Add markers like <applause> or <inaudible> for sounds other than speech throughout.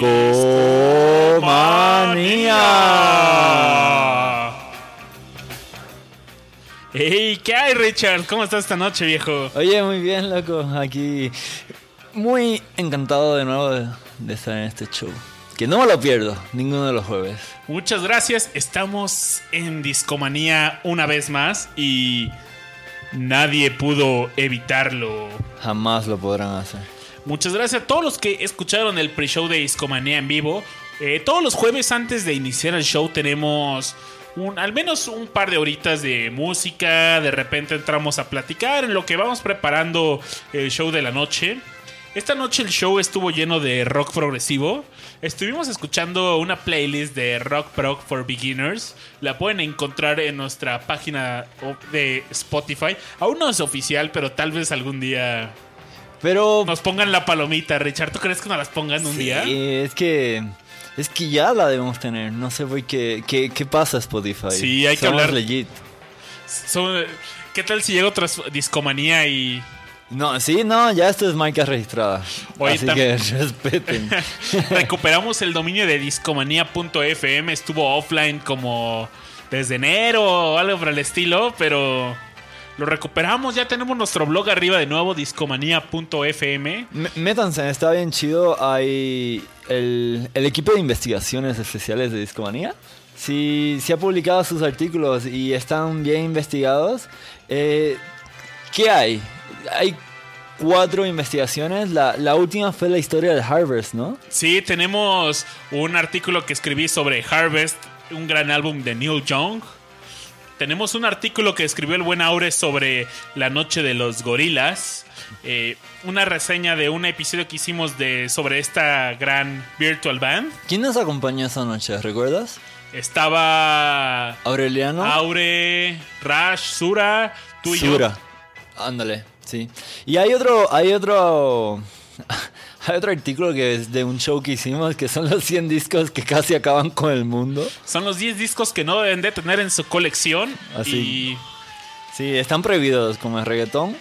Discomanía. Hey, ¿qué hay, Richard? ¿Cómo estás esta noche, viejo? Oye, muy bien, loco. Aquí muy encantado de nuevo de, de estar en este show. Que no me lo pierdo, ninguno de los jueves. Muchas gracias. Estamos en Discomanía una vez más y nadie pudo evitarlo. Jamás lo podrán hacer. Muchas gracias a todos los que escucharon el pre-show de Discomanía en vivo. Eh, todos los jueves antes de iniciar el show tenemos un, al menos un par de horitas de música. De repente entramos a platicar en lo que vamos preparando el show de la noche. Esta noche el show estuvo lleno de rock progresivo. Estuvimos escuchando una playlist de Rock Prog for Beginners. La pueden encontrar en nuestra página de Spotify. Aún no es oficial, pero tal vez algún día Pero nos pongan la palomita, Richard. ¿Tú crees que nos las pongan un sí, día? es que es que ya la debemos tener. No sé por qué qué, qué pasa Spotify. Sí, hay que hablar. legit. ¿Qué tal si llega otra discomanía y No, sí, no, ya esto es marca registrada. Oye, Así que <laughs> respeten. <laughs> recuperamos el dominio de discomanía.fm? Estuvo offline como desde enero o algo por el estilo, pero lo recuperamos. Ya tenemos nuestro blog arriba de nuevo, discomanía.fm. Métanse, está bien chido. Hay el, el equipo de investigaciones especiales de Discomanía. Sí, sí ha publicado sus artículos y están bien investigados. Eh, ¿Qué hay? Hay cuatro investigaciones. La, la última fue la historia de Harvest, ¿no? Sí, tenemos un artículo que escribí sobre Harvest, un gran álbum de Neil Young. Tenemos un artículo que escribió el buen Aure sobre la noche de los gorilas. Eh, una reseña de un episodio que hicimos de, sobre esta gran virtual band. ¿Quién nos acompañó esa noche? ¿Recuerdas? Estaba Aureliano. Aure, Rash, Sura, tú y yo. Sura. Ándale, sí. Y hay otro, hay otro, hay otro artículo que es de un show que hicimos que son los 100 discos que casi acaban con el mundo. Son los 10 discos que no deben de tener en su colección. Así. Y Sí, están prohibidos como el reggaetón,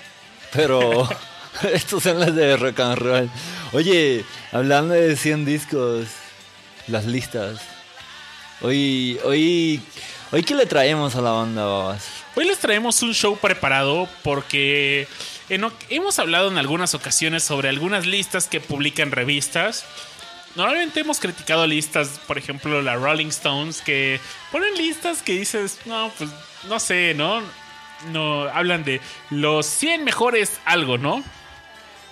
pero <laughs> estos son los de rock and roll. Oye, hablando de 100 discos, las listas. Hoy, hoy, hoy qué le traemos a la banda, babas. Hoy les traemos un show preparado porque en hemos hablado en algunas ocasiones sobre algunas listas que publican revistas. Normalmente hemos criticado listas, por ejemplo, la Rolling Stones, que ponen listas que dices, no, pues no sé, ¿no? No, hablan de los 100 mejores algo, ¿no?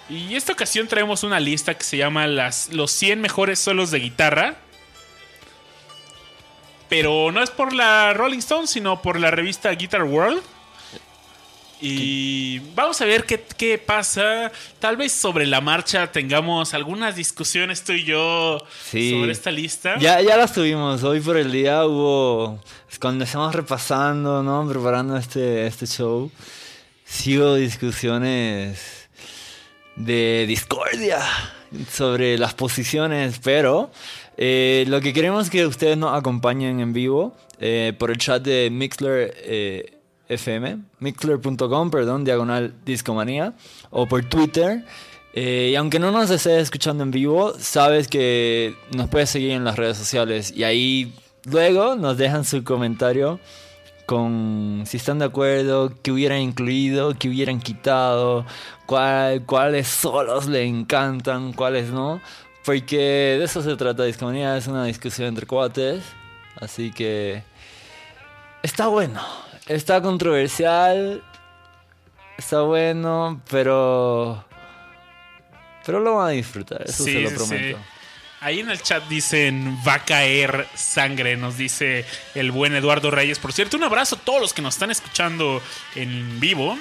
Y esta ocasión traemos una lista que se llama las, los 100 mejores solos de guitarra. Pero no es por la Rolling Stone, sino por la revista Guitar World. Y vamos a ver qué, qué pasa. Tal vez sobre la marcha tengamos algunas discusiones tú y yo Sí. sobre esta lista. Ya, ya las tuvimos. Hoy por el día hubo. Cuando estamos repasando, ¿no? Preparando este, este show. Hubo discusiones de discordia sobre las posiciones, pero eh, lo que queremos es que ustedes nos acompañen en vivo eh, por el chat de Mixler eh, FM, mixler.com, perdón, diagonal discomanía, o por Twitter. Eh, y aunque no nos estés escuchando en vivo, sabes que nos puedes seguir en las redes sociales y ahí luego nos dejan su comentario con si están de acuerdo, qué hubieran incluido, qué hubieran quitado, cuál- cuáles solos le encantan, cuáles no. Porque de eso se trata Discomanía, es una discusión entre cuates. Así que está bueno, está controversial, está bueno, pero... Pero lo van a disfrutar, eso Sí, se lo prometo. sí. Ahí en el chat dicen va a caer sangre, nos dice el buen Eduardo Reyes. Por cierto, un abrazo a todos los que nos están escuchando en vivo.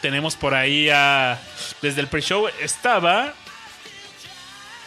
Tenemos por ahí a. Desde el pre-show estaba.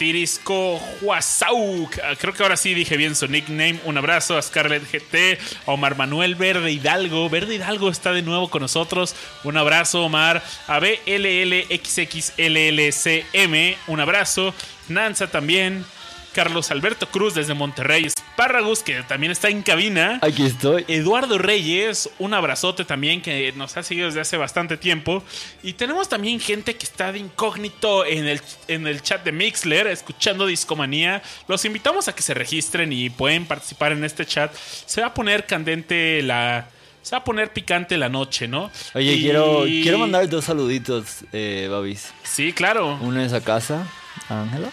Tirisco Huasauk. Ah, Creo que ahora sí dije bien su nickname. Un abrazo a Scarlett GT, Omar Manuel Verde Hidalgo. Verde Hidalgo está de nuevo con nosotros. Un abrazo, Omar. A BLLXXLLCM. Un abrazo. Nanza también. Carlos Alberto Cruz desde Monterrey, Espárragos, que también está en cabina. Aquí estoy. Eduardo Reyes, un abrazote también que nos ha seguido desde hace bastante tiempo. Y tenemos también gente que está de incógnito en el, en el chat de Mixler, escuchando Discomanía. Los invitamos a que se registren y pueden participar en este chat. Se va a poner candente la... Se va a poner picante la noche, ¿no? Oye, Y- quiero, quiero mandar dos saluditos, eh, Babis. Sí, claro. Uno es a casa, Ángela,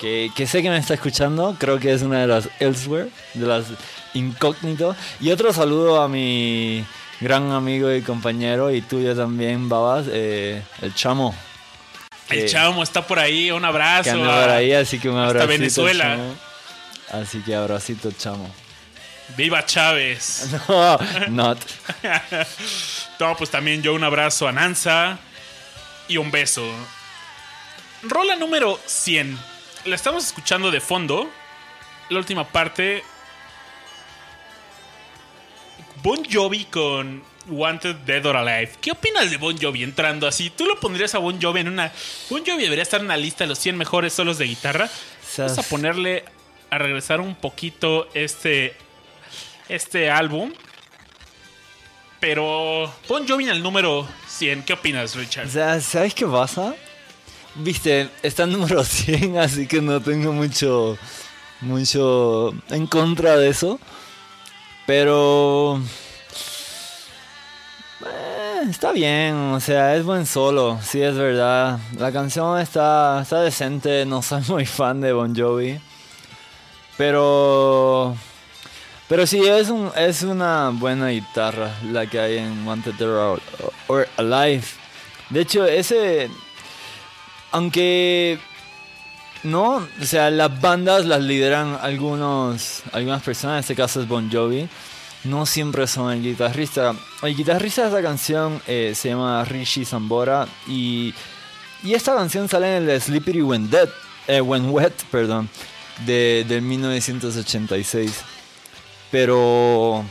que, que sé que me está escuchando, creo que es una de las Elsewhere, de las incógnito. Y otro saludo a mi gran amigo y compañero, y tuyo también, Babas, eh, el Chamo. El chamo está por ahí. Un abrazo. Que anda por ahí, así que un hasta abracito. Venezuela. Chamo. Así que abracito, Chamo. Viva Chávez. <laughs> No, not. <laughs> No, pues también yo un abrazo a Nanza y un beso. Rola número 100. La estamos escuchando de fondo. La última parte. Bon Jovi con Wanted Dead or Alive. ¿Qué opinas de Bon Jovi entrando así? ¿Tú lo pondrías a Bon Jovi en una... Bon Jovi debería estar en la lista de los 100 mejores solos de guitarra. Vamos a ponerle a regresar un poquito este este álbum. Pero Bon Jovi en el número 100. ¿Qué opinas, Richard? ¿sabes qué pasa? Viste, está en número <laughs> 100, así que no tengo mucho, mucho en contra de eso. Pero... eh, está bien, o sea, es buen solo, sí es verdad. La canción está, está decente, no soy <laughs> muy fan de Bon Jovi. Pero... Pero sí, es, un, es una buena guitarra la que hay en Wanted or Alive. De hecho, ese... Aunque... No, o sea, las bandas las lideran algunos, algunas personas, en este caso es Bon Jovi. No siempre son el guitarrista. El guitarrista de esta canción eh, se llama Rishi Zambora y, y esta canción sale en el Slippery When, Dead, eh, When Wet perdón, de, del 1986. Pero...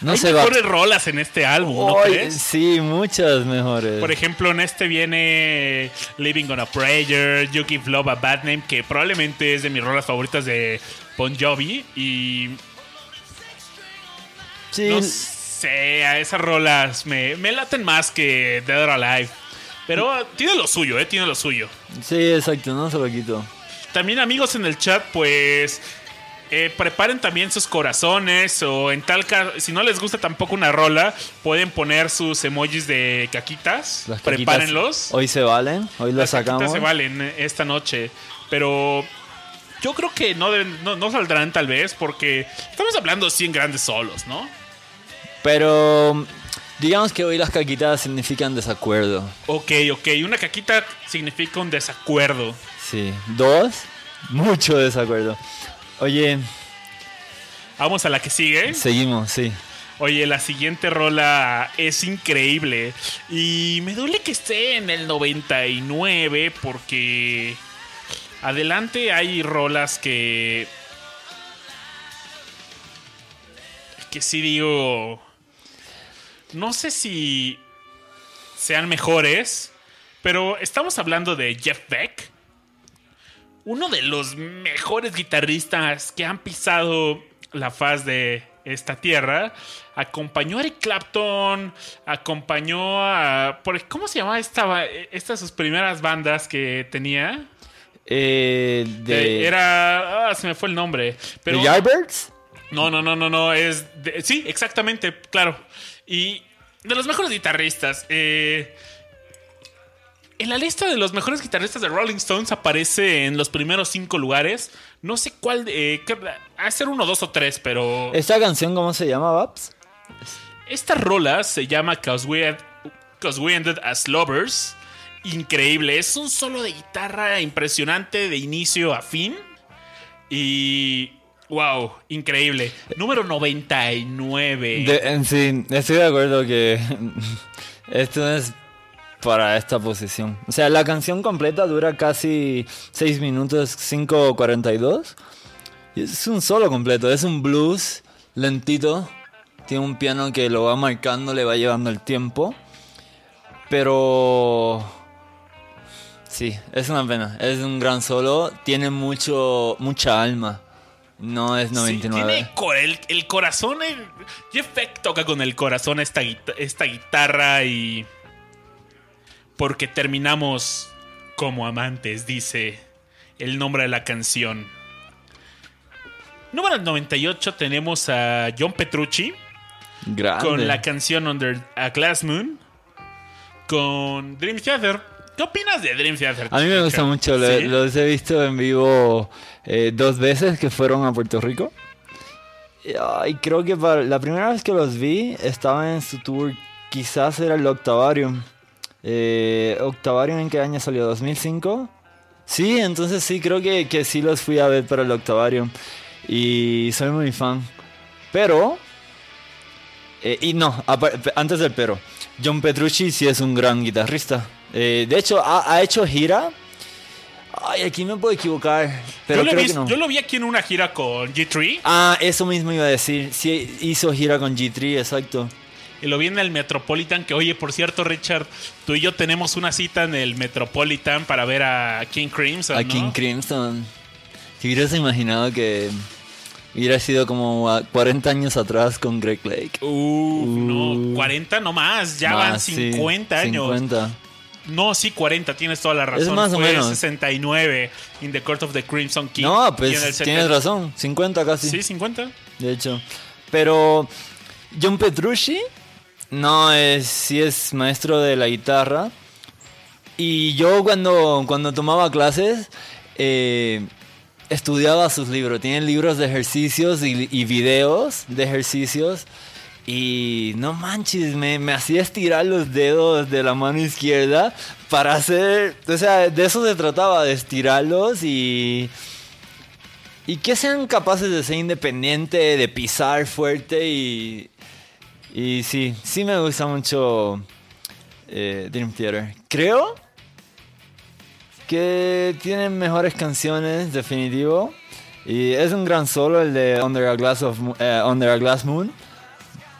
No Hay se va. mejores rolas en este álbum, ¿no crees? Sí, muchas mejores. Por ejemplo, en este viene Living on a Prayer, You Give Love a Bad Name, que probablemente es de mis rolas favoritas de Bon Jovi. Y sí, no sé, a esas rolas me, me laten más que Dead or Alive. Pero tiene lo suyo, ¿eh? Tiene lo suyo. sí, exacto, no se lo quito. También amigos en el chat, pues eh, preparen también sus corazones o en tal caso, si no les gusta tampoco una rola, pueden poner sus emojis de caquitas. Las caquitas Prepárenlos. Hoy se valen, hoy los Las sacamos. se valen eh, esta noche, pero yo creo que no, deben- no, no saldrán tal vez porque estamos hablando de 100 grandes solos, ¿no? Pero digamos que hoy las caquitas significan desacuerdo. Ok, ok, una caquita significa un desacuerdo. Sí, dos, mucho desacuerdo. Oye, Vamos a la que sigue. seguimos, sí. Oye, la siguiente rola es increíble. Y me duele que esté en el 99 porque adelante hay rolas que... Que sí digo... No sé si sean mejores, pero estamos hablando de Jeff Beck. Uno de los mejores guitarristas que han pisado la faz de esta tierra. Acompañó a Eric Clapton, acompañó a... ¿Cómo se llamaba esta, ba- estas sus primeras bandas que tenía? Eh, de, Eh, Era... ah, se me fue el nombre. Pero, ¿De Yardbirds? no, no, no, no, no. Es de- sí, exactamente, claro. Y de los mejores guitarristas. eh, en la lista de los mejores guitarristas de Rolling Stones aparece en los primeros cinco lugares. No sé cuál. Eh, a ser uno, dos o tres, pero. ¿Esta canción cómo se llama, Babs? Esta rola se llama Cause We, Had- 'Cause We Ended as Lovers. Increíble. Es un solo de guitarra impresionante de inicio a fin. Y. Wow, increíble. Número 99. De- en sí, estoy de acuerdo que <laughs> esto es para esta posición. O sea, la canción completa dura casi 6 minutos 5.42. Y es un solo completo, es un blues lentito. Tiene un piano que lo va marcando, le va llevando el tiempo. Pero Sí, es una pena. Es un gran solo. Tiene mucho, mucha alma. No es 99. Sí, tiene el, el corazón. el- Jeff Beck toca con el corazón esta, esta guitarra y. Porque terminamos como amantes, dice el nombre de la canción. Número 98 tenemos a John Petrucci Grande. con la canción Under a Glass Moon con Dream Theater. ¿Qué opinas de Dream Theater? A mí me gusta mucho. Los he visto en vivo eh, dos veces que fueron a Puerto Rico. Y, ay, creo que para, la primera vez que los vi estaba en su tour. Quizás era el Octavarium. Eh, ¿Octavarium en qué año salió? ¿2005? Sí, entonces sí, creo que, que sí los fui a ver para el Octavarium. Y soy muy fan. Pero... eh, y no, antes del pero. John Petrucci sí es un gran guitarrista. Eh, de hecho, ha, ha hecho gira. Ay, aquí me puedo equivocar. Pero yo, lo creo vi, que no. yo lo vi aquí en una gira con G3 Ah, eso mismo iba a decir. Sí, hizo gira con G3, exacto. Y lo vi en el Metropolitan. Que oye, por cierto, Richard, tú y yo tenemos una cita en el Metropolitan para ver a King Crimson. A ¿no? King Crimson. Si hubieras imaginado que hubiera sido como a 40 años atrás con Greg Lake. Uf, no, Uh. 40 no más, ya van Más, sí, 50 años. 50. No, sí, 40, tienes toda la razón. más o Fue menos. 69 in the Court of the Crimson King. No, pues 70. tienes razón. 50 casi. Sí, 50. De hecho. Pero John Petrucci no es, sí es maestro de la guitarra. Y yo cuando, cuando tomaba clases eh, estudiaba sus libros. Tienen libros de ejercicios y, y videos de ejercicios. Y no manches, me, me hacía estirar los dedos de la mano izquierda para hacer... O sea, de eso se trataba, de estirarlos y... Y que sean capaces de ser independientes, de pisar fuerte y... Y sí, sí me gusta mucho eh, Dream Theater. Creo que tienen mejores canciones, definitivo. Y es un gran solo el de Under a Glass, of, eh, Under a Glass Moon.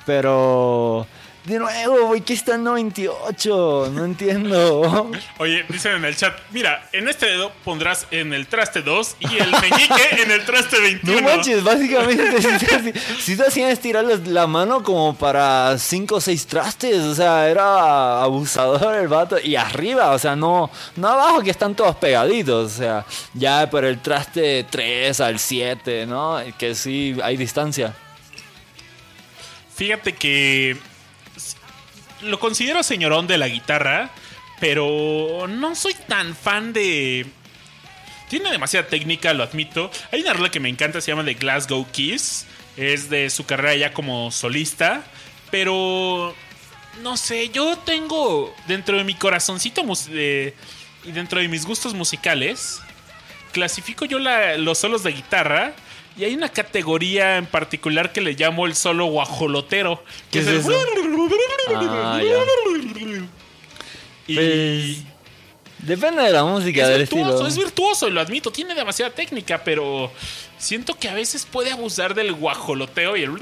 Pero... De nuevo, güey, que está en 98? No entiendo. <laughs> Oye, dicen en el chat, mira, en este dedo pondrás en el traste 2 y el meñique en el traste 21. No manches, básicamente <laughs> si te, hacían estirar la mano como para 5 o 6 trastes. O sea, era abusador el vato. Y arriba, o sea, no, no abajo que están todos pegaditos. O sea, ya por el traste 3 al 7, ¿no? Que sí hay distancia. Fíjate que lo considero señorón de la guitarra, pero no soy tan fan de... Tiene demasiada técnica, lo admito. Hay una rola que me encanta, se llama The Glasgow Kiss. Es de su carrera ya como solista. Pero... No sé, yo tengo dentro de mi corazoncito y dentro de mis gustos musicales, clasifico yo los solos de guitarra. Y hay una categoría en particular que le llamo el solo guajolotero. Que ¿Qué es, es el... Ah. Y Pues, Depende de la música, es del virtuoso, estilo. es virtuoso, y lo admito, tiene demasiada técnica, pero siento que a veces puede abusar del guajoloteo y el...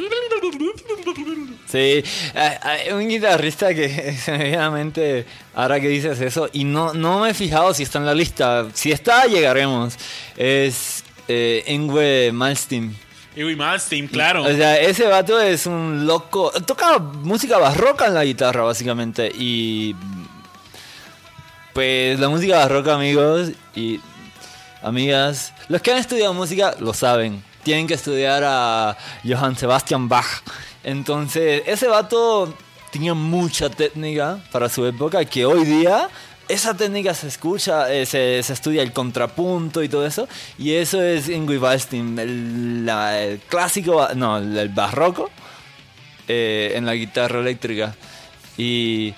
Sí, eh, eh, un guitarrista que se me viene a la mente ahora que dices eso, y no, no me he fijado si está en la lista. Si está, llegaremos. Es eh, Ingwe Malmsteen. Y Malmsteen, claro. O sea, ese vato es un loco. Toca música barroca en la guitarra, básicamente. Y. Pues la música barroca, amigos y amigas. Los que han estudiado música lo saben. Tienen que estudiar a Johann Sebastian Bach. Entonces, ese vato tenía mucha técnica para su época que hoy día esa técnica se escucha, eh, se, se estudia el contrapunto y todo eso. Y eso es Ingrid Wallstein, el, la- el clásico, no, el, barroco eh, en la guitarra eléctrica. Y,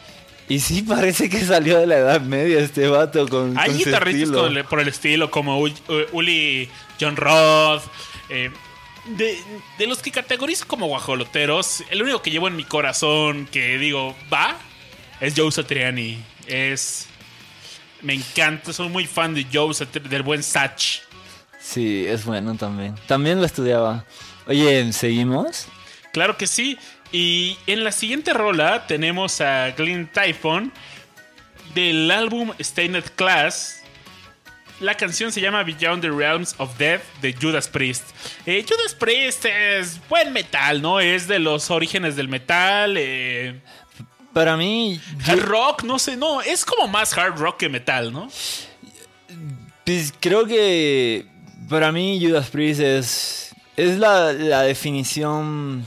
y sí parece que salió de la Edad Media este vato con, Hay guitarristas por el estilo como Ul- eh, Uli John Roth. eh, de, de los que categorizo como guajoloteros, el único que llevo en mi corazón que digo, va, es Joe Satriani. Es. Me encanta, soy muy fan de Joe del buen Satch. Sí, es bueno también. También lo estudiaba. Oye, ¿seguimos? Claro que sí. Y en la siguiente rola tenemos a Glenn Typhon del álbum Stained Class La canción se llama Beyond the Realms of Death de Judas Priest. Eh, Judas Priest es buen metal, ¿no? Es de los orígenes del metal. Eh, Para mí, hard rock, no sé, no, es como más hard rock que metal, ¿no? pues, creo que para mí Judas Priest es, es la, la definición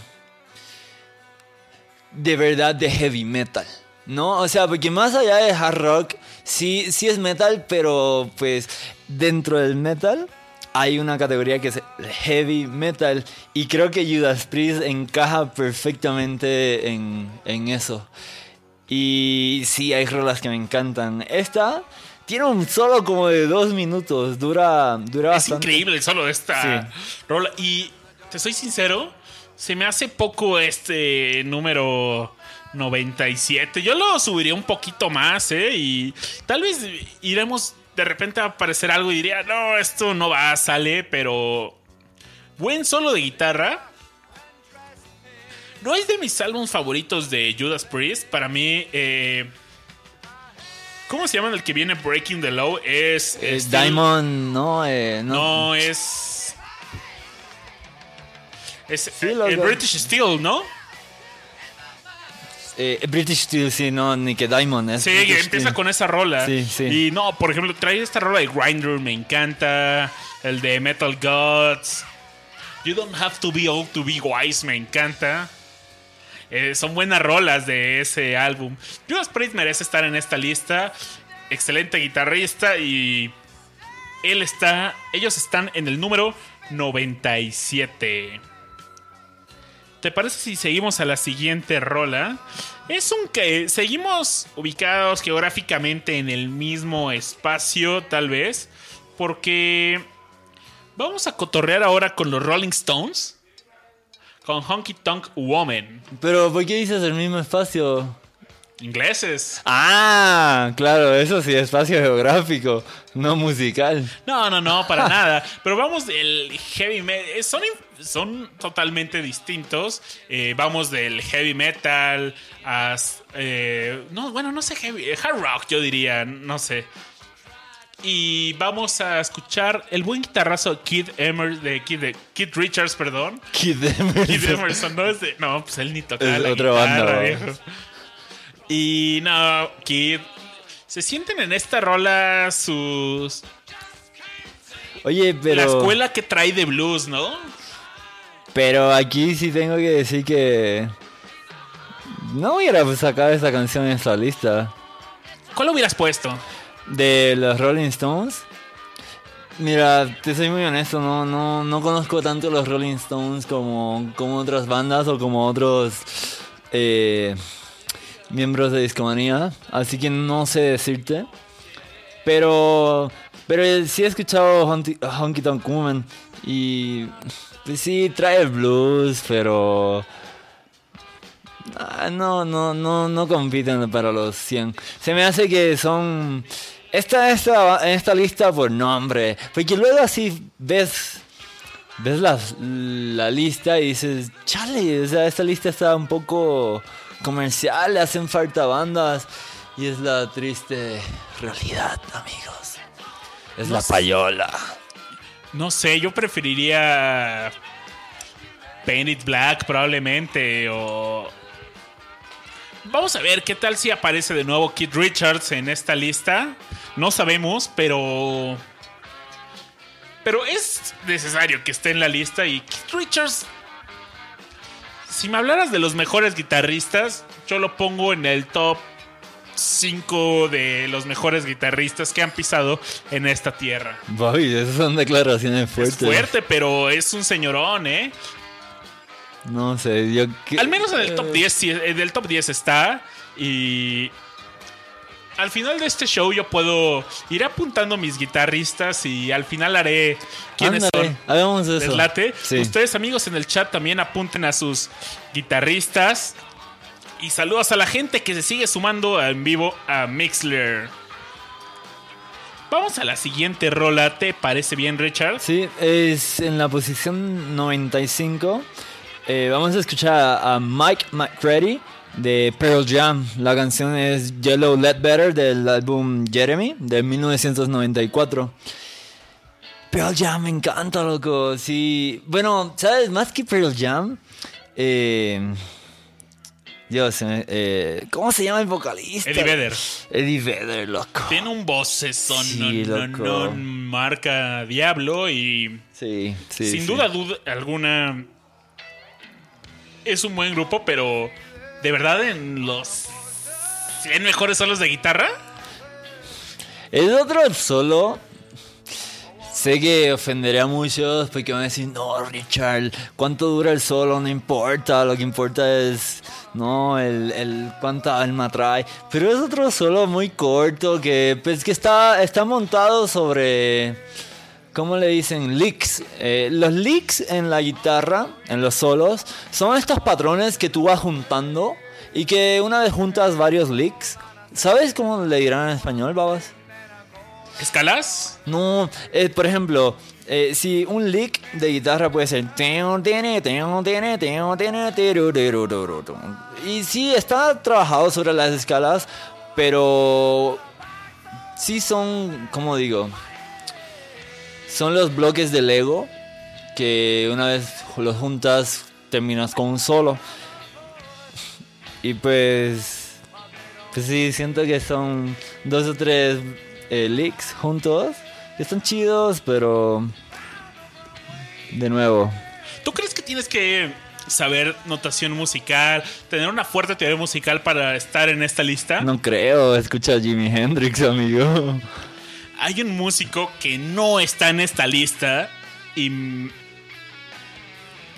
de verdad de heavy metal. ¿No? O sea, porque más allá de hard rock, sí, sí es metal, pero pues dentro del metal hay una categoría que es heavy metal. Y creo que Judas Priest encaja perfectamente en, en eso. Y sí, hay rolas que me encantan. Esta tiene un solo como de dos minutos. Dura, dura Es bastante. increíble el solo de esta Sí. rola. Y te soy sincero, se me hace poco este número 97. Yo lo subiría un poquito más, ¿eh? Y tal vez iremos de repente a aparecer algo y diría, no, esto no va, sale, pero buen solo de guitarra. No es de mis álbumes favoritos de Judas Priest. Para mí, eh, ¿cómo se llama el que viene Breaking the Law? Es, Eh, Steel- Diamond, no, eh, no. no, es. Es eh, el British Steel, ¿no? Eh, British Steel, sí, no, ni que Diamond. Es Sí, British empieza Steel. con esa rola. Sí, sí. Y no, por ejemplo, trae esta rola de Grinder, me encanta. El de Metal Gods. You don't have to be old to be wise, me encanta. Eh, son buenas rolas de ese álbum. Judas Priest merece estar en esta lista. Excelente guitarrista y él está, ellos están en el número 97. ¿Te parece si seguimos a la siguiente rola? Es un que seguimos ubicados geográficamente en el mismo espacio, tal vez, porque vamos a cotorrear ahora con los Rolling Stones, con Honky Tonk Woman, Pero, ¿por qué dices el mismo espacio? ingleses. Ah, claro, eso sí, espacio geográfico, no musical. No, no, no, para <laughs> nada. Pero vamos del heavy metal. Son, in- son totalmente distintos. Eh, vamos del heavy metal a. eh, no, bueno, no sé, heavy. eh, Hard rock, yo diría, no sé. Y vamos a escuchar el buen guitarrazo de Kid Emerson, de Kid, de Kid Richards, perdón. Kid Emerson. Kid Emerson, no es de. No, pues él ni tocaba Es la otra guitarra, banda, viejo. Y no, Kid. Se sienten en esta rola sus. Oye, pero. La escuela que trae de blues, ¿no? Pero aquí sí tengo que decir que. No hubiera sacado esa canción en esta lista. ¿Cuál hubieras puesto? De los Rolling Stones. Mira, te soy muy honesto, no, no, no conozco tanto los Rolling Stones como, como otras bandas o como otros eh, miembros de Discomanía, así que no sé decirte. Pero, pero sí he escuchado Honky, Tonk Woman y pues sí trae blues, pero Ah, no, no, no, no compiten para los 100. Se me hace que son... Esta, esta, en esta lista por nombre. Porque luego así ves... Ves la, la lista y dices, chale, o sea, esta lista está un poco comercial, le hacen falta bandas. Y es la triste realidad, amigos. Es No la sé. payola. No sé, yo preferiría Paint It Black probablemente o... Vamos a ver qué tal si aparece de nuevo Kid Richards en esta lista. No sabemos, pero... Pero es necesario que esté en la lista y Kid Richards... Si me hablaras de los mejores guitarristas, yo lo pongo en el top 5 de los mejores guitarristas que han pisado en esta tierra. Bobby, esas son declaraciones Es fuertes. fuerte, pero es un señorón, ¿eh? No sé, yo... Al menos en el top 10, sí, en el top 10 está. Y al final de este show yo puedo ir apuntando mis guitarristas y al final haré quiénes Ándale, son. hagamos eso. Ustedes amigos en el chat también apunten a sus guitarristas. Y saludos a la gente que se sigue sumando en vivo a Mixler. Vamos a la siguiente rola. ¿Te parece bien, Richard? Sí, es en la posición 95. Eh, vamos a escuchar a Mike McCready de Pearl Jam. La canción es Yellow Ledbetter del álbum Jeremy de 1994. Pearl Jam me encanta, loco. Sí. Bueno, ¿sabes? Más que Pearl Jam. Eh, Dios, eh, ¿cómo se llama el vocalista? Eddie Vedder. Eddie Vedder, loco. Tiene un vocesón, Sí, no, no, marca Diablo y Sí, sí. sin sí. duda duda alguna es un buen grupo, pero de verdad en los 100 mejores solos de guitarra, El otro solo. Sé que ofenderé a muchos porque van a decir, no, Richard, ¿cuánto dura el solo? No importa, lo que importa es, no, el, el cuánta alma trae. Pero es otro solo muy corto que, pues, que está, está montado sobre, ¿cómo le dicen? Licks. Eh, los licks en la guitarra, en los solos, son estos patrones que tú vas juntando y que una vez juntas varios licks, ¿sabes cómo le dirán en español, babas? escalas. No, eh, por ejemplo, eh, si un lick de guitarra puede ser. Y sí, está trabajado sobre las escalas, pero sí son, como digo, son los bloques de Lego que una vez los juntas terminas con un solo. Y pues, pues sí, siento que son dos o tres eh, licks juntos. Que están chidos, pero... De nuevo. ¿Tú crees que tienes que saber notación musical, tener una fuerte teoría musical para estar en esta lista? No creo, escucha a Jimi Hendrix, amigo. Hay un músico que no está en esta lista y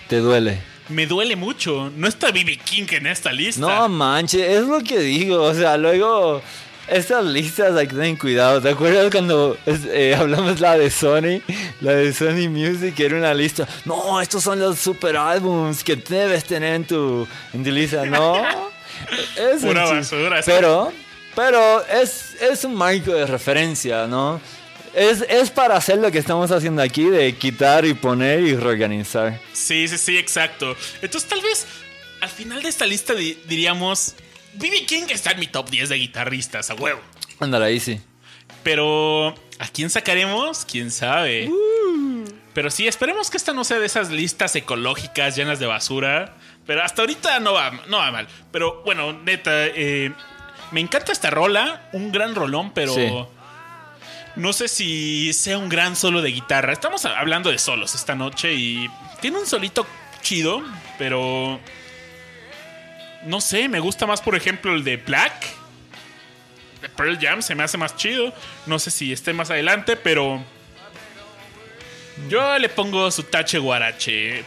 Te duele. me duele mucho. No está B.B. King en esta lista. No manches, es lo que digo. O sea, luego estas listas hay que tener cuidado. ¿Te acuerdas cuando eh, hablamos la de Sony? La de Sony Music era una lista. No, estos son los super álbums que debes tener en tu, en tu lista. No. <laughs> es Pura basura. Pero, pero es, es un marco de referencia, ¿no? Es, es para hacer lo que estamos haciendo aquí, de quitar y poner y reorganizar. Sí, sí, sí, exacto. Entonces, tal vez al final de esta lista di- diríamos: B.B. King está en mi top 10 de guitarristas, a huevo. Ándale, ahí sí. Pero, ¿a quién sacaremos? ¿Quién sabe? Pero sí, esperemos que esta no sea de esas listas ecológicas llenas de basura. Pero hasta ahorita no va, no va mal. Pero bueno, neta, eh, me encanta esta rola. Un gran rolón, pero Sí. no sé si sea un gran solo de guitarra. Estamos hablando de solos esta noche y tiene un solito chido, pero... No sé, me gusta más, por ejemplo, el de Black. De Pearl Jam se me hace más chido. No sé si esté más adelante, pero. Yo le pongo su tache guarache.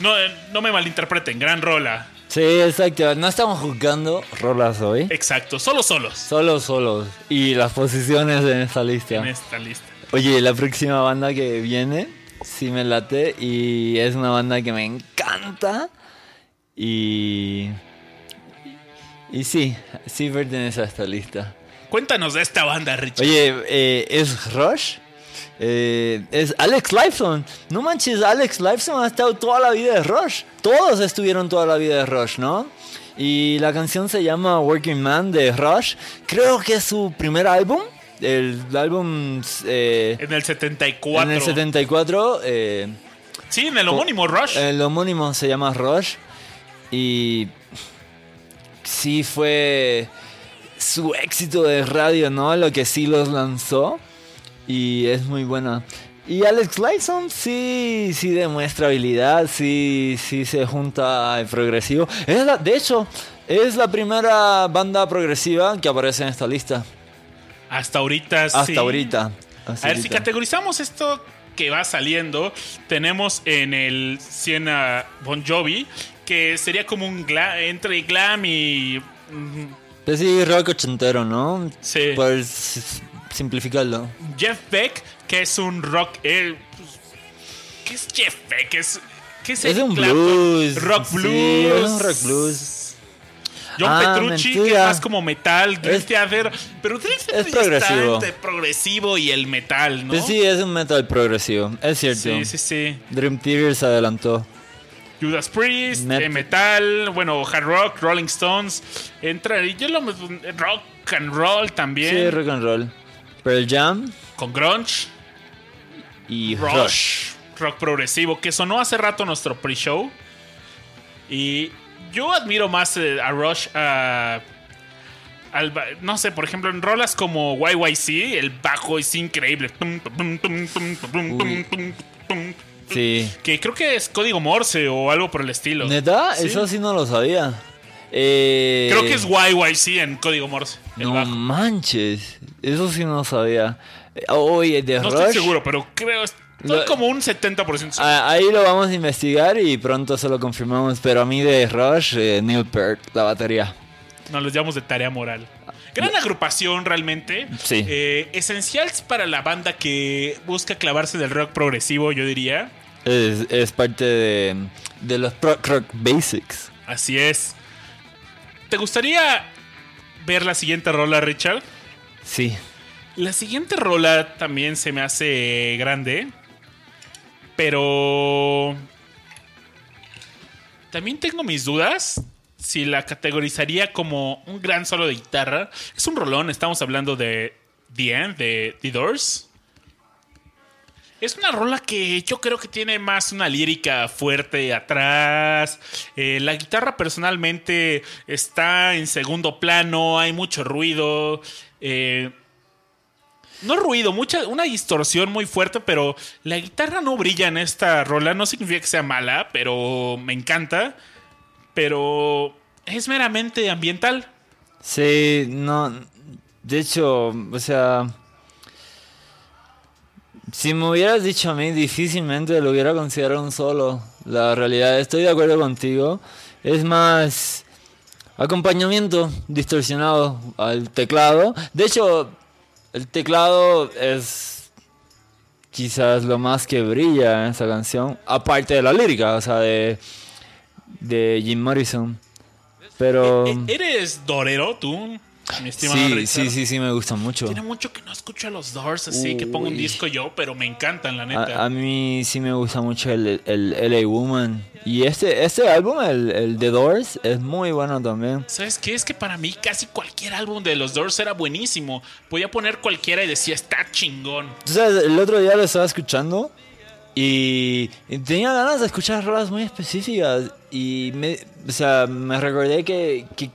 No, eh, no me malinterpreten, gran rola. Sí, exacto. No estamos jugando rolas hoy. Exacto, solo solos Solo solos. Y las posiciones en esta lista. en esta lista. Oye, la próxima banda que viene, sí me late. Y es una banda que me encanta. Y. Y sí, sí pertenece a esta lista. Cuéntanos de esta banda, Richard. Oye, eh, es Rush. Eh, es Alex Lifeson. No manches, Alex Lifeson ha estado toda la vida de Rush. Todos estuvieron toda la vida de Rush, ¿no? Y la canción se llama Working Man de Rush. Creo que es su primer álbum. El álbum eh, En el 74. en el 74. eh, Sí, en el homónimo Rush. el homónimo se llama Rush. Y sí fue su éxito de radio, ¿no? Lo que sí los lanzó. Y es muy buena. Y Alex Lyson sí, sí demuestra habilidad, sí, sí se junta al progresivo. Es la- de hecho, es la primera banda progresiva que aparece en esta lista. Hasta ahorita Hasta sí. ahorita. Hasta A ver, si categorizamos esto que va saliendo, tenemos en el Siena Bon Jovi, que sería como un entre glam y. mm, Pues sí, rock ochentero, ¿no? Sí. Por s- simplificarlo. Jeff Beck, que es un rock. eh, pues, ¿Qué es Jeff Beck? Es, ¿qué es, Es el un blues. Rock Sí, blues. es un rock blues. John Ah, Petrucci, que es más como metal, Theater. Pero es ya está progresivo. entre progresivo y el metal, ¿no? Pues sí, es un metal progresivo, es cierto. sí, sí, sí. Dream Theater se adelantó. Judas Priest, Met- eh, metal, bueno, hard rock, Rolling Stones. Entra, y yo lo rock and roll también. Sí, rock and roll. Pearl Jam. Con Grunge. Y Rush. Rock progresivo, que sonó hace rato nuestro pre-show. Y yo admiro más eh, a Rush a... Al, no sé, por ejemplo, en rolas como YYC, el bajo es increíble. Sí. Que creo que es código Morse o algo por el estilo. ¿Neta? Eso sí no lo sabía. Eh, Creo que es YYC en código Morse. No bajo. manches. Eso sí no sabía. Eh, Oye, de No Rush. estoy seguro, pero creo. Estoy Lo- como un 70% seguro. Ah, Ahí lo vamos a investigar y pronto se lo confirmamos. Pero a mí de Rush, eh, Neil Peart, la batería. Nos los llamamos de tarea moral. Gran agrupación realmente. Sí. Eh, esencial para la banda que busca clavarse del rock progresivo, yo diría. Es, es parte de, de los rock, rock basics. Así es. ¿Te gustaría ver la siguiente rola, Richard? Sí. La siguiente rola también se me hace grande. Pero... También tengo mis dudas si la categorizaría como un gran solo de guitarra. Es un rolón, estamos hablando de The End, de The Doors. Es una rola que yo creo que tiene más una lírica fuerte atrás. Eh, la guitarra personalmente está en segundo plano, hay mucho ruido. Eh, no ruido, mucha, una distorsión muy fuerte, pero la guitarra no brilla en esta rola. No significa que sea mala, pero me encanta. Pero es meramente ambiental. Sí, no. De hecho, o sea. Si me hubieras dicho a mí, difícilmente lo hubiera considerado un solo. La realidad, estoy de acuerdo contigo. Es más acompañamiento distorsionado al teclado. De hecho, el teclado es quizás lo más que brilla en esa canción. Aparte de la lírica, o sea, de, de Jim Morrison. Pero... Eh, eh, ¿Eres dorero tú, mi estimado Sí, Richard? sí, sí, sí, me gusta mucho. Tiene mucho que no escucho a los Doors así, que pongo un Uy. disco yo, pero me encantan, la neta. A, a mí sí me gusta mucho el, el LA Woman. Y este, este álbum, el, el The Doors, es muy bueno también. ¿Sabes qué? Es que para mí casi cualquier álbum de los Doors era buenísimo. Podía poner cualquiera y decía, está chingón. Sabes, el otro día lo estaba escuchando y, y tenía ganas de escuchar rolas muy específicas. Y me, o sea, me recordé que, que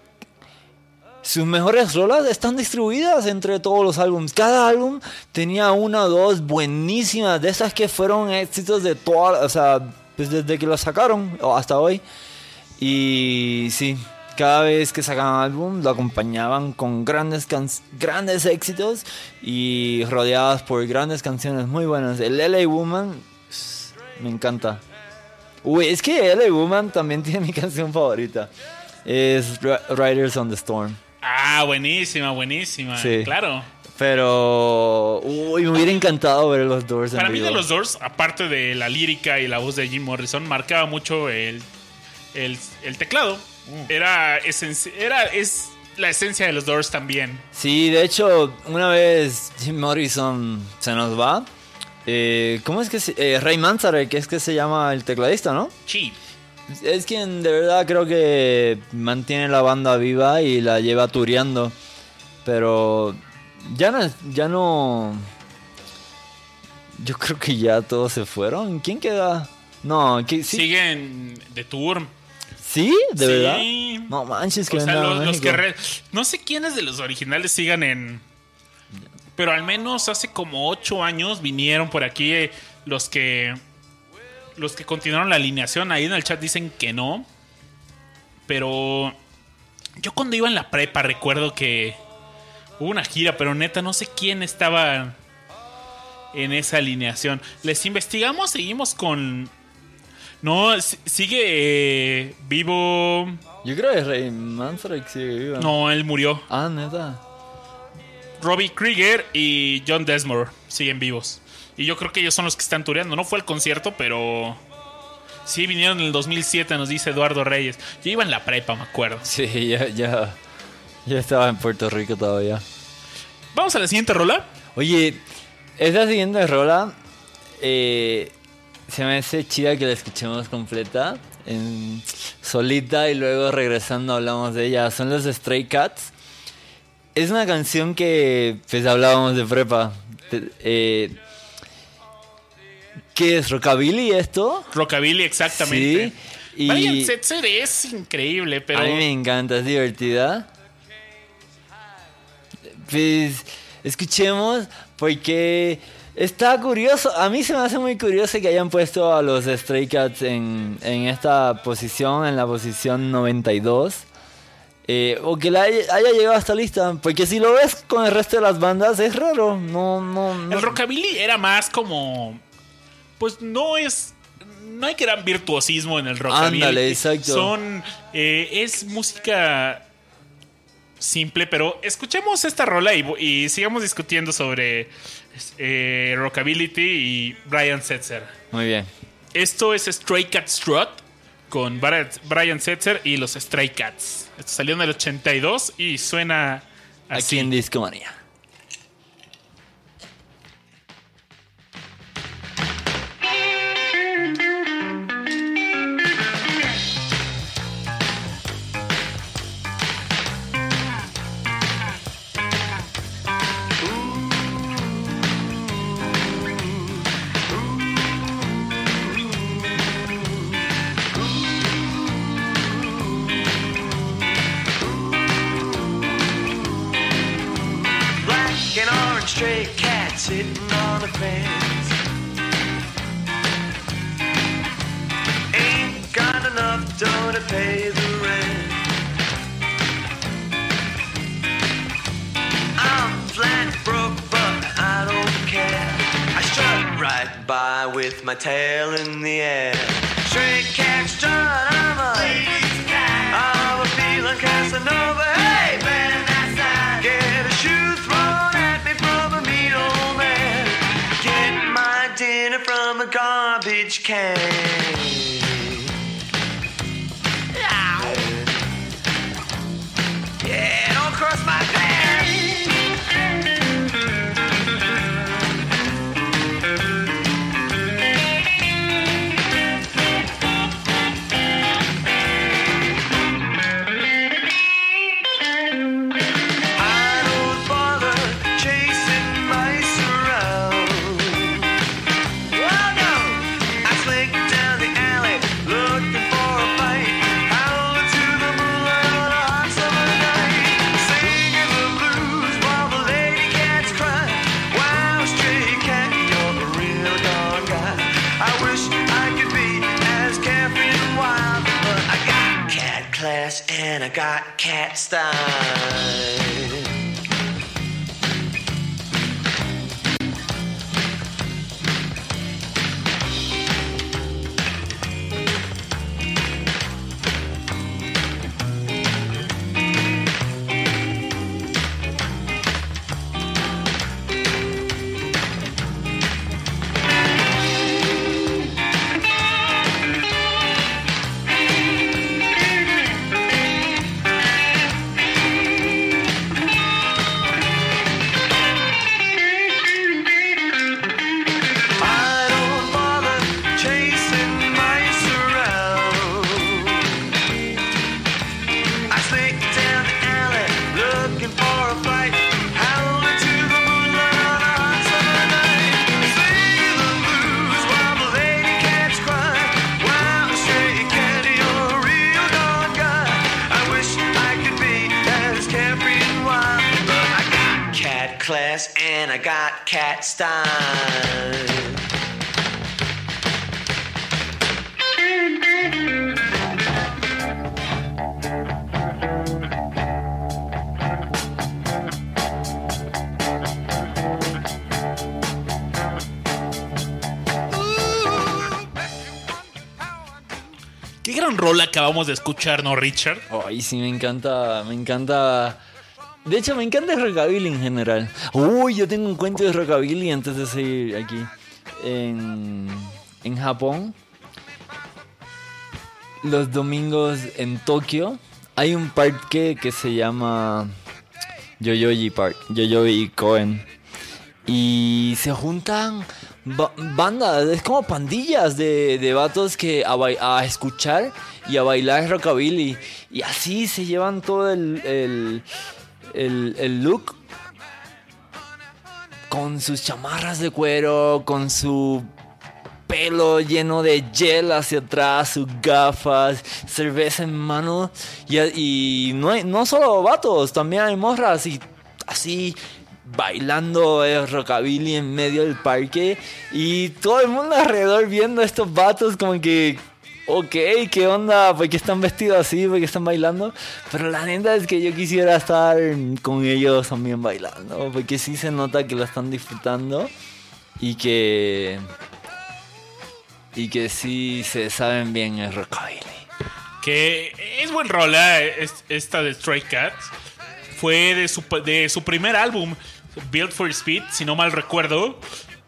sus mejores rolas están distribuidas entre todos los álbumes. Cada álbum tenía una o dos buenísimas, de esas que fueron éxitos de toda, o sea, pues desde que lo sacaron hasta hoy. Y sí, cada vez que sacaban álbum lo acompañaban con grandes, grandes éxitos y rodeadas por grandes canciones muy buenas. El LA Woman me encanta. Uy, es que LA Woman también <laughs> tiene mi canción favorita. Es Ri- Riders on the Storm. Ah, buenísima, buenísima. Sí. Claro. Pero, uy, me hubiera encantado ver los Doors en Para mí vivo. de los Doors, aparte de la lírica y la voz de Jim Morrison, marcaba mucho el, el, el teclado. Mm. Era, era es la esencia de los Doors también. Sí, de hecho, una vez Jim Morrison se nos va. eh, ¿Cómo es que se, eh, Ray Manzarek, que es que se llama el tecladista, ¿no? Sí. Es quien de verdad creo que mantiene la banda viva y la lleva tureando. Pero ya no, ya no. Yo creo que ya todos se fueron. ¿Quién queda? No, ¿qué- sí, Siguen de tour. ¿Sí? ¿De Sí. verdad? No manches, que O sea, los, los que re- no sé quiénes de los originales sigan en. Pero al menos hace como ocho años vinieron por aquí eh, los que. Los que continuaron la alineación. Ahí en el chat dicen que no. Pero. Yo cuando iba en la prepa recuerdo que. Hubo una gira, pero neta no sé quién estaba en esa alineación. Les investigamos, seguimos con. No, si- sigue eh, vivo. Yo creo que Ray Manzarek sigue vivo. No, él murió. Ah, neta. Robbie Krieger y John Desmore siguen vivos. Y yo creo que ellos son los que están tureando. No fue el concierto, pero. Sí, vinieron en el 2007, nos dice Eduardo Reyes. Yo iba en la prepa, me acuerdo. Sí, ya, ya. Ya estaba en Puerto Rico todavía. Vamos a la siguiente rola. Oye, esta siguiente rola eh, se me hace chida que la escuchemos completa, en solita y luego regresando hablamos de ella. Son los Stray Cats. Es una canción que pues hablábamos de prepa. Eh, ¿Qué es? ¿Rockabilly esto? Rockabilly, exactamente. Sí. Y Setzer es increíble, pero. a mí me encanta, es divertida. Pues escuchemos porque está curioso. A mí se me hace muy curioso que hayan puesto a los Stray Cats en, en esta posición, en la posición 92. Eh, o que la haya, haya llegado a esta lista. Porque si lo ves con el resto de las bandas es raro. No, no, no. El rockabilly era más como. Pues no es. No hay gran virtuosismo en el rockabilly. Ándale, exacto. Son. eh, es música simple, pero escuchemos esta rola y, y sigamos discutiendo sobre eh, Rockabilly y Brian Setzer. Muy bien. Esto es Stray Cat Strut con Brian Setzer y los Stray Cats. Esto salió en el 82 y suena así. Aquí en Discomanía. By with my tail in the air. Stray cat strut, I'm a ladies cat. I'm a feeling Casanova. Hey, man, that's that. Get a shoe thrown at me from a mean old man. Get my dinner from a garbage can. Got cat style. And I got cat style. Qué gran rola acabamos de escuchar, ¿no, Richard? Ay, sí, me encanta, me encanta. De hecho, me encanta el rockabilly en general. Uy, yo tengo un cuento de rockabilly antes de seguir aquí. En, en Japón, los domingos en Tokio, hay un parque que se llama Yoyogi Park, Yoyogi Koen. Y se juntan ba- bandas, es como pandillas de, de vatos que a, a escuchar y a bailar rockabilly. Y así se llevan todo el, el- el look con sus chamarras de cuero, con su pelo lleno de gel hacia atrás, sus gafas, cerveza en mano. Y, y no, no solo vatos, también hay morras y así bailando el rockabilly en medio del parque. Y todo el mundo alrededor viendo estos vatos como que... Ok, ¿qué onda? ¿Por qué están vestidos así? ¿Por qué están bailando? Pero la neta es que yo quisiera estar con ellos también bailando. Porque sí se nota que lo están disfrutando. Y que... Y que sí se saben bien el rockabilly. Que es buen rola es- esta de Stray Cats. Fue de su, de su primer álbum, Build for Speed, si no mal recuerdo.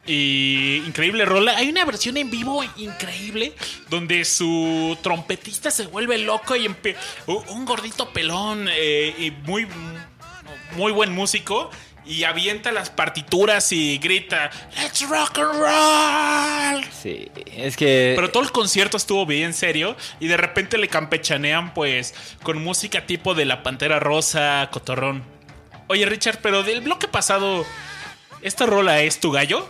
Y increíble rola. Hay una versión en vivo increíble donde su trompetista se vuelve loco y un gordito pelón eh, y muy, muy buen músico. Y avienta las partituras y grita, ¡Let's rock and roll! Sí, es que... Pero todo el concierto estuvo bien serio y de repente le campechanean pues con música tipo de la Pantera Rosa, Cotorrón. Oye Richard, pero del bloque pasado, ¿esta rola es tu gallo?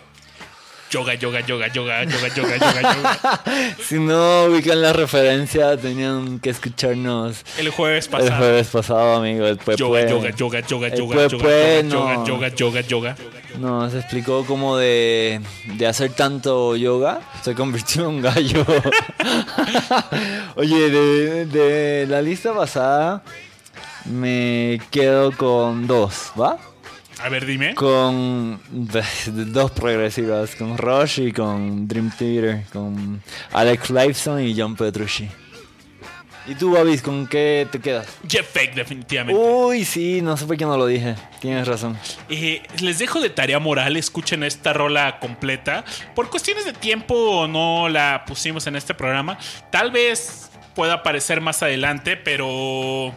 Yoga, yoga, yoga, yoga, yoga, yoga, yoga, yoga. <laughs> Si no ubican la referencia, tenían que escucharnos El jueves el pasado. jueves pasado, amigo. El Pue Yoga, yoga, yoga, yoga, El yoga, yoga, yoga, no. yoga, yoga, yoga, yoga. Nos explicó cómo de, de hacer tanto yoga se convirtió en un gallo. <laughs> Oye, de, de la lista pasada me quedo con dos, ¿va? A ver, dime. Con dos progresivas, con Rush y con Dream Theater, con Alex Lifeson y John Petrucci. ¿Y tú, Babis, con qué te quedas? Jeff Beck, definitivamente. Uy, sí, no sé por qué no lo dije. Tienes razón. Eh, les dejo de tarea moral, escuchen esta rola completa. Por cuestiones de tiempo no la pusimos en este programa. Tal vez pueda aparecer más adelante, pero...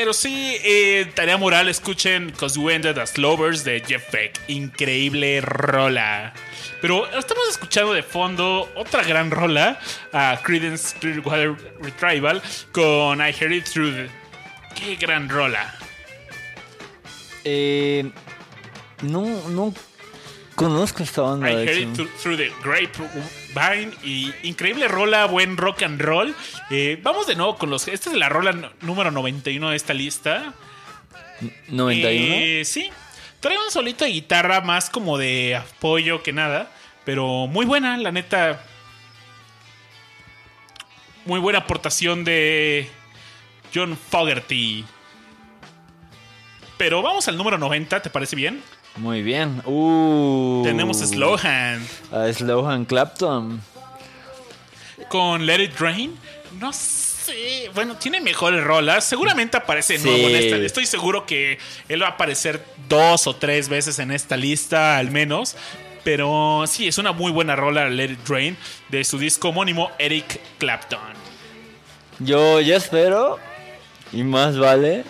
Pero sí, eh, tarea moral, escuchen Cause We Ended as Lovers de Jeff Beck. Increíble rola. Pero estamos escuchando de fondo otra gran rola, a Credence Clearwater Retrieval, con I Heard It Through the... Qué gran rola. Eh, no, no conozco esta banda. I Heard. It Through, the Grapevine y increíble rola, buen rock and roll. Eh, vamos de nuevo con los. Esta es la rola número 91 de esta lista. 91. Eh, sí, trae un solito de guitarra más como de apoyo que nada, pero muy buena, la neta. Muy buena aportación de John Fogerty. Pero vamos al número 90, ¿te parece bien? Muy bien. Uh, Tenemos Slowhand. A Slowhand Clapton. con Let It Rain. No sé. Bueno, tiene mejores rolas. Seguramente aparece Sí. nuevo en esta. Estoy seguro que él va a aparecer dos o tres veces en esta lista, al menos. Pero sí, es una muy buena rola, Let It Rain, de su disco homónimo Eric Clapton. Yo, yo espero, y más vale,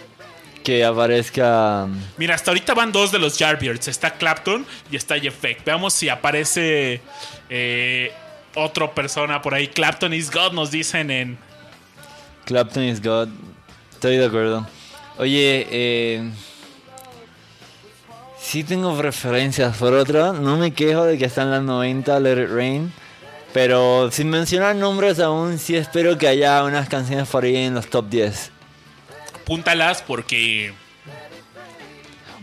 que aparezca. Mira, hasta ahorita van dos de los Yardbirds. Está Clapton y está Jeff Beck. Veamos si aparece eh, otra persona por ahí. Clapton is God, nos dicen en, Clapton is God. Estoy de acuerdo. Oye, eh. Sí tengo preferencias por otra. No me quejo de que están las 90 Let It Rain. Pero sin mencionar nombres aún, sí espero que haya unas canciones por ahí en los top 10. Púntalas porque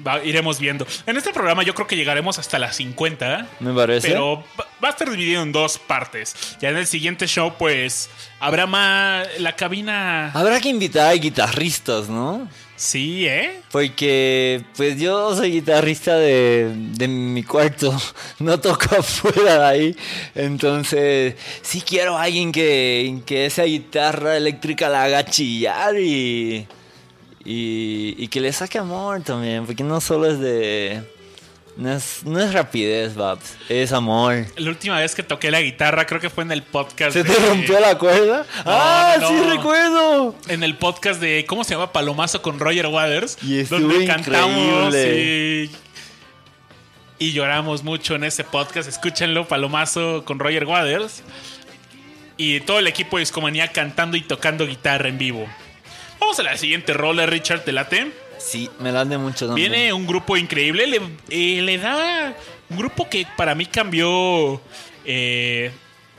va- iremos viendo. En este programa yo creo que llegaremos hasta las 50, Me parece. pero va- va a estar dividido en dos partes. Ya en el siguiente show pues habrá más la cabina. Habrá que invitar a guitarristas, ¿no? Sí, ¿eh? Porque, pues yo soy guitarrista de, de mi cuarto, <laughs> no toco afuera de ahí. Entonces, sí quiero a alguien que, que esa guitarra eléctrica la haga chillar y, y, y que le saque amor también. Porque no solo es de. No es, no es rapidez, Babs, es amor. La última vez que toqué la guitarra creo que fue en el podcast. ¿Se de- te rompió la cuerda? ¡Ah, no, sí recuerdo! En el podcast de ¿cómo se llama? Palomazo con Roger Waters. Y donde cantamos y, y lloramos mucho en ese podcast. Escúchenlo, Palomazo con Roger Waters. Y todo el equipo de Discomanía cantando y tocando guitarra en vivo. Vamos a la siguiente rola, Richard, ¿te late? Sí, me late mucho también. Viene un grupo increíble, le, eh, le da Un grupo que para mí cambió. eh,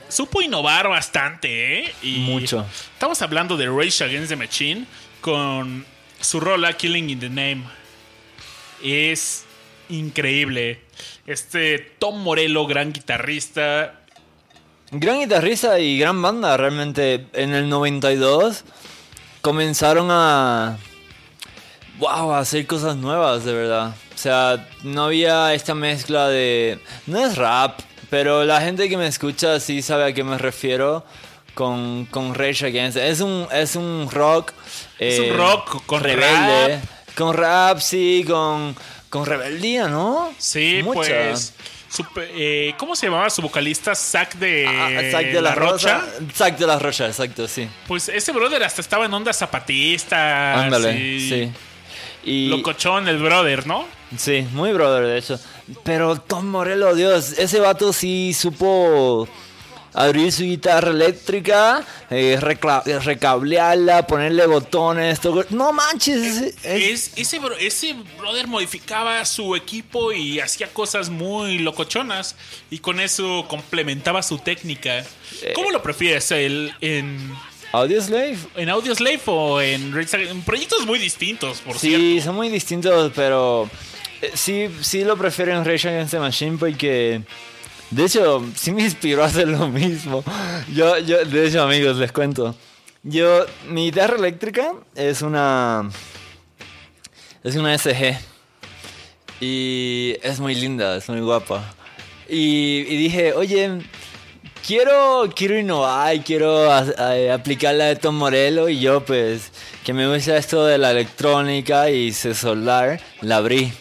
supo innovar bastante, ¿eh? Y Mucho. Estamos hablando de Rage Against the Machine con su rola Killing in the Name. Es increíble. Este Tom Morello, gran guitarrista. Gran guitarrista y gran banda, realmente. En el 92 comenzaron a. Wow, a hacer cosas nuevas, de verdad. O sea, no había esta mezcla de. No es rap, pero la gente que me escucha sí sabe a qué me refiero con, con Rage Against. Es un, es un rock. Es un eh, rock con rebelde. rap. Con rap, sí, con, con rebeldía, ¿no? Sí, Mucha. pues. Super- eh, ¿Cómo se llamaba su vocalista? Zack de, Ah, de la, Rocha. Rocha. Zack de la Rocha, exacto, sí. Pues ese brother hasta estaba en onda zapatista. Ándale, así. sí. Y, Locochón, el brother, ¿no? Sí, muy brother, de hecho. Pero Tom Morello, Dios, ese vato sí supo abrir su guitarra eléctrica, eh, recablearla, ponerle botones. todo- No manches, ese- es- Es, ese, bro- ese brother modificaba su equipo y hacía cosas muy locochonas. Y con eso complementaba su técnica. Eh. ¿Cómo lo prefieres? ¿El, en, Audioslave. ¿En Audioslave o en, en proyectos muy distintos, por Sí, cierto? son muy distintos, pero eh, sí, sí lo prefiero en Rage Against the Machine porque, de hecho, sí me inspiró a hacer lo mismo. Yo, yo, de hecho, amigos, les cuento. Yo, mi guitarra eléctrica es una, es una SG y es muy linda, es muy guapa. Y, dije, oye, quiero, quiero innovar, quiero a- a- aplicar la de Tom Morello y yo pues que me gusta esto de la electrónica y sé soldar, la abrí.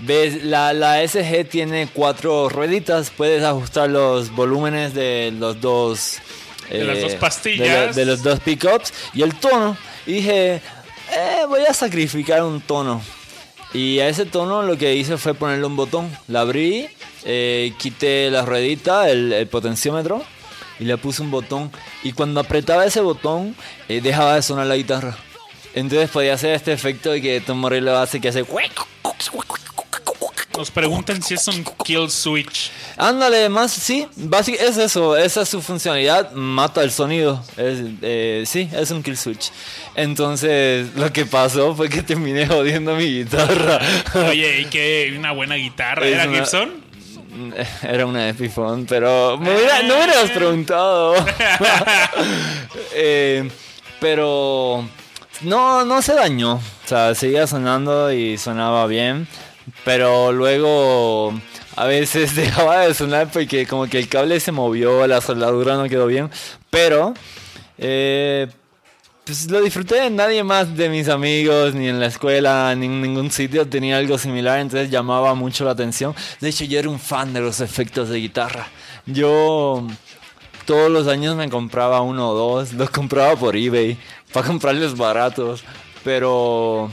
¿Ves? La, la SG tiene cuatro rueditas, puedes ajustar los volúmenes de los dos... De las dos de, pastillas. lo- de los dos pickups y el tono. Y dije, eh, voy a sacrificar un tono. Y a ese tono lo que hice fue ponerle un botón. La abrí, eh, quité la ruedita, el, el potenciómetro, y le puse un botón. Y cuando apretaba ese botón, eh, dejaba de sonar la guitarra. Entonces podía hacer este efecto de que Tom Morello hace que hace... Nos preguntan si es un kill switch. Ándale, más, sí, básic- es eso, esa es su funcionalidad, mata el sonido, es, eh, sí, es un kill switch. Entonces, lo que pasó fue que terminé jodiendo mi guitarra. <laughs> Oye, y que una buena guitarra. ¿Era una- Gibson? <laughs> Era una Epiphone, pero me hubiera- no me hubieras preguntado. <laughs> Eh, pero no, no se dañó, o sea, seguía sonando y sonaba bien, pero luego a veces <laughs> dejaba de sonar porque como que el cable se movió, la soldadura no quedó bien, pero eh, pues lo disfruté, nadie más de mis amigos, ni en la escuela, ni en ningún sitio tenía algo similar, entonces llamaba mucho la atención. De hecho, yo era un fan de los efectos de guitarra. Yo todos los años me compraba uno o dos, los <laughs> compraba por eBay, para comprarlos baratos, pero...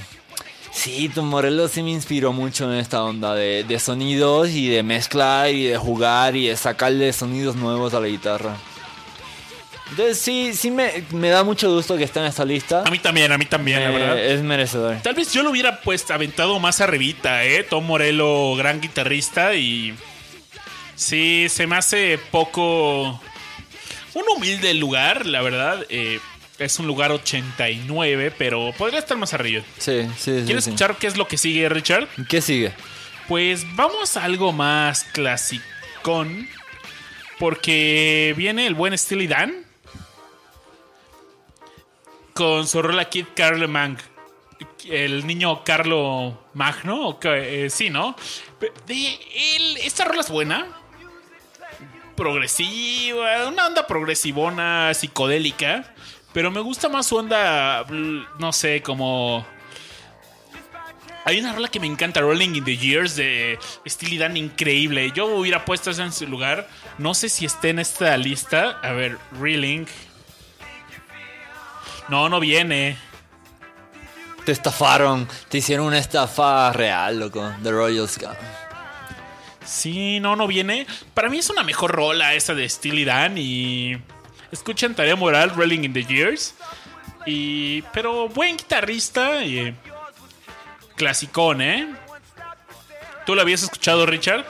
Sí, Tom Morello sí me inspiró mucho en esta onda de, de sonidos y de mezclar y de jugar y de sacarle sonidos nuevos a la guitarra. Entonces sí, sí me, me da mucho gusto que esté en esta lista. A mí también, a mí también, la Eh, verdad. es merecedor. Tal vez yo lo hubiera pues aventado más arribita, ¿eh? Tom Morello, gran guitarrista y... Sí, se me hace poco... Un humilde lugar, la verdad. eh, es un lugar 89, pero podría estar más arriba. Sí, sí, sí. ¿Quieres sí. escuchar qué es lo que sigue, Richard? ¿Qué sigue? Pues vamos a algo más clasicón. Porque viene el buen Steely Dan. Con su rola Kid Carlo Mang. El niño Carlo Magno. o que- eh, sí, ¿no? De él, esta rola es buena. Progresiva. Una onda progresivona, psicodélica. Pero me gusta más su onda, no sé, como... Hay una rola que me encanta, Rolling in the Years, de Steely Dan, increíble. Yo hubiera puesto eso en su lugar. No sé si esté en esta lista. A ver, Reeling. No, no viene. Te estafaron. Te hicieron una estafa real, loco. The Royal Scam. Sí, no, no viene. Para mí es una mejor rola esa de Steely Dan y... Escuchan Tarea Moral, Rolling in the Years. Y... Pero buen guitarrista y... Clasicón, ¿eh? ¿Tú lo habías escuchado, Richard?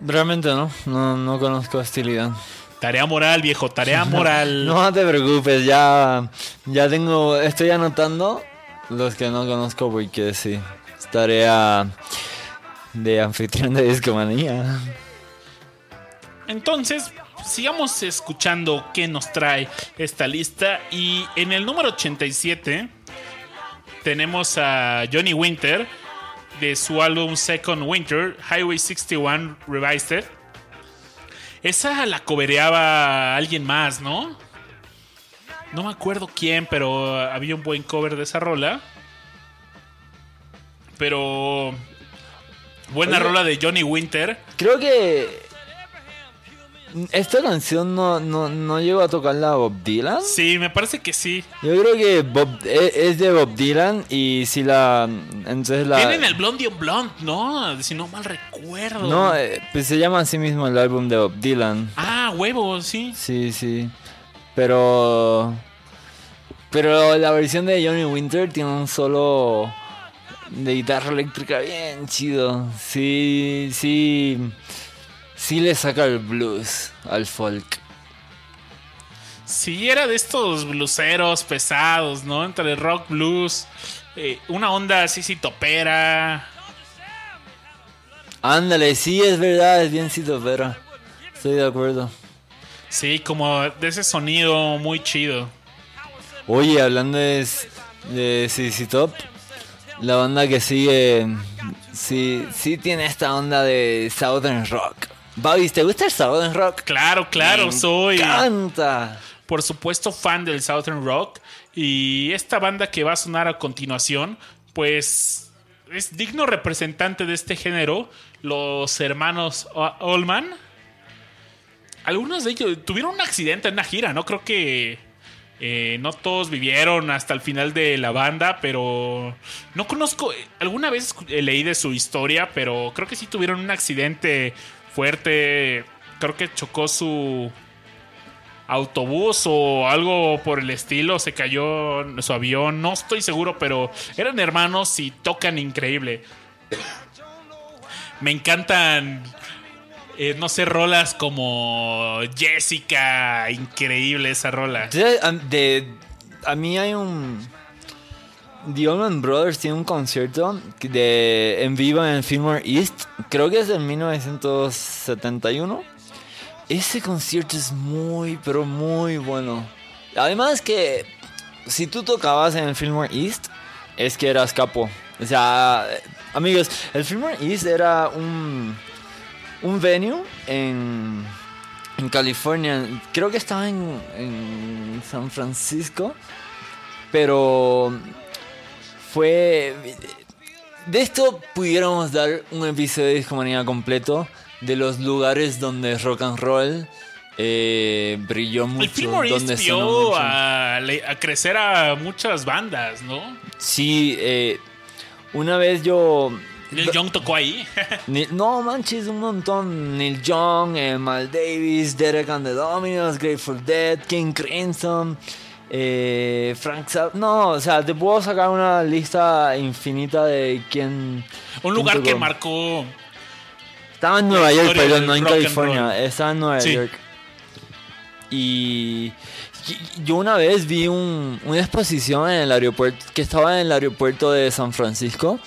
Realmente no, no, no conozco hostilidad. Tarea moral, viejo, tarea <laughs> moral. No te preocupes, ya, ya tengo, estoy anotando los que no conozco porque sí, es tarea de anfitrión de discomanía. Entonces, sigamos escuchando qué nos trae esta lista. Y en el número 87 tenemos a Johnny Winter de su álbum Second Winter, Highway 61 Revised. Esa la cobereaba alguien más, ¿no? No me acuerdo quién, pero había un buen cover de esa rola. Pero buena Oye. rola de Johnny Winter. Creo que esta canción no, no, no llegó a tocarla Bob Dylan. Sí, me parece que sí. Yo creo que Bob, e- es de Bob Dylan y si la... Entonces la... Tienen el Blondie on Blonde, ¿no? Si no mal recuerdo. No, eh, pues se llama así mismo el álbum de Bob Dylan. Ah, huevo, sí. Sí, sí. Pero. Pero la versión de Johnny Winter tiene un solo de guitarra eléctrica bien chido. Sí, sí. Sí le saca el blues al folk. Sí, era de estos bluseros pesados, ¿no? Entre rock, blues. eh, una onda así, sí, topera. Ándale, sí, es verdad, es bien pero Estoy de acuerdo. Sí, como de ese sonido muy chido. Oye, hablando de, de CC Top, la banda que sigue, sí, sí tiene esta onda de Southern Rock. Bobby, ¿te gusta el Southern Rock? Claro, claro, Me soy encanta. por supuesto fan del Southern Rock. Y esta banda que va a sonar a continuación, pues es digno representante de este género, los hermanos Allman. Algunos de ellos tuvieron un accidente en una gira, ¿no? Creo que eh, no todos vivieron hasta el final de la banda, pero no conozco, alguna vez eh, leí de su historia, pero creo que sí tuvieron un accidente fuerte, creo que chocó su autobús o algo por el estilo, se cayó su avión, no estoy seguro, pero eran hermanos y tocan increíble. Me encantan, eh, no sé, rolas como Jessica, increíble esa rola. De, a mí hay un... The Allman Brothers tiene un concierto de, en vivo en Fillmore East, creo que es en 1971. Ese concierto es muy, pero muy bueno. Además que si tú tocabas en el Fillmore East, es que eras capo. O sea, amigos, el Fillmore East era un, un venue en, en California. Creo que estaba en, en San Francisco. Pero fue... De esto pudiéramos dar un episodio de Discomanía completo de los lugares donde rock and roll eh, brilló mucho. El Fillmore donde a, a crecer a muchas bandas, ¿no? Sí, eh, una vez yo... Neil Young tocó ahí. <laughs> No manches, un montón. Neil Young, eh, Mal Davis, Derek and the Dominos, Grateful Dead, King Crimson, eh, Frank Zappa. No, o sea, te puedo sacar una lista infinita de quién. Un lugar quién que marcó. Estaba en Nueva York, del no en California. Estaba en Nueva Sí. York. Y y- yo una vez vi un- una exposición en el aeropuerto, que estaba en el aeropuerto de San Francisco.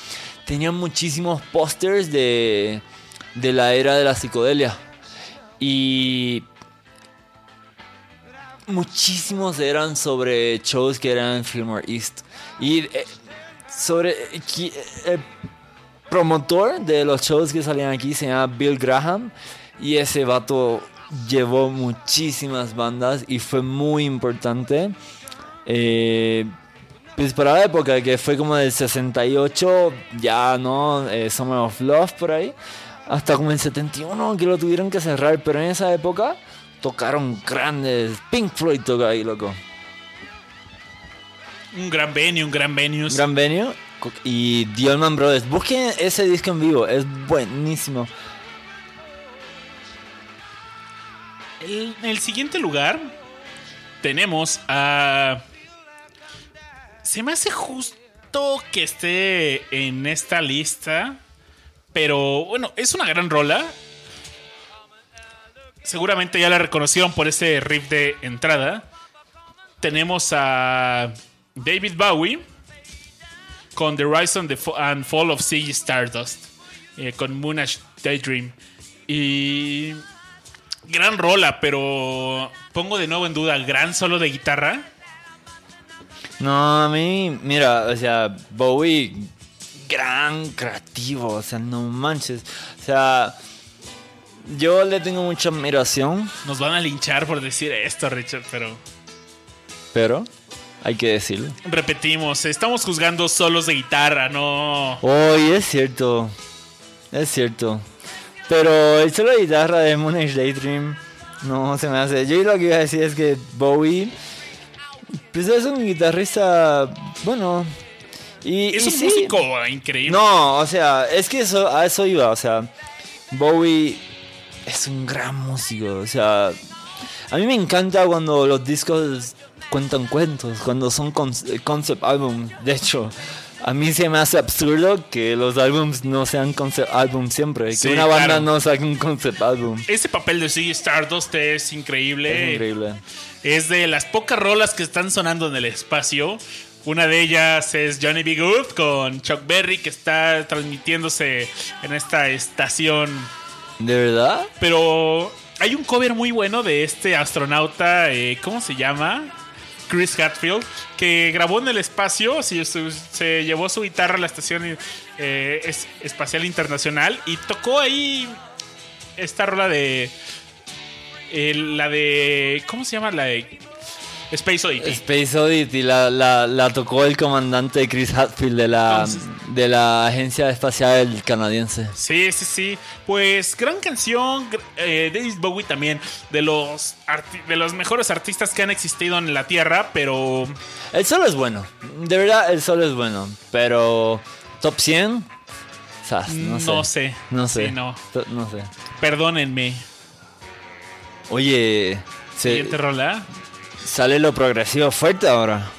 Tenían muchísimos pósters de, de la era de la psicodelia. Y muchísimos eran sobre shows que eran Fillmore East. Y eh, sobre... eh, eh, promotor de los shows que salían aquí se llama Bill Graham y ese vato llevó muchísimas bandas y fue muy importante. Eh, pues para la época que fue como del 68, ya no, eh, Summer of Love por ahí, hasta como el 71 que lo tuvieron que cerrar, pero en esa época tocaron grandes. Pink Floyd toca ahí, loco. Un gran venue, un gran venue. Gran venue. Y Allman Brothers. Busquen ese disco en vivo, es buenísimo. El- en el siguiente lugar tenemos a. Se me hace justo que esté en esta lista. Pero bueno, es una gran rola. Seguramente ya la reconocieron por ese riff de entrada. Tenemos a David Bowie con The Rise and, Fall of Ziggy Stardust, eh, con Moonage Daydream. Y gran rola, pero pongo de nuevo en duda, gran solo de guitarra. No, a mí, mira, o sea, Bowie, gran creativo, o sea, no manches. O sea, yo le tengo mucha admiración, Nos van a linchar por decir esto, Richard, pero pero hay que decirlo. repetimos, estamos juzgando solos de guitarra, no... Oye, es cierto, es cierto. Pero el solo de guitarra de Moonage Daydream no se me hace. Yo lo que iba a decir es que Bowie, pues es un guitarrista, bueno. Y, Es y un sí. músico increíble. No, o sea, es que eso, a eso iba, o sea, Bowie es un gran músico, o sea, a mí me encanta cuando los discos cuentan cuentos, cuando son con- concept albums, de hecho, a mí se me hace absurdo que los álbums no sean concept albums siempre, Sí, que una banda claro. no saque un concept album. Ese papel de Ziggy Stardust es increíble. Es increíble. Es de las pocas rolas que están sonando en el espacio. Una de ellas es Johnny B. Good con Chuck Berry, que está transmitiéndose en esta estación. ¿De verdad? Pero hay un cover muy bueno de este astronauta, eh, ¿cómo se llama? Chris Hatfield, que grabó en el espacio, se, se- llevó su guitarra a la estación eh, es- espacial internacional y tocó ahí esta rola de... eh, la de... ¿Cómo se llama? La de Space Oddity. Space Oddity la, la, la tocó el comandante Chris Hatfield de la, Entonces- de la Agencia Espacial Canadiense. Sí, sí, sí. Pues gran canción. eh, David Bowie también. De los, de los mejores artistas que han existido en la Tierra. Pero El solo es bueno. De verdad, el solo es bueno. Pero, top 100, Sas, no sé. No sé. No sé. Sí, no. Sé. perdónenme. Oye, se- Siguiente rola. Sale lo progresivo fuerte ahora.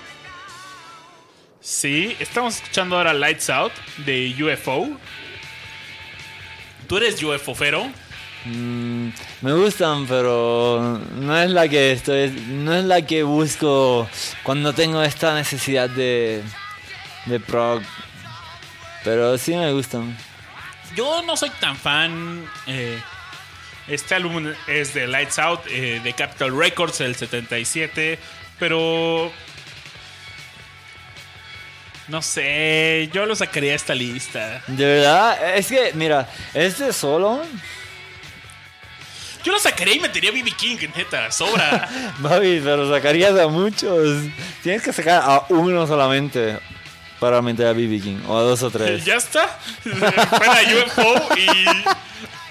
Sí, estamos escuchando ahora Lights Out de UFO. ¿Tú eres UFO Fero? Mm, me gustan, pero no es la que estoy, no es la que busco cuando tengo esta necesidad de, de prog. Pero sí me gustan. Yo no soy tan fan. eh, este álbum es de Lights Out, eh, de Capitol Records, del 77. Pero. No sé, yo lo sacaría de esta lista. De verdad, es que, mira, este solo, Yo lo sacaría y metería a B.B. King, neta, sobra. <laughs> Babi, pero sacarías a muchos. Tienes que sacar a uno solamente para meter a BB King, o a dos o tres. ya está. <laughs> Fuera UFO y.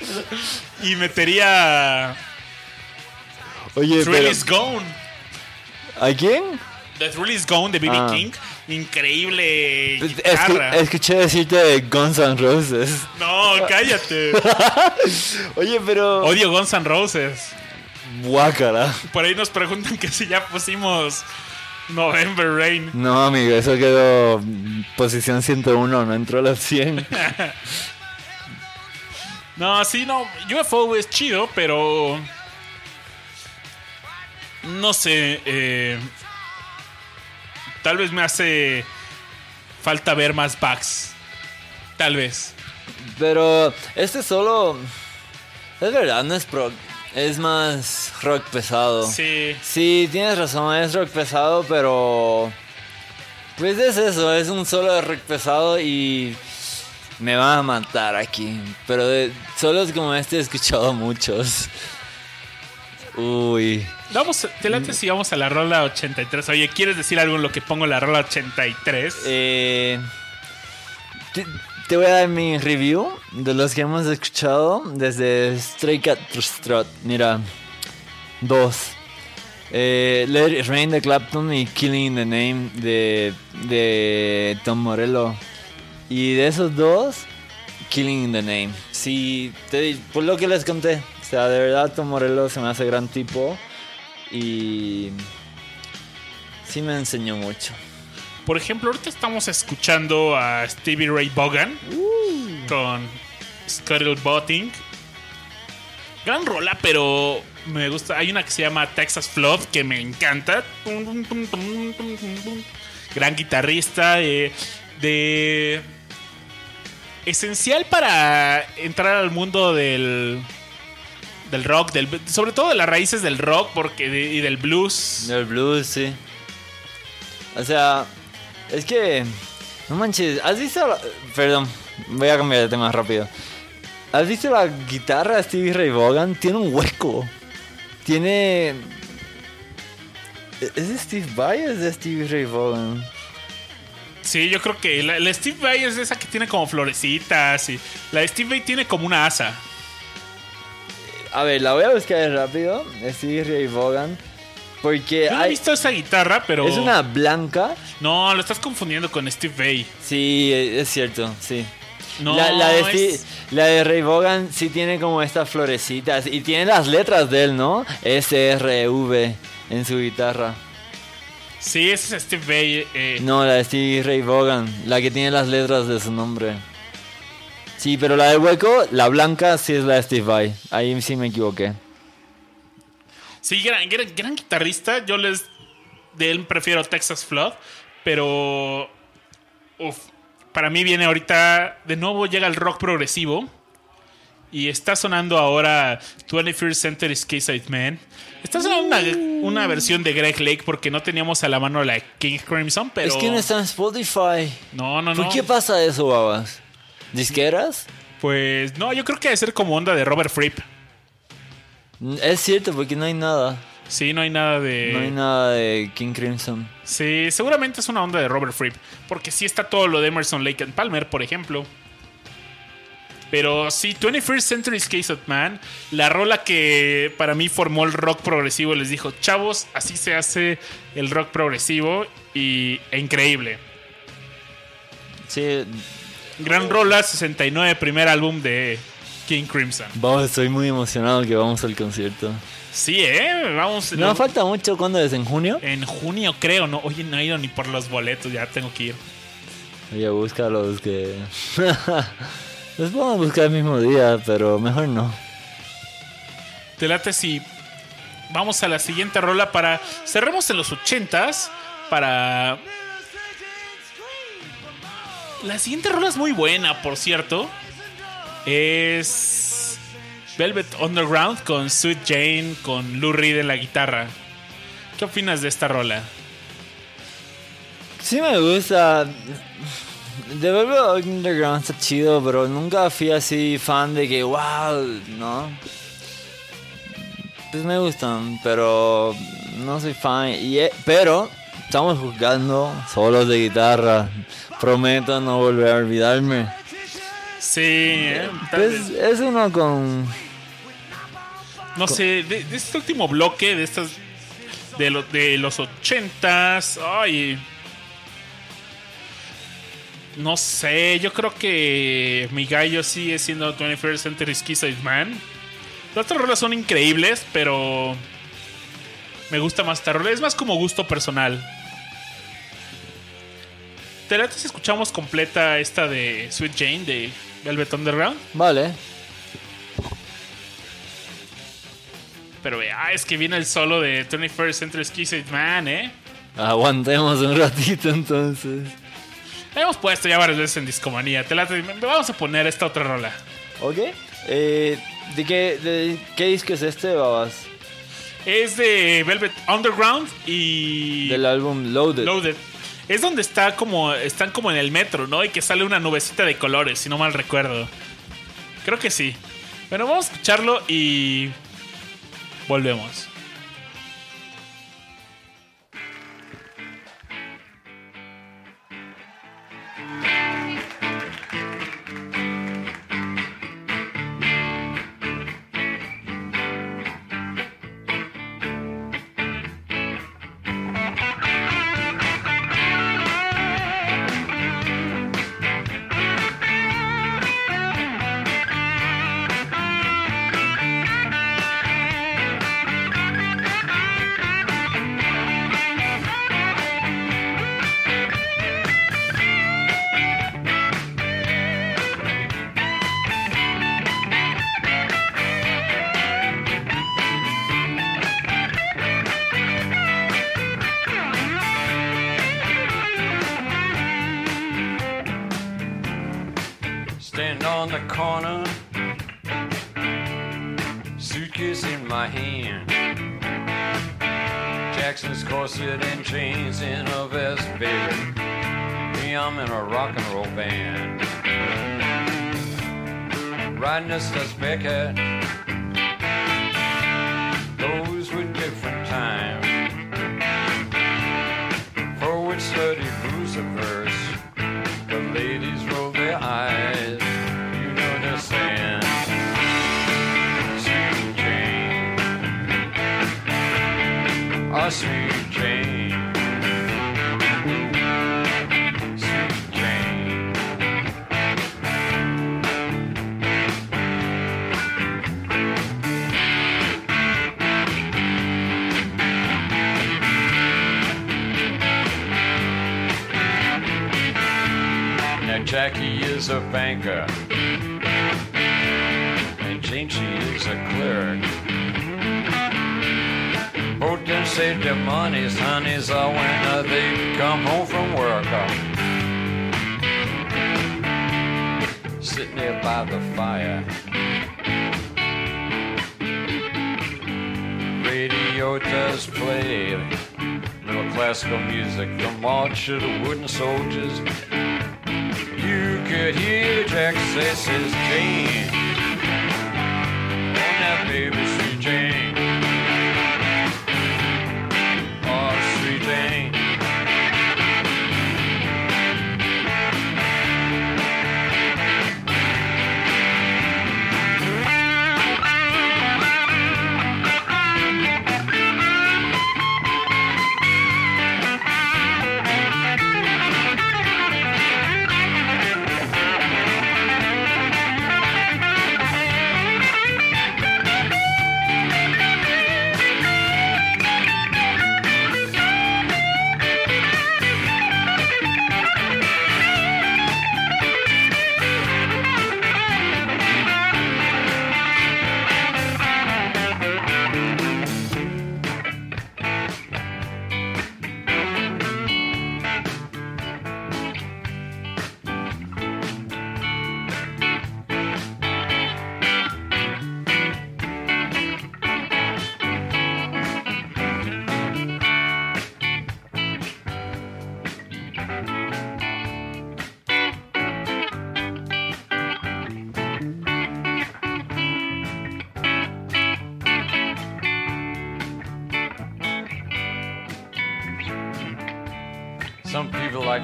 <laughs> Y metería. Oye, Thrill pero, is Gone. ¿a quién? The Thrill is Gone de B.B. Ah. King. Increíble. Escu- guitarra. escuché decirte de Guns N' Roses. No, cállate. <laughs> Oye, pero. Odio Guns N' Roses. Guácara. Por ahí nos preguntan que si ya pusimos November Rain. No, amigo, eso quedó posición 101, no entró a los 100. No, sí, no. UFO es chido, pero. No sé. eh, tal vez me hace falta ver más backs. Tal vez. Pero este solo. Es verdad, no es pro. Es más rock pesado. Sí. Sí, tienes razón, es rock pesado, pero. Pues es eso, es un solo de rock pesado y. Me van a matar aquí. Pero de solos como este he escuchado muchos. Uy. Vamos, te late si vamos a la rola 83. Oye, ¿quieres decir algo en lo que pongo la rola 83? Eh, te, te voy a dar mi review de los que hemos escuchado desde Stray Cat Strut. Mira, dos. Eh, Let It Rain de Clapton y Killing in the Name de, de Tom Morello. Y de esos dos, Killing in the Name. Sí, te, por lo que les conté. O sea, de verdad Tom Morello se me hace gran tipo. Y sí me enseñó mucho. Por ejemplo, ahorita estamos escuchando a Stevie Ray Vaughan con Scuttle Botting. Gran rola, pero me gusta. Hay una que se llama Texas Flood que me encanta. Gran guitarrista. eh, de. Esencial para entrar al mundo del. Del rock, del, sobre todo de las raíces del rock porque y del blues. Del blues, sí. O sea, es que. No manches, ¿has visto la- Perdón, voy a cambiar de tema rápido. ¿Has visto la guitarra de Stevie Ray Vaughan? Tiene un hueco. Tiene. ¿Es de Steve Vai o es de Stevie Ray Vaughan? Sí, yo creo que la, la Steve Vai es esa que tiene como florecitas y la de Steve Vai tiene como una asa. A ver, la voy a buscar rápido. Stevie Ray Vaughan. Porque Yo no he hay. visto esa guitarra, pero Es una blanca. no, lo estás confundiendo con Steve Vai. Sí, es cierto, sí. No, la, la de es- Steve- la de Ray Vaughan sí tiene como estas florecitas y tiene las letras de él, ¿no? S-R-V en su guitarra. Sí, ese es Steve Vai. eh, No, la de Stevie Ray Vaughan, la que tiene las letras de su nombre. Sí, pero la del hueco, la blanca sí es la de Steve Vai. Ahí sí me equivoqué. Sí, gran, gran, gran guitarrista. Yo les. De él prefiero Texas Flood. Pero. Uf. Para mí viene ahorita. De nuevo llega el rock progresivo. Y está sonando ahora 21st Century Side Man. Está sonando una, una versión de Greg Lake porque no teníamos a la mano la King Crimson, pero. Es que no está en Spotify. No, no, ¿Por no. qué pasa eso, babas? ¿Disqueras? Pues no, yo creo que debe ser como onda de Robert Fripp. Es cierto, porque no hay nada. Sí, no hay nada de. No hay nada de King Crimson. Sí, seguramente es una onda de Robert Fripp. Porque sí está todo lo de Emerson Lake and Palmer, por ejemplo. Pero sí, 21st Century Case of Man, la rola que para mí formó el rock progresivo, les dijo, chavos, así se hace el rock progresivo y, e increíble. Sí, Gran rola, 69, primer álbum de King Crimson. vamos, estoy muy emocionado que vamos al concierto. Sí, eh, vamos. No falta mucho, ¿cuándo es? ¿En junio? En junio creo, ¿no? Oye, no he ido ni por los boletos, ya tengo que ir. Oye, búscalos que... <laughs> Los podemos buscar el mismo día, pero mejor no. Te late si vamos a la siguiente rola para cerremos en los 80s para La siguiente rola es muy buena, por cierto. Es Velvet Underground con Sweet Jane con Lou Reed en la guitarra. ¿Qué opinas de esta rola? Sí me gusta. The Velvet Underground está chido, pero nunca fui así fan de que, wow, ¿no? Pues me gustan, pero no soy fan. Y, eh, pero estamos jugando solos de guitarra. Prometo no volver a olvidarme. Sí, eh, Pues es uno con... no sé, de, de este último bloque, de estas. De, lo- de los ochentas. Ay. No sé, yo creo que mi gallo sigue siendo 21st Century Schizoid Man. Las otras rolas son increíbles, pero. Me gusta más esta rola. Es más como gusto personal. ¿Te late si escuchamos completa esta de Sweet Jane de Velvet Underground? Vale. Pero ah, es que viene el solo de 21st Century Schizoid Man, ¿eh? Aguantemos un ratito entonces. La hemos puesto ya varias veces en Discomanía. Te me- vamos a poner esta otra rola. ¿Ok? Eh, ¿de, qué, ¿De qué disco es este, babas? Es de Velvet Underground y Del álbum Loaded. Loaded. Es donde está como están como en el metro, ¿no? Y que sale una nubecita de colores, si no mal recuerdo. Creo que sí. Bueno, vamos a escucharlo y volvemos.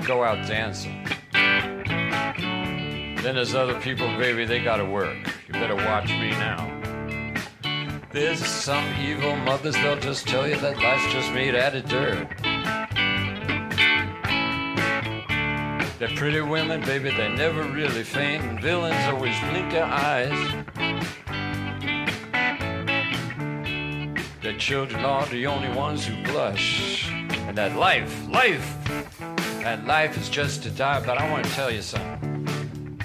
Go out dancing. Then there's other people, baby, they gotta work. You better watch me now. There's some evil mothers, they'll just tell you that life's just made out of dirt. They're pretty women, baby, they never really faint, and villains always blink their eyes. Their children are the only ones who blush. And that life, life, life is just to die. But I want to tell you something.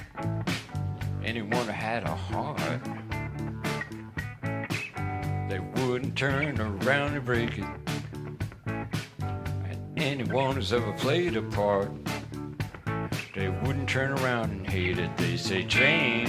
Anyone who had a heart, they wouldn't turn around and break it. And anyone who's ever played a part, they wouldn't turn around and hate it. They say, Jane,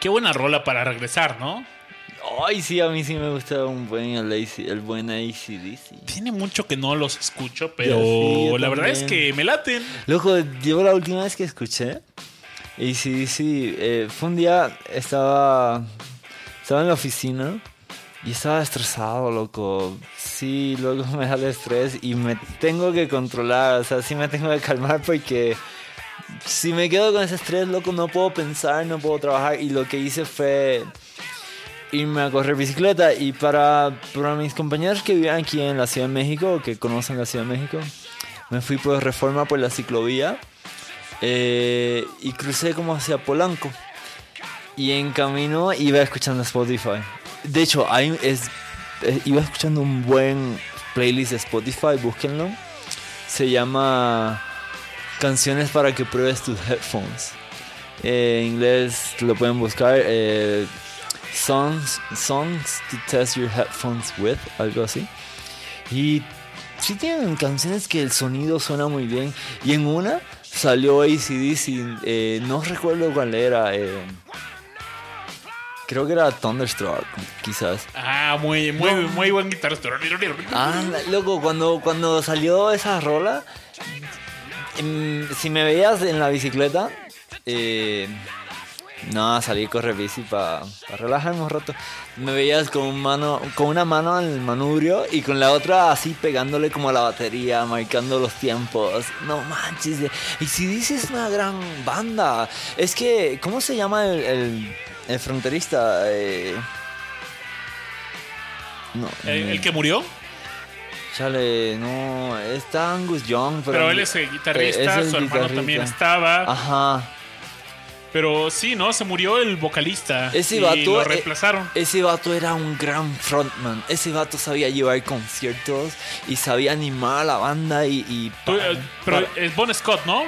Qué buena rola para regresar, ¿no? Ay, sí, a mí sí me gusta un buen el, AC el buen ACDC. Tiene mucho que no los escucho, pero sí, la verdad es que me laten. Loco, yo la última vez que escuché ACDC, eh, fue un día, estaba, estaba en la oficina y estaba estresado, loco. sí, luego <laughs> me da el estrés y me tengo que controlar, o sea, sí me tengo que calmar porque si me quedo con ese estrés, loco, no puedo pensar, no puedo trabajar y lo que hice fue irme a correr bicicleta y para, para mis compañeros que viven aquí en la Ciudad de México, que conocen la Ciudad de México, me fui por reforma por la ciclovía eh, y crucé como hacia Polanco y en camino iba escuchando Spotify. De hecho, hay, es, eh, iba escuchando un buen playlist de Spotify, búsquenlo. Se llama Canciones para que pruebes tus headphones. Eh, en inglés lo pueden buscar. eh, songs, songs to test your headphones with, algo así. Y sí tienen canciones que el sonido suena muy bien. Y en una salió ACDC, eh, no recuerdo cuál era. eh, creo que era Thunderstruck, quizás. Ah, muy, muy, muy buen guitarrista. Ah, loco, cuando, cuando salió esa rola, si me veías en la bicicleta, eh, no, salí correr bici para relajarme un rato. Me veías con, un mano, con una mano en el manubrio y con la otra así pegándole como a la batería, marcando los tiempos. No manches, y si dices una gran banda, es que, ¿cómo se llama el, el, el fronterista? Eh, no, ¿El, el que murió? Chale, no, está Angus Young, pero... Pero él es el guitarrista, es el su hermano guitarrista. también estaba. Ajá, Pero sí, ¿no? Se murió el vocalista. ese y vato... lo eh, reemplazaron. ese vato era un gran frontman. Ese vato sabía llevar conciertos y sabía animar a la banda y... eh, pero para- es Bon Scott, ¿no?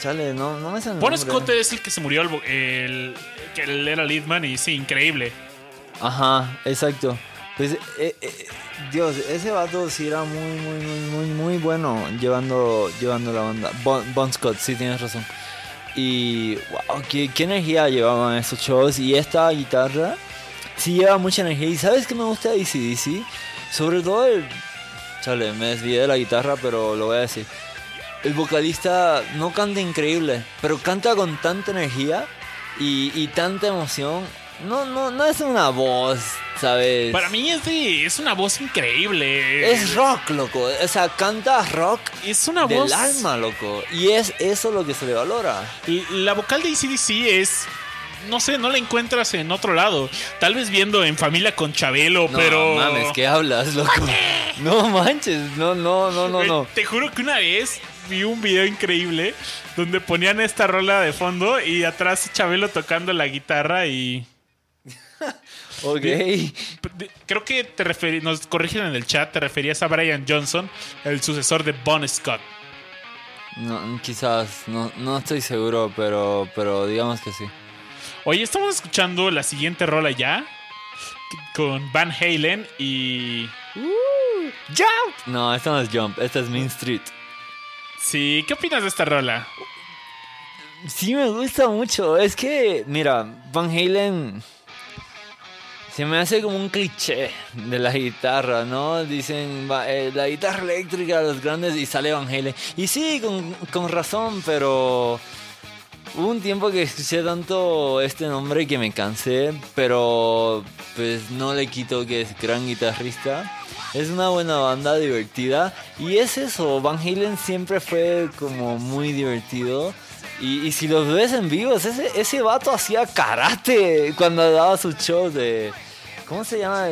Chale, no, no me sale Bon. Scott es el que se murió, el, el- que él era leadman y sí, increíble. Ajá, exacto. Pues, eh, eh, Dios, ese vato sí era muy, muy, muy, muy, muy bueno llevando, llevando la banda. Bon, Bon Scott, sí tienes razón. Y, wow, qué, qué energía llevaban esos shows. Y esta guitarra, sí lleva mucha energía. ¿Y sabes qué me gusta de ACDC? Sobre todo el... Chale, me desvié de la guitarra, pero lo voy a decir. El vocalista no canta increíble, pero canta con tanta energía y, y tanta emoción. No, no, no es una voz, ¿sabes? Para mí es, de- es una voz increíble. Es rock, loco. O sea, canta rock Es una del voz. alma, loco. Y es eso lo que se le valora. La vocal de ACDC es. No sé, no la encuentras en otro lado. Tal vez viendo en familia con Chabelo, No pero. mames, ¿qué hablas, loco? No manches, no, no, no, no, no. Te juro que una vez vi un video increíble donde ponían esta rola de fondo y atrás Chabelo tocando la guitarra y. Ok. Creo que te referi- nos corrigen en el chat, te referías a Brian Johnson, el sucesor de Bon Scott. No, quizás, no, no estoy seguro, pero, pero digamos que sí. Oye, estamos escuchando la siguiente rola ya con Van Halen y. ¡Jump! No, esta no es Jump, esta es Main Street. Sí, ¿qué opinas de esta rola? Sí me gusta mucho. Es que, mira, Van Halen se me hace como un cliché de la guitarra, ¿no? Dicen eh, la guitarra eléctrica, los grandes, y sale Van Halen. Y sí, con, con razón, pero hubo un tiempo que escuché tanto este nombre que me cansé, pero pues no le quito que es gran guitarrista. Es una buena banda divertida y es eso, Van Halen siempre fue como muy divertido. Y, y si los ves en vivo, ese, ese vato hacía karate cuando daba sus shows de... ¿Cómo se llama?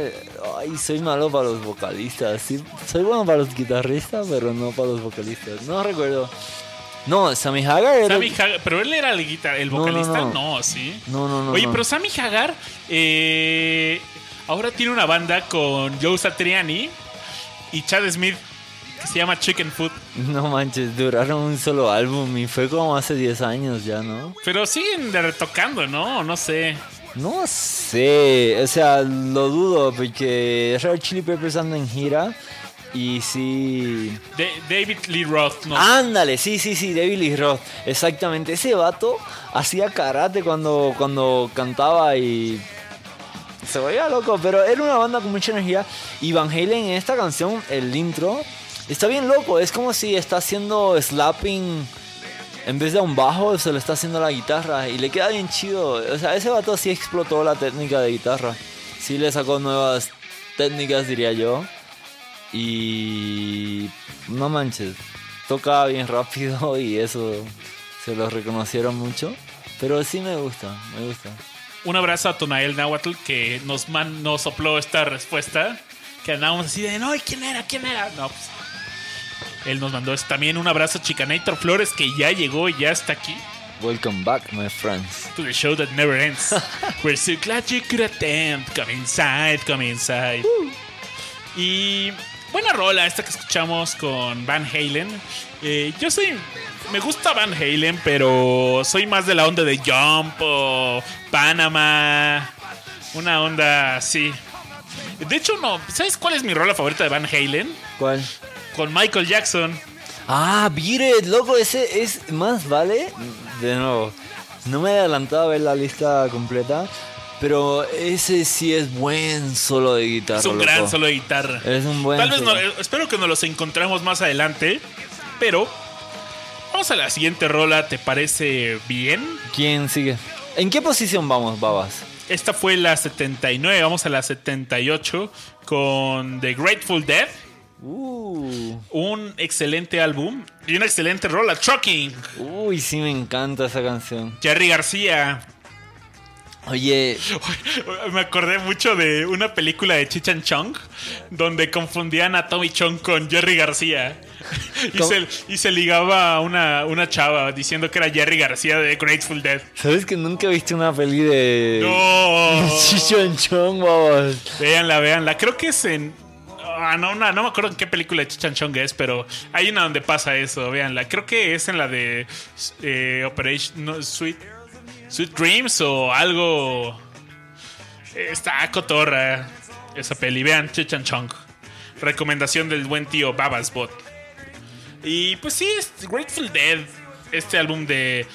Ay, soy malo para los vocalistas. Sí, soy bueno para los guitarristas, pero no para los vocalistas. No recuerdo. No, Sammy Hagar era... Sammy Hagar, pero él era el, guitar el No, no, vocalista, no, no. sí. No, no, no. Oye, pero Sammy Hagar eh, ahora tiene una banda con Joe Satriani y Chad Smith que se llama Chicken Food. No manches, duraron un solo álbum y fue como hace 10 años ya, ¿no? Pero siguen retocando, ¿no? No sé. No sé, o sea, lo dudo porque Red Chili Peppers anda en gira y sí... De- David Lee Roth, ¿no? Ándale, sí, sí, sí, David Lee Roth, exactamente. Ese vato hacía karate cuando, cuando cantaba y se veía loco, pero era una banda con mucha energía. Y Van Halen en esta canción, el intro, está bien loco. Es como si está haciendo slapping. En vez de un bajo, se lo está haciendo la guitarra y le queda bien chido. O sea, ese vato sí explotó la técnica de guitarra. Sí le sacó nuevas técnicas, diría yo. Y no manches, toca bien rápido <laughs> y eso se lo reconocieron mucho. Pero sí me gusta, me gusta. Un abrazo a Tonael Nahuatl que nos, man- nos sopló esta respuesta. Que andábamos así de, no, ¿y quién era? ¿Quién era? No, pues. Él nos mandó también un abrazo a Chicanator Flores que ya llegó y ya está aquí. Welcome back, my friends. To the show that never ends. <laughs> We're so glad you could attend. Come inside, come inside. Y buena rola esta que escuchamos con Van Halen. Eh, yo soy. Me gusta Van Halen, pero soy más de la onda de Jump o Panama. Una onda así. De hecho, no. ¿Sabes cuál es mi rola favorita de Van Halen? ¿Cuál? Con Michael Jackson. Ah, Beat loco, ese es más, ¿vale? De nuevo, no me he adelantado a ver la lista completa, pero ese sí es buen solo de guitarra. Es un loco. gran solo de guitarra. Es un buen Tal vez no, eh, espero que nos los encontremos más adelante. Pero vamos a la siguiente rola, ¿te parece bien? ¿Quién sigue? ¿En qué posición vamos, babas? Esta fue la 79, vamos a la 78 con The Grateful Dead. Uh, Un excelente álbum y una excelente rola, Trucking. uy, sí me encanta esa canción. Jerry García. Oye, Me acordé mucho de una película de Chichan Chong donde confundían a Tommy Chong con Jerry García. Y se, y se ligaba a una, una chava diciendo que era Jerry García de Grateful Dead. ¿sabes que nunca viste una peli de... No. <laughs> Chicho en Chong, babas? Véanla, véanla. Creo que es en. Ah, no, no, no me acuerdo en qué película de Chichan Chong es, pero hay una donde pasa eso, véanla. Creo que es en la de eh, Operation Sweet, Sweet Dreams o algo. Está cotorra esa peli. Vean Chichan Chong. Recomendación del buen tío Babas Bot. Y pues sí, es Grateful Dead. Este álbum de.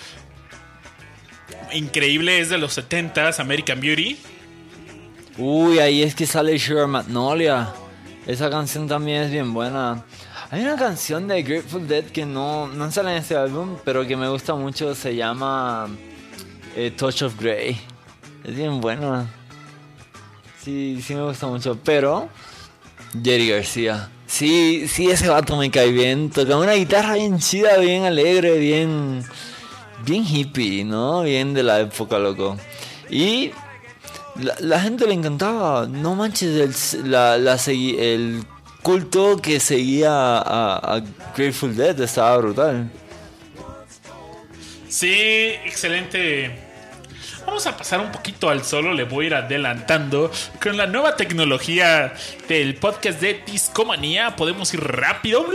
Increíble, es de los 70s, American Beauty. Uy, ahí es que sale Sugar Magnolia. Esa canción también es bien buena. Hay una canción de Grateful Dead que no, no sale en este álbum, pero que me gusta mucho. Se llama eh, Touch of Grey. Es bien buena. Sí, sí me gusta mucho. Pero, Jerry García. Sí, sí, ese vato me cae bien. Toca una guitarra bien chida, bien alegre, bien. Bien hippie, ¿no? Bien de la época, loco. Y la, la gente le encantaba. No manches, el, la, la segui- el culto que seguía a, a Grateful Dead estaba brutal. Sí, excelente. Vamos a pasar un poquito al solo, le voy a ir adelantando. Con la nueva tecnología del podcast de Discomanía, podemos ir rápido.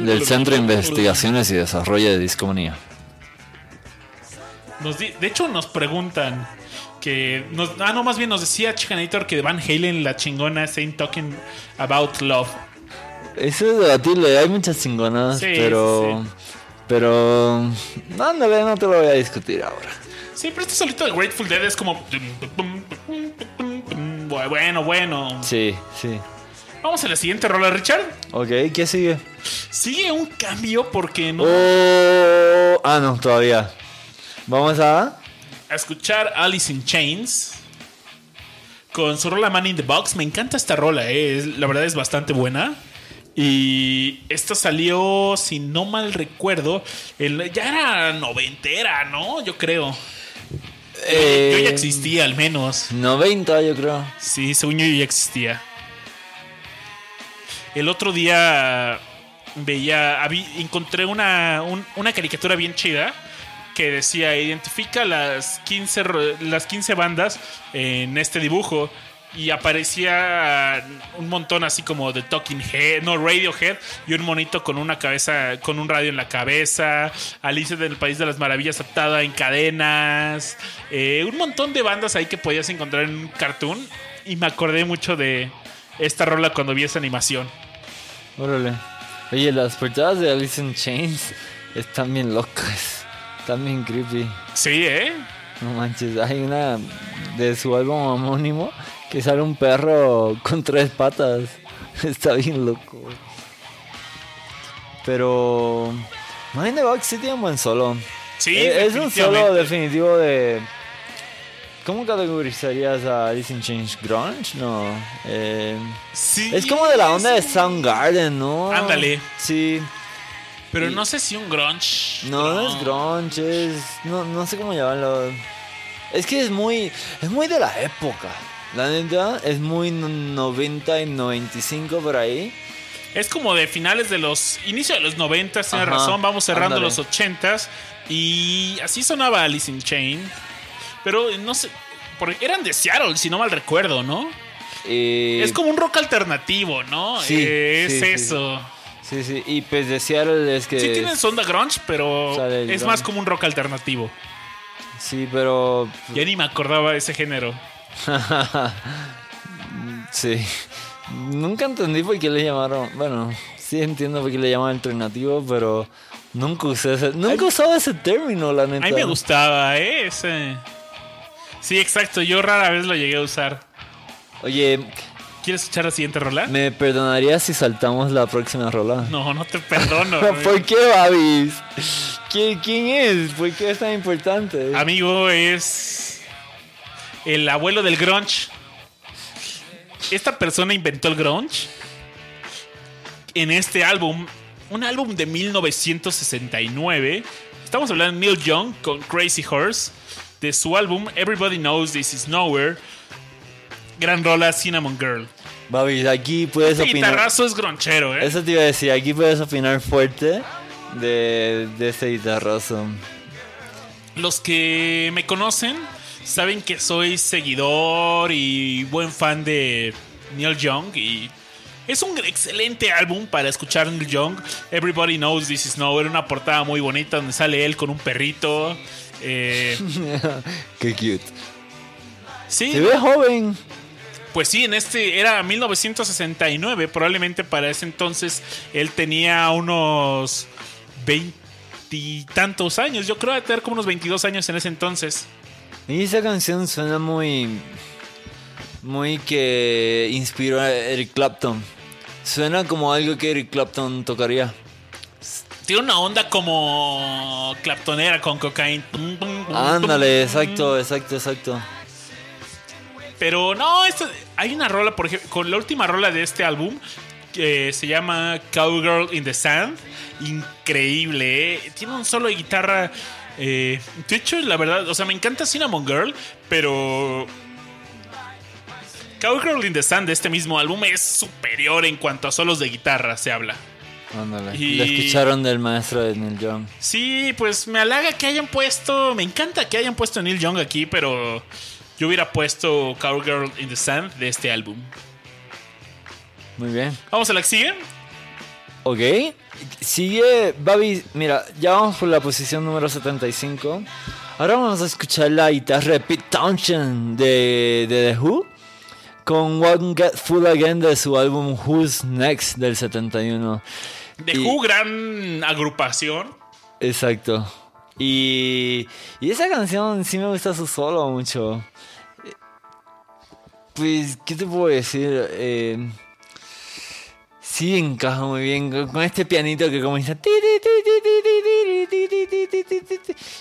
Del Centro de Investigaciones y Desarrollo de Discomanía. Nos de hecho, nos preguntan que. Nos, ah, no, más bien nos decía Chicanator que Van Halen, la chingona, Ain't Talking About Love. Eso es debatible, hay muchas chingonas, Sí, pero. sí, Pero. Ándale, no te lo voy a discutir ahora. Sí, pero este solito de Grateful Dead es como. Bueno, bueno. Sí, sí. Vamos a la siguiente rola, Richard. Ok, ¿qué sigue? Sigue un cambio porque no. Oh, ah, no, todavía. Vamos a. a escuchar Alice in Chains con su rola Man in the Box. Me encanta esta rola, eh. Es- la verdad es bastante buena. Y esta salió, si no mal recuerdo, el- ya era noventera, ¿no? Yo creo. Yo Eh, ya existía al menos. 90, yo creo. Sí, según yo ya existía. El otro día veía, encontré una, un- una caricatura bien chida que decía, identifica las 15, ro- las 15 bandas en este dibujo. Y aparecía un montón así como de Talking Head, no, Radiohead, y un monito con una cabeza, con un radio en la cabeza, Alice del País de las Maravillas atada en cadenas, eh, un montón de bandas ahí que podías encontrar en un cartoon. Y me acordé mucho de esta rola cuando vi esa animación. Órale. Oye, las portadas de Alice in Chains están bien locas. Están bien creepy. Sí, ¿eh? No manches, hay una de su álbum homónimo que sale un perro con tres patas. <laughs> Está bien loco. Pero. Mind the Box sí tiene un buen solo. Sí, Eh, es un solo definitivo de. ¿Cómo categorizarías a Alice in Chains grunge? No. eh, Sí, es como de la onda de. Soundgarden, ¿no? Ándale. Sí. Pero y- no sé si un grunge. No, no es grunge, es... No, no sé cómo llamarlo. Es que es muy... Es muy de la época. La neta, es muy no- 90 y 95 por ahí. Es como de finales de los. Inicio de los 90, tienes Ajá, razón. Vamos cerrando ándale. los 80 Y así sonaba Alice in Chain. Pero no sé. porque eran de Seattle, si no mal recuerdo, ¿no? Y- Es como un rock alternativo, ¿no? Sí, Eh, es sí. eso. Sí, sí. Y pues de Seattle es que... Sí tienen sonda grunge, pero es grunge. más como un rock alternativo. Sí, pero... Ya ni me acordaba de ese género. <laughs> sí. Nunca entendí por qué le llamaron... Bueno, sí entiendo por qué le llaman alternativo, pero... Nunca usé ese... Nunca Ay, usaba ese término, la neta. A mí me gustaba, ¿eh? Ese. Sí, exacto. Yo rara vez lo llegué a usar. Oye, ¿Quieres escuchar la siguiente rola? ¿me perdonarías si saltamos la próxima rola? No, no te perdono. <laughs> ¿Por qué, Babis? ¿Quién, ¿Quién es? ¿Por qué es tan importante? Amigo es el abuelo del grunge. Esta persona inventó el grunge en este álbum, un álbum de 1969. Estamos hablando de Neil Young con Crazy Horse, de su álbum Everybody Knows This Is Nowhere. Gran rola Cinnamon Girl. Babis, aquí puedes Este opinar. guitarrazo es gronchero, ¿eh? Eso te iba a decir, aquí puedes opinar fuerte de, de este guitarrazo. Los que me conocen saben que soy seguidor y buen fan de Neil Young y es un excelente álbum para escuchar Neil Young. Everybody Knows This Is Nowhere, una portada muy bonita donde sale él con un perrito. Eh, <laughs> Qué cute. sí, Se ve joven. Pues sí, en este era 1969, probablemente para ese entonces él tenía unos veintitantos años. Yo creo que tener como unos 22 años en ese entonces. Y esa canción suena muy. Muy que inspiró a Eric Clapton. Suena como algo que Eric Clapton tocaría. Tiene una onda como claptonera con cocaína. Ándale, exacto, exacto, exacto. Pero no, esto, hay una rola, por ejemplo, con la última rola de este álbum que se llama Cowgirl in the Sand. Increíble, ¿eh? Tiene un solo de guitarra. eh, de hecho, la verdad, o sea, me encanta Cinnamon Girl, pero. Cowgirl in the Sand de este mismo álbum es superior en cuanto a solos de guitarra se habla. Ándale. Y- Lo escucharon del maestro de Neil Young. Sí, pues me halaga que hayan puesto. Me encanta que hayan puesto a Neil Young aquí, pero yo hubiera puesto Cowgirl in the Sand de este álbum. Muy bien. Vamos a la que sigue. Ok. Sigue, Babi, mira, ya vamos por la posición número 75. Ahora vamos a escuchar la guitarra de Pete Townshend de, de The Who con One Get Full Again de su álbum Who's Next del 71. De Y- Who, gran agrupación. Exacto. Y, y esa canción sí me gusta su solo mucho. Pues, ¿qué te puedo decir? Sí, encaja muy bien con este pianito que comienza.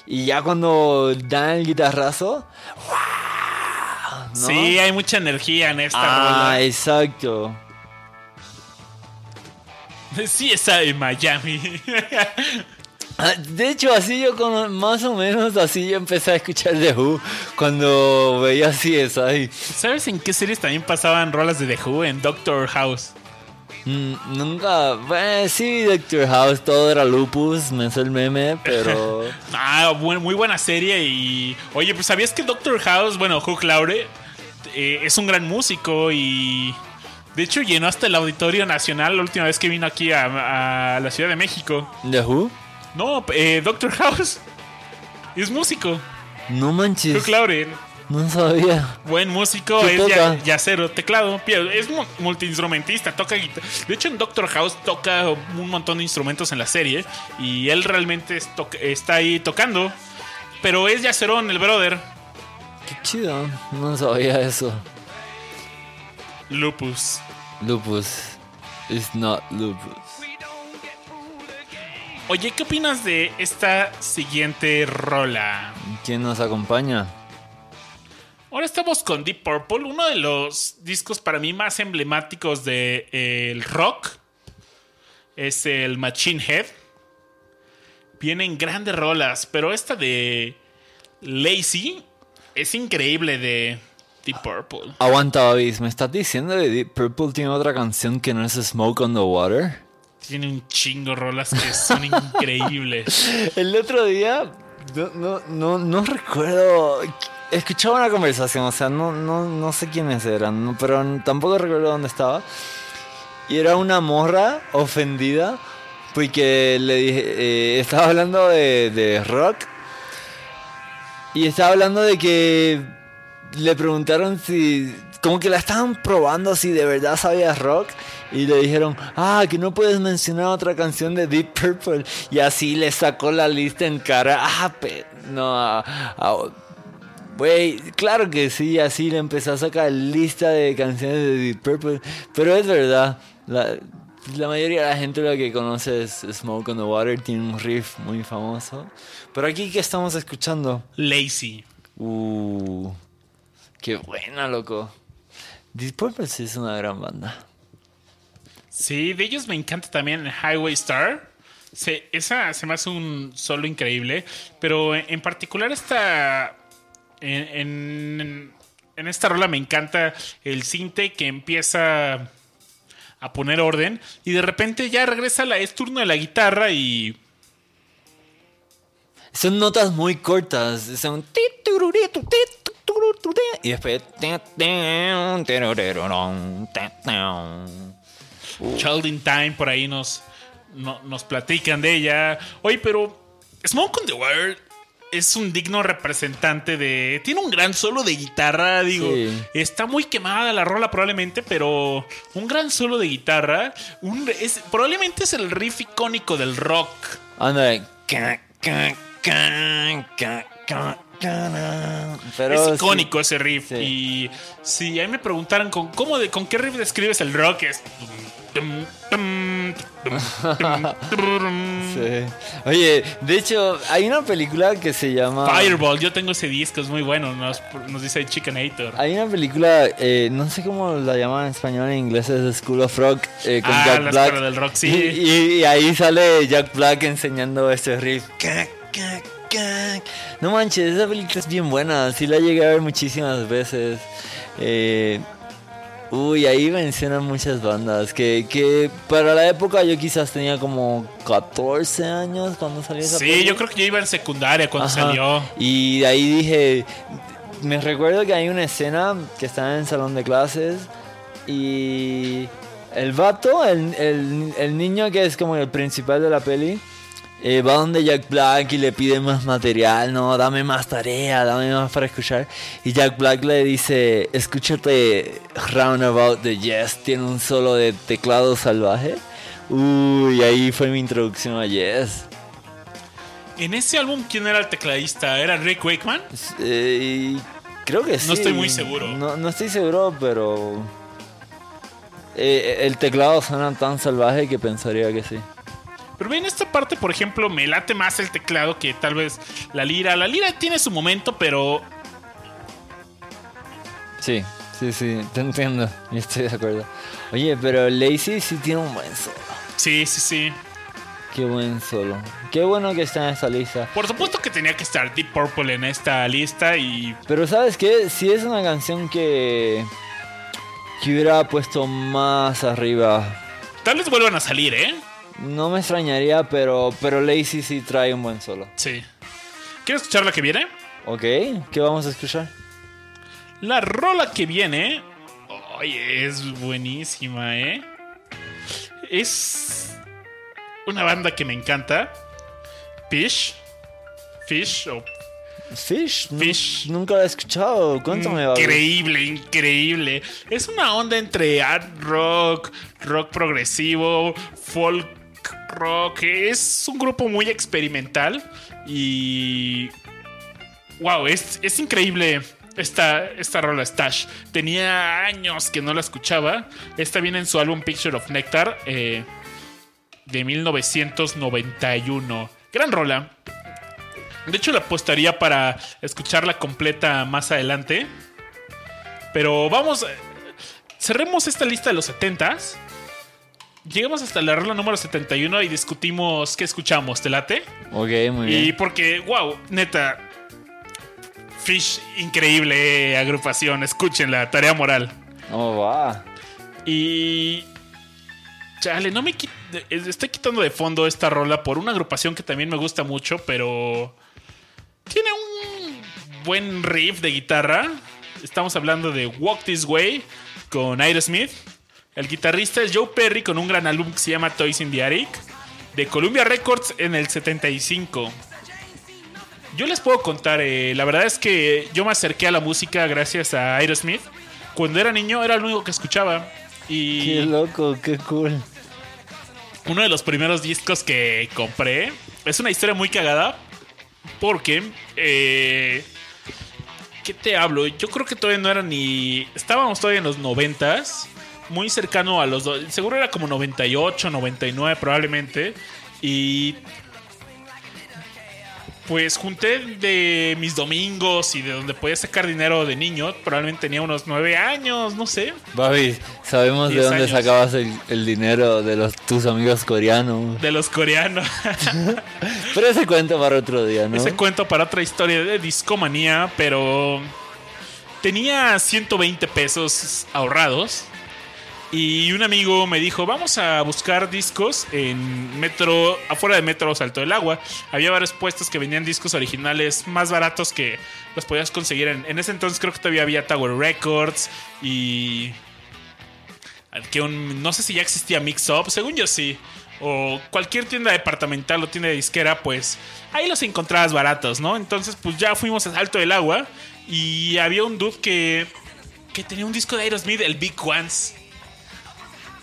Y ya cuando dan el guitarrazo. ¿no? Sí, hay mucha energía en esta. Ah, exacto. Sí, está en Miami. Ah, De hecho, así yo con, más o menos así yo empecé a escuchar The Who cuando veía CSI. ¿Sabes en qué series también pasaban rolas de The Who? En Doctor House. Mm, nunca, sí, Doctor House, todo era lupus, me hizo el meme, pero... <laughs> Ah, buen- muy buena serie y... Oye, pues ¿sabías que Doctor House, bueno, Hugh Laurie, eh, es un gran músico y... De hecho, llenó hasta el Auditorio Nacional la última vez que vino aquí a, a la Ciudad de México. ¿The Who? No, eh, Doctor House es músico. No manches, Hugh Laurie, no sabía. buen músico, ¿Qué es ya, yacero, teclado, es mu- multiinstrumentista, toca guitarra. De hecho, en Doctor House toca un montón de instrumentos en la serie y él realmente es está ahí tocando. Pero es yacerón, el brother. Qué chido, no sabía eso. Lupus. Lupus, it's not lupus. Oye, ¿qué opinas de esta siguiente rola? ¿Quién nos acompaña? Ahora estamos con Deep Purple, uno de los discos para mí más emblemáticos del de, el rock. Es el Machine Head. Vienen grandes rolas, pero esta de Lazy es increíble de Deep Purple. Aguanta, Babis, ¿me estás diciendo que Deep Purple tiene otra canción que no es Smoke on the Water? Tiene un chingo rolas que son <laughs> increíbles. El otro día, no, no, no, no recuerdo. Escuchaba una conversación, o sea, no, no, no sé quiénes eran, pero tampoco recuerdo dónde estaba. Y era una morra ofendida porque le dije, eh, estaba hablando de, de rock y estaba hablando de que le preguntaron si, como que la estaban probando si de verdad sabía rock y le dijeron, ah, que no puedes mencionar otra canción de Deep Purple y así le sacó la lista en cara, ah, pe no, ah, ah, Güey, claro que sí, así le empezó a sacar lista de canciones de Deep Purple. Pero es verdad, la, la, mayoría de la gente lo que conoce es Smoke on the Water, tiene un riff muy famoso. Pero aquí, ¿qué estamos escuchando? Lazy. Uh, qué buena, loco. Deep Purple sí es una gran banda. Sí, de ellos me encanta también Highway Star. Sí, esa se me hace un solo increíble. Pero en particular esta en, esta rola me encanta el cinte que empieza a poner orden y de repente ya regresa la es turno de la guitarra y son notas muy cortas, son y después Child in Time por ahí nos no, nos platican de ella. Oye, pero Smoke on the Water es un digno representante de. Tiene un gran solo de guitarra, digo. Sí. Está muy quemada la rola, probablemente, pero un gran solo de guitarra. Un, es, probablemente es el riff icónico del rock. Anda. Pero es icónico sí. ese riff. Sí. Y si a mí me preguntaran con, ¿cómo de, con qué riff describes el rock, es. Sí. Oye, de hecho, hay una película que se llama Fireball. Yo tengo ese disco, es muy bueno. Nos, nos dice Chickenator. Hay una película, eh, no sé cómo la llaman en español, en inglés es School of Rock eh, con ah, Jack la Black. del rock, sí. Y, y, y, ahí sale Jack Black enseñando este riff. No manches, esa película es bien buena. Sí la llegué a ver muchísimas veces. Eh, Uy, ahí mencionan muchas bandas que, que para la época yo quizás tenía como 14 años cuando salió esa Sí, película. yo creo que yo iba en secundaria cuando Ajá. salió. Y de ahí dije, me recuerdo que hay una escena que está en el salón de clases y el vato, el, el, el niño que es como el principal de la peli, eh, va donde Jack Black y le pide más material, no, dame más tarea, dame más para escuchar. Y Jack Black le dice, escúchate Roundabout de Yes, tiene un solo de teclado salvaje. Uy, ahí fue mi introducción a Yes. En ese álbum, ¿quién era el tecladista? ¿Era Rick Wakeman? Eh, creo que sí. No estoy muy seguro. No, no estoy seguro, pero... Eh, el teclado suena tan salvaje que pensaría que sí. Pero bien, esta parte, por ejemplo, me late más el teclado que tal vez la lira. La lira tiene su momento, pero Sí, sí, sí, te entiendo. <laughs> Estoy de acuerdo. Oye, pero Lazy sí tiene un buen solo. sí, sí, sí. Qué buen solo. Qué bueno que está en esta lista. Por supuesto que tenía que estar Deep Purple en esta lista y Pero ¿sabes qué? Si es una canción que... Que hubiera puesto más arriba. tal vez vuelvan a salir, ¿eh? No me extrañaría, pero, pero Lazy sí trae un buen solo. Sí. ¿Quieres escuchar la que viene? Ok, ¿qué vamos a escuchar? La rola que viene. Oye, es buenísima, ¿eh? Es una banda que me encanta. Fish. Fish o Fish. Fish. Nunca la he escuchado. Cuéntame. Increíble, increíble. Es una onda entre art rock, rock progresivo, folk rock. Es un grupo muy experimental y. Wow, es, es increíble esta, esta rola Stash. Tenía años que no la escuchaba. Esta viene en su álbum Picture of Nectar eh, de 1991. Gran rola. De hecho, la apostaría para escucharla completa más adelante. Pero vamos, eh, cerremos esta lista de los 70s. Llegamos hasta la regla número 71 y discutimos qué escuchamos, ¿te late? Ok, muy Y bien. porque, wow, neta, Fish, increíble eh, agrupación, escúchenla, tarea moral. Oh, va. Y. Chale, no me qui- Estoy quitando de fondo esta rola por una agrupación que también me gusta mucho, pero. Tiene un buen riff de guitarra. Estamos hablando de Walk This Way con Aerosmith. El guitarrista es Joe Perry con un gran álbum que se llama Toys in the Attic. De Columbia Records en el 75. Yo les puedo contar, eh, la verdad es que yo me acerqué a la música gracias a Aerosmith. Cuando era niño era lo único que escuchaba. Y Qué loco, qué cool. uno de los primeros discos que compré es una historia muy cagada. Porque, eh, ¿qué te hablo? Yo creo que todavía no era ni. Estábamos todavía en los noventas. Muy cercano a los dos. Seguro era como 98, 99 probablemente. Y pues junté de mis domingos y de donde podía sacar dinero de niño. Probablemente tenía unos 9 años, no sé. Babi, sabemos de dónde años. sacabas el, el dinero de los tus amigos coreanos. De los coreanos. <laughs> Pero ese cuento para otro día, ¿no? Ese cuento para otra historia de discomanía, pero tenía 120 pesos ahorrados. Y un amigo me dijo, vamos a buscar discos en Metro, afuera de Metro Salto del Agua. Había varios puestos que vendían discos originales más baratos que los podías conseguir. En, en ese entonces creo que todavía había Tower Records y... Que no sé si ya existía Mix Up, según yo sí. O cualquier tienda departamental o tienda de disquera, pues ahí los encontrabas baratos, ¿no? Entonces, pues ya fuimos a Salto del Agua y había un dude que, que tenía un disco de Aerosmith, el Big Ones.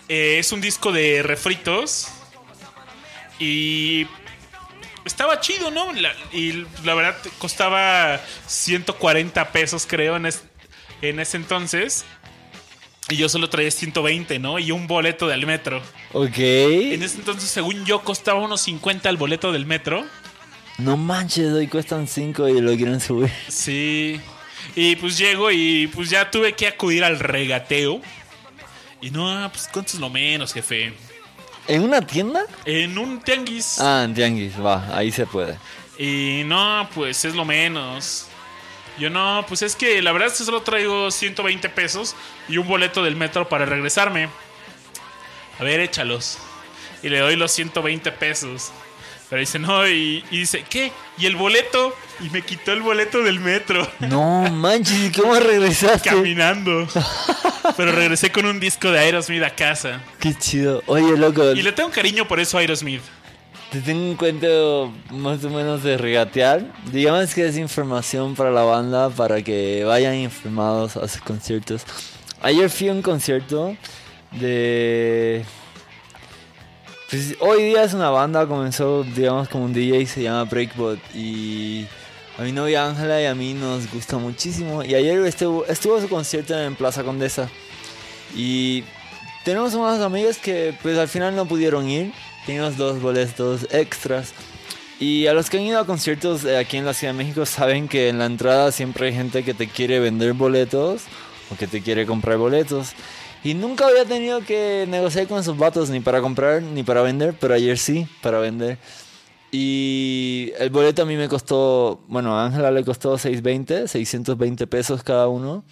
Eh, es un disco de refritos. Y estaba chido, ¿no? La- y la verdad costaba 140 pesos, creo, en, es- en ese entonces. Y yo solo traía 120, ¿no? Y un boleto del metro. Ok. En ese entonces, según yo, costaba unos 50 el boleto del metro. No manches, hoy cuestan 5 y lo quieren subir. Sí. Y pues llego y pues ya tuve que acudir al regateo. Y no, pues cuánto es lo menos, jefe. ¿En una tienda? En un tianguis. Ah, en Tianguis, va, ahí se puede. Y no, pues es lo menos. Yo no, pues es que la verdad es que solo traigo 120 pesos y un boleto del metro para regresarme. A ver, échalos. Y le doy los 120 pesos. Pero dice, no, y, y dice, ¿qué? ¿Y el boleto? Y me quitó el boleto del metro. No manches, ¿y ¿cómo regresaste? Caminando. <laughs> Pero regresé con un disco de Aerosmith a casa. Qué chido. Oye, loco, Y le tengo cariño por eso a Aerosmith. te tengo un cuento más o menos de regatear. Digamos que es información para la banda para que vayan informados a sus conciertos. Ayer fui a un concierto de... Pues hoy día es una banda, comenzó digamos como un DJ, se llama Breakbot y a mi novia Ángela y a mí nos gusta muchísimo. Y ayer estuvo, estuvo su concierto en Plaza Condesa y tenemos unos amigos que pues al final no pudieron ir. Teníamos dos boletos extras. Y a los que han ido a conciertos eh, aquí en la Ciudad de México saben que en la entrada siempre hay gente que te quiere vender boletos o que te quiere comprar boletos. Y nunca había tenido que negociar con esos vatos ni para comprar ni para vender, pero ayer sí, para vender. Y el boleto a mí me costó, bueno, a Ángela le costó 620, 620 pesos cada uno.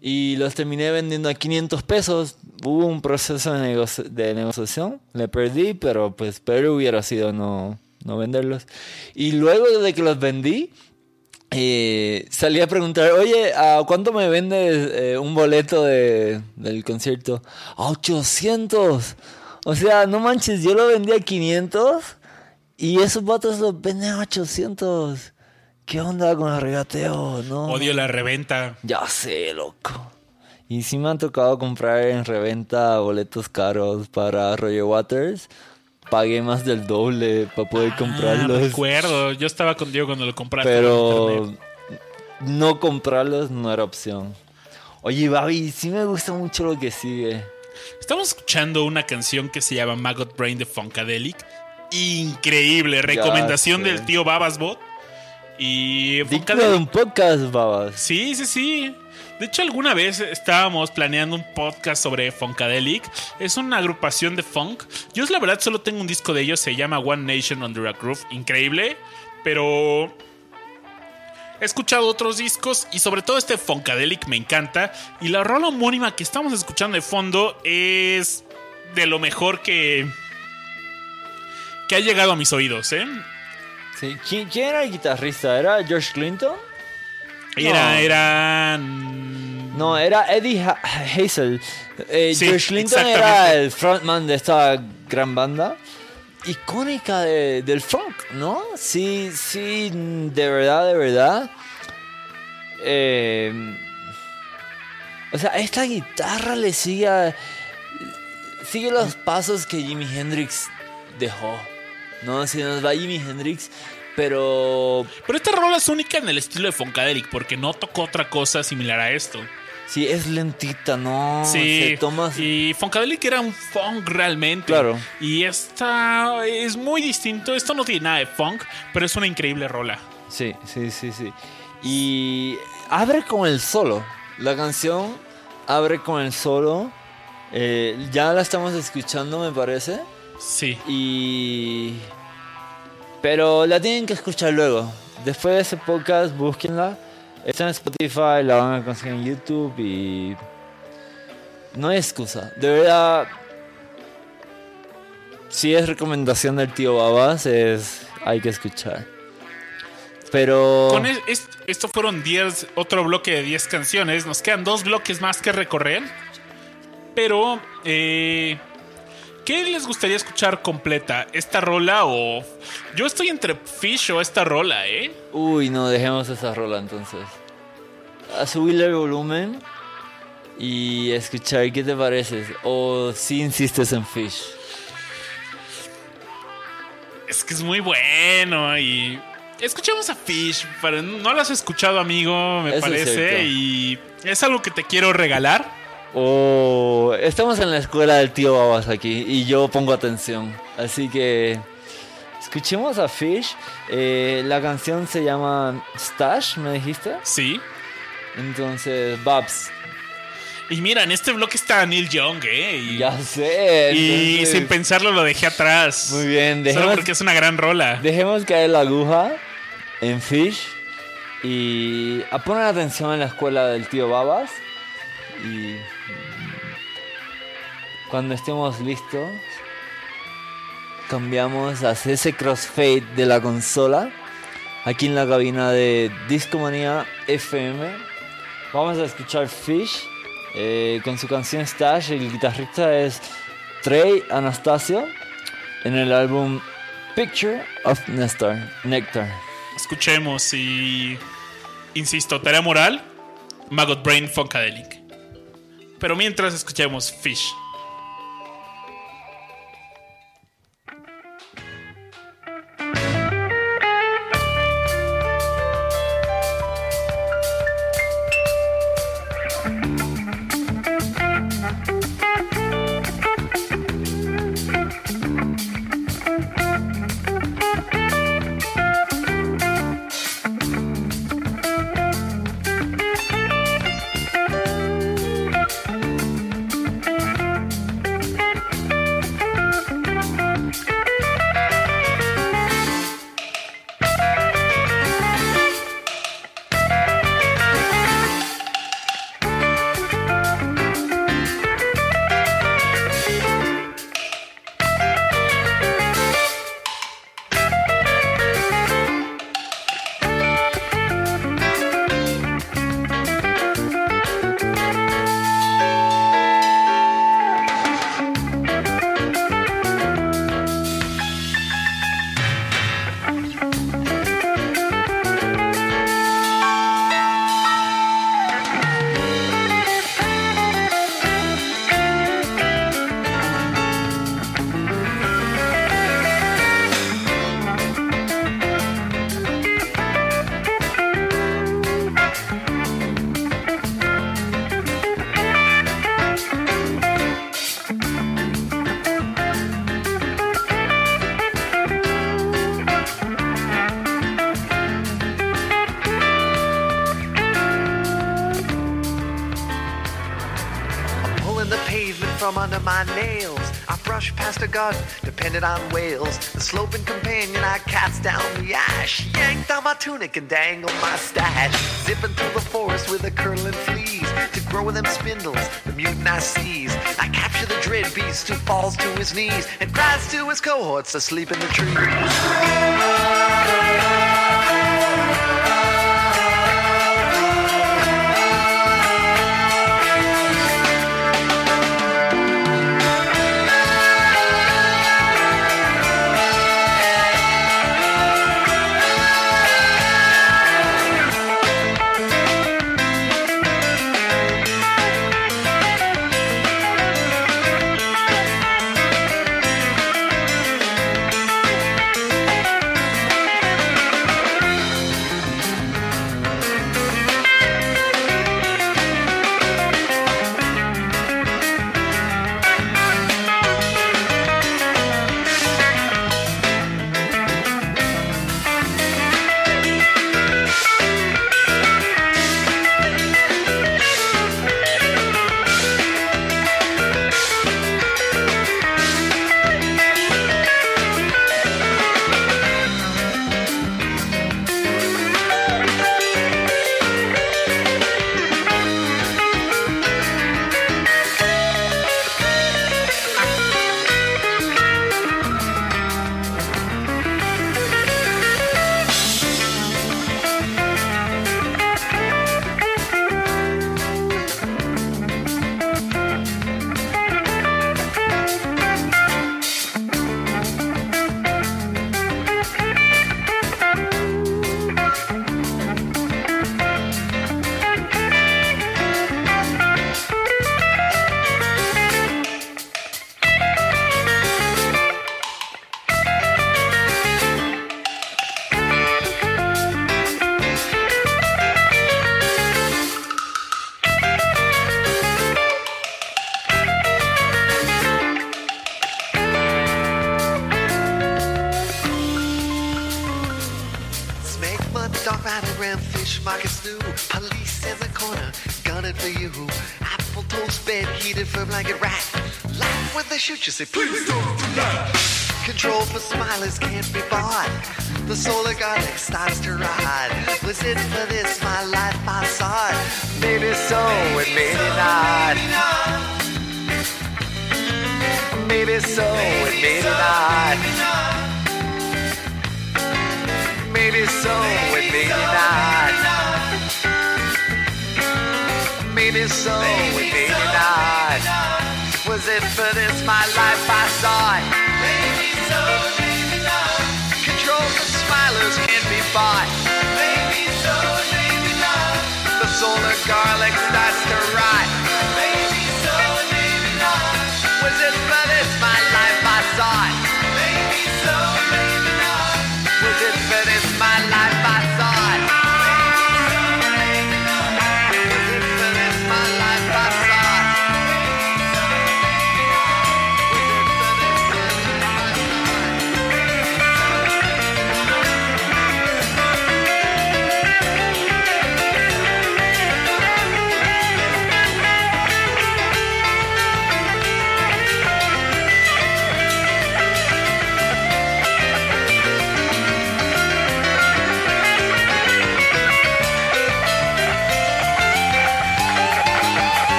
Y los terminé vendiendo a 500 pesos. Hubo un proceso de, de negociación. Le perdí, pero pues peor hubiera sido no, no venderlos. Y luego de que los vendí, eh, salí a preguntar, oye, ¿a cuánto me vendes eh, un boleto de, del concierto? A 800. O sea, no manches, yo lo vendí a 500 y esos vatos los venden a 800. ¿Qué onda con el regateo? No. Odio la reventa. Ya sé, loco. Y sí me han tocado comprar en reventa boletos caros para Roger Waters. Pagué más del doble para poder Ah, comprarlos. recuerdo. Yo estaba contigo cuando lo compraste. pero no comprarlos no era opción. Oye, Babi, sí me gusta mucho lo que sigue. Estamos escuchando una canción que se llama Maggot Brain de Funkadelic. Increíble. Recomendación del tío Babasbot. Y Digno de Funkadelic. un podcast, babas. Sí, sí, sí. De hecho, alguna vez estábamos planeando un podcast sobre Funkadelic. Es una agrupación de funk. Yo, la verdad, solo tengo un disco de ellos. Se llama One Nation Under a Groove. Increíble. Pero He escuchado otros discos y sobre todo este Funkadelic me encanta. Y la rola homónima que estamos escuchando de fondo es de lo mejor que, que ha llegado a mis oídos. ¿eh? Sí. ¿Quién, era el guitarrista? ¿Era George Clinton? Era, era... mm, No, era Eddie Ha- Hazel. Eh, Sí, George Clinton era el frontman de esta gran banda. Icónica de- del funk, ¿no? Sí, sí, de verdad, de verdad. Eh, o sea, esta guitarra le sigue, a- sigue los pasos que Jimi Hendrix dejó. No, si nos va Jimi Hendrix, pero Pero esta rola es única en el estilo de Funkadelic porque no tocó otra cosa similar a esto. sí es lentita, ¿no? Sí, Se toma y Funkadelic era un funk realmente. Claro. Y esta es muy distinto. Esto no tiene nada de funk, pero es una increíble rola. Sí, sí, sí, sí. Y abre con el solo. La canción abre con el solo. Eh, ya la estamos escuchando, me parece. Sí. Y. Pero la tienen que escuchar luego. Después de ese podcast, búsquenla. Está en Spotify, la van a conseguir en YouTube y. No hay excusa. De verdad. Si es recomendación del tío Babas, es. Hay que escuchar. Pero. Con es- es- esto fueron 10, otro bloque de 10 canciones. Nos quedan dos bloques más que recorrer. Pero, eh, ¿qué les gustaría escuchar completa? ¿Esta rola o.? Yo estoy entre Fish o esta rola, ¿eh? Uy, no, dejemos esa rola entonces. A subirle el volumen y escuchar qué te parece. O si insistes en Fish. Es que es muy bueno y. Escuchemos a Fish. Pero no lo has escuchado, amigo, me Eso parece. y es algo que te quiero regalar. O estamos en la escuela del tío Babas aquí y yo pongo atención. Así que escuchemos a Fish. Eh, la canción se llama Stash, me dijiste. Sí. Entonces, Babs. Y mira, en este bloque está Neil Young, ¿eh? Y, Ya sé. y sin pensarlo lo dejé atrás. Muy bien, Solo dejemos, porque es una gran rola. Dejemos caer la aguja en Fish y a poner atención en la escuela del tío Babas y cuando estemos listos cambiamos a hacer ese crossfade de la consola aquí en la cabina de Discomanía FM. Vamos a escuchar Fish eh, con su canción Stash. El guitarrista es Trey Anastasio en el álbum Picture of Nectar. Nectar. Escuchemos y. Insisto, tarea moral: Maggot Brain Funkadelic. Pero mientras escuchemos Fish. master God depended on whales. The sloping companion I cast down the ash, yanked on my tunic and dangled my stash. Zipping through the forest with a curling fleas to grow them spindles, the mutant I seize. I capture the dread beast who falls to his knees and cries to his cohorts asleep in the trees.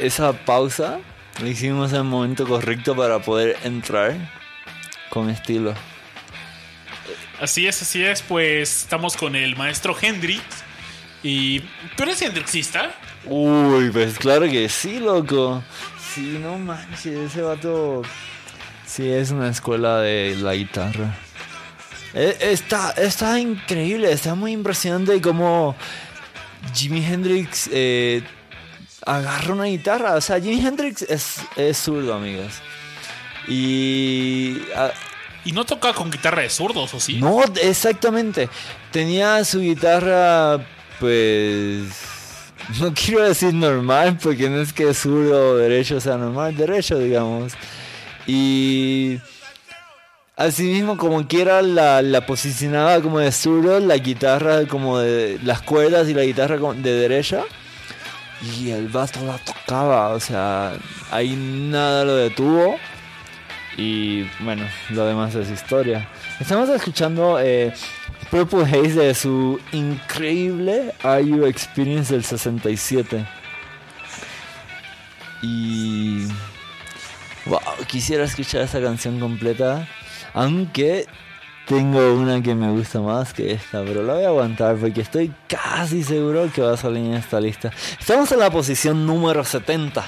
Esa pausa la hicimos en el momento correcto para poder entrar con estilo. Así es, así es. Pues estamos con el maestro Hendrix. Y. ¿Tú eres Hendrixista? Uy, pues claro que sí, loco. Sí, no manches, ese vato. Sí, es una escuela de la guitarra. Eh, Está, está increíble, está muy impresionante cómo Jimi Hendrix eh, agarra una guitarra. O sea, Jimi Hendrix es, es zurdo, amigos. Y ah, Y no toca con guitarra de zurdos, ¿o sí? no, exactamente. Tenía su guitarra, pues. No quiero decir normal, porque no es que zurdo o derecho sea normal, derecho, digamos. Y. Asimismo, como quiera, la, la posicionaba como de zurdo, la guitarra como de. las cuerdas y la guitarra como de derecha. Y el vato la tocaba, o sea, ahí nada lo detuvo. Y bueno, lo demás es historia. Estamos escuchando eh, Purple Haze de su increíble Are You Experience del 67. Y. Wow, quisiera escuchar esa canción completa. Aunque tengo una que me gusta más que esta, pero la voy a aguantar porque estoy casi seguro que va a salir en esta lista. Estamos en la posición número 70.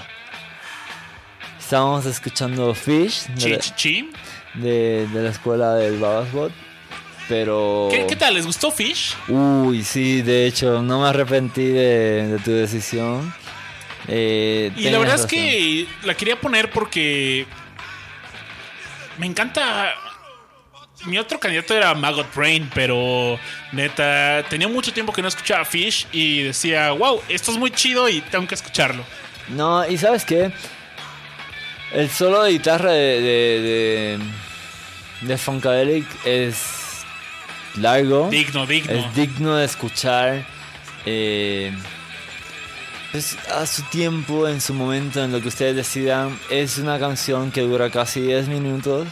Estamos escuchando Fish de, chi. de, de la escuela del Babasbot. Pero. ¿Qué, qué tal? ¿Les gustó Fish? Uy, sí, de hecho, no me arrepentí de, de tu decisión. Eh, Y la verdad es que la quería poner porque me encanta. Mi otro candidato era Maggot Brain, pero neta, tenía mucho tiempo que no escuchaba Fish y decía, wow, esto es muy chido y tengo que escucharlo. No, y sabes qué? El solo de guitarra de, de, de, de Funkadelic es largo. Digno, digno. Es digno de escuchar. eh, pues a su tiempo, en su momento, en lo que ustedes decidan. Es una canción que dura casi 10 minutos.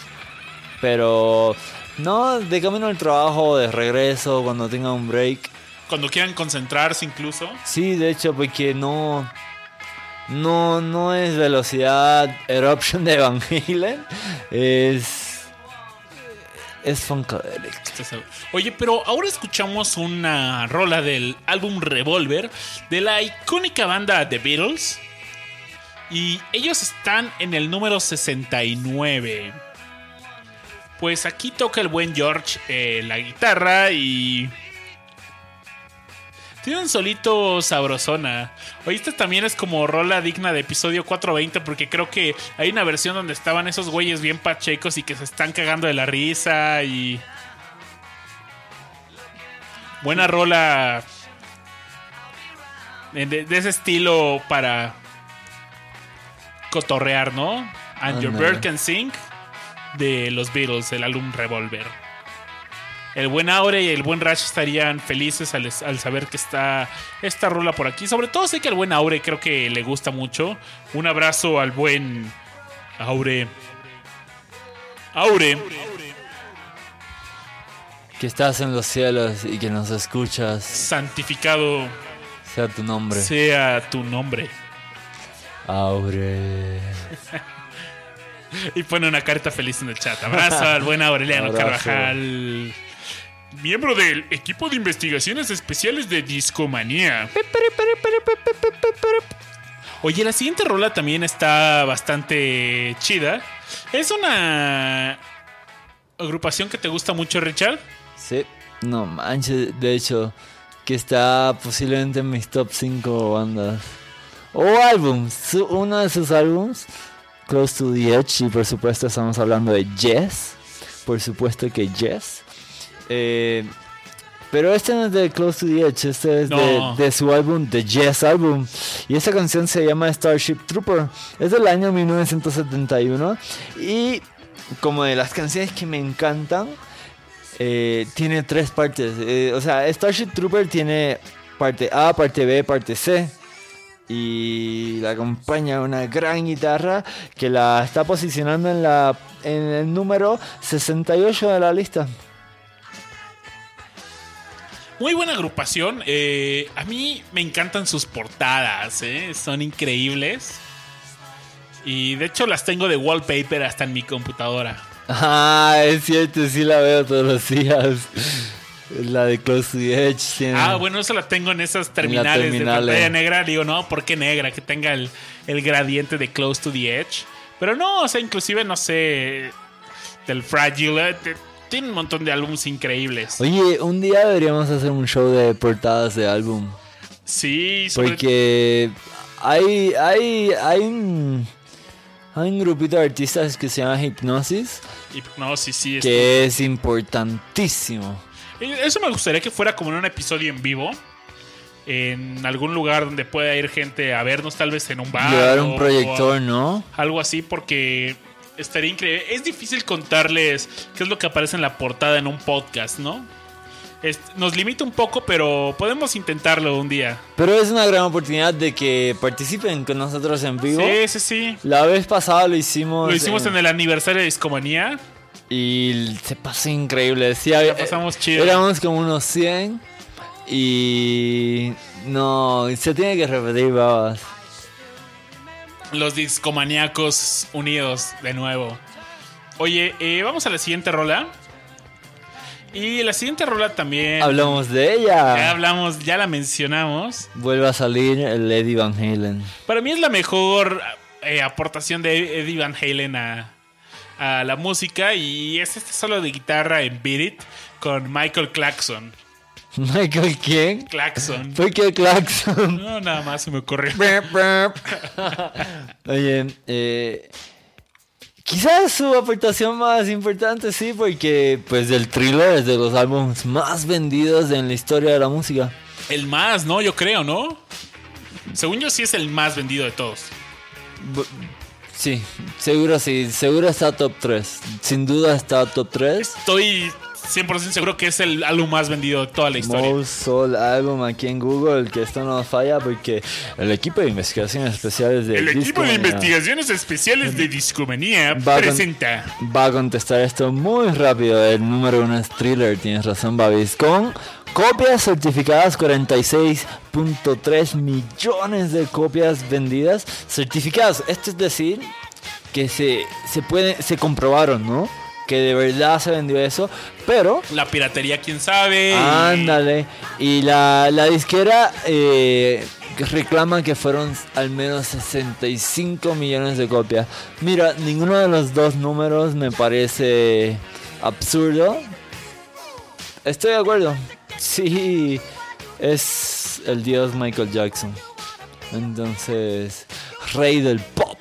Pero no de camino al trabajo, de regreso, cuando tenga un break. Cuando quieran concentrarse incluso. Sí, de hecho, porque no. No, no es velocidad Eruption de Van Halen. Es. Es Funkadelic. Oye, pero ahora escuchamos una rola del álbum Revolver de la icónica banda The Beatles. Y ellos están en el número 69. Pues aquí toca el buen George eh, la guitarra y... Tiene un solito sabrosona. Esta también es como rola digna de episodio 420 porque creo que hay una versión donde estaban esos güeyes bien pachecos y que se están cagando de la risa y... Buena rola de, ese estilo para cotorrear, ¿no? And Your. Bird Can Sing de los Beatles, el álbum Revolver. El buen Aure y el buen Rash estarían felices al, al saber que está esta rola por aquí. Sobre todo sé que al buen Aure creo que le gusta mucho. Un abrazo al buen Aure. Aure. Que estás en los cielos y que nos escuchas. Santificado Sea tu nombre. sea tu nombre. Aure. <laughs> <laughs> Y pone una carta feliz en el chat. Abrazo al buen Aureliano Abrazo. Carvajal. Miembro del equipo de investigaciones especiales de Discomanía. Oye, la siguiente rola también está bastante chida. Es una agrupación que te gusta mucho, Richard. Sí. No manches, de hecho, que está posiblemente en mis top 5 bandas. O álbums. Uno de sus álbums, Close to the Edge, y por supuesto estamos hablando de Yes. Por supuesto que Yes. Eh, pero este no es de Close to the Edge, este es de- de, su álbum, The Yes Album. Y esta canción se llama Starship Trooper. Es del año 1971. Y como de las canciones que me encantan, eh, tiene tres partes. Eh, o sea, Starship Trooper tiene parte A, parte B, parte C. Y la acompaña una gran guitarra que la está posicionando en, la, en el número 68 de la lista. Muy buena agrupación. eh, a mí me encantan sus portadas, ¿eh? son increíbles. Y de hecho las tengo de wallpaper hasta en mi computadora. Ah, es cierto, sí la veo todos los días. La de Close to the Edge tiene. Ah, bueno, eso la tengo en esas terminales, terminales. de pantalla negra. Digo, no, ¿por qué negra? Que tenga el, el gradiente de Close to the Edge. Pero no, o sea, inclusive, no sé, del Fragile. eh, te- Tiene un montón de álbumes increíbles. Oye, un día deberíamos hacer un show de portadas de álbum. Sí, sobre- Porque hay, hay, hay un, hay un grupito de artistas que se llama Hypnosis Hipnosis, sí. es- que es importantísimo. Eso me gustaría que fuera como en un episodio en vivo. En algún lugar donde pueda ir gente a vernos, tal vez en un bar. Llevar un proyector, ¿no? algo así, porque estaría increíble. Es difícil contarles qué es lo que aparece en la portada en un podcast, ¿no? Nos limita un poco, pero podemos intentarlo un día. Pero es una gran oportunidad de que participen con nosotros en vivo. Sí, sí, sí. La vez pasada lo hicimos. Lo hicimos en el aniversario de Discomanía. Y se pasó increíble. Sí, había- pasamos chido. Éramos como unos 100. Y. No, se tiene que repetir, babas. Los discomaníacos unidos de nuevo. Oye, eh, vamos a la siguiente rola. Y la siguiente rola también. Hablamos de Ya ella. hablamos, ya la mencionamos. Vuelve a salir el Eddie Van Halen. Para mí es la mejor eh, aportación de Eddie Van Halen a, a la música. Y es este solo de guitarra en Beat It con Michael Claxon. <laughs> Michael, ¿quién? Claxon. ¿Por qué Claxon? No, nada más se me ocurrió. <laughs> Oye, eh, quizás su aportación más importante, sí, porque pues el thriller es de los álbumes más vendidos en la historia de la música. El más, ¿no? Yo creo, ¿no? Según yo sí es el más vendido de todos. Sí, seguro sí, seguro está top 3. Sin duda está top 3. Estoy 100% seguro que es el álbum más vendido de toda la historia. Most Sold Album aquí en Google, que esto no falla porque el equipo de investigaciones especiales de El equipo de investigaciones especiales de Discomanía Va con- presenta. va a contestar esto muy rápido. El número uno es Thriller, tienes razón, Babis. Con copias certificadas, 46.3 millones de copias vendidas. Certificadas, esto es decir, que se, se, puede, se comprobaron, ¿no? Que de verdad se vendió eso, pero La piratería, quién sabe. Ándale. Y la, la disquera eh, reclama que fueron al menos 65 millones de copias. Mira, ninguno de los dos números me parece absurdo. Estoy de acuerdo. Sí, es el dios Michael Jackson. Entonces, rey del pop.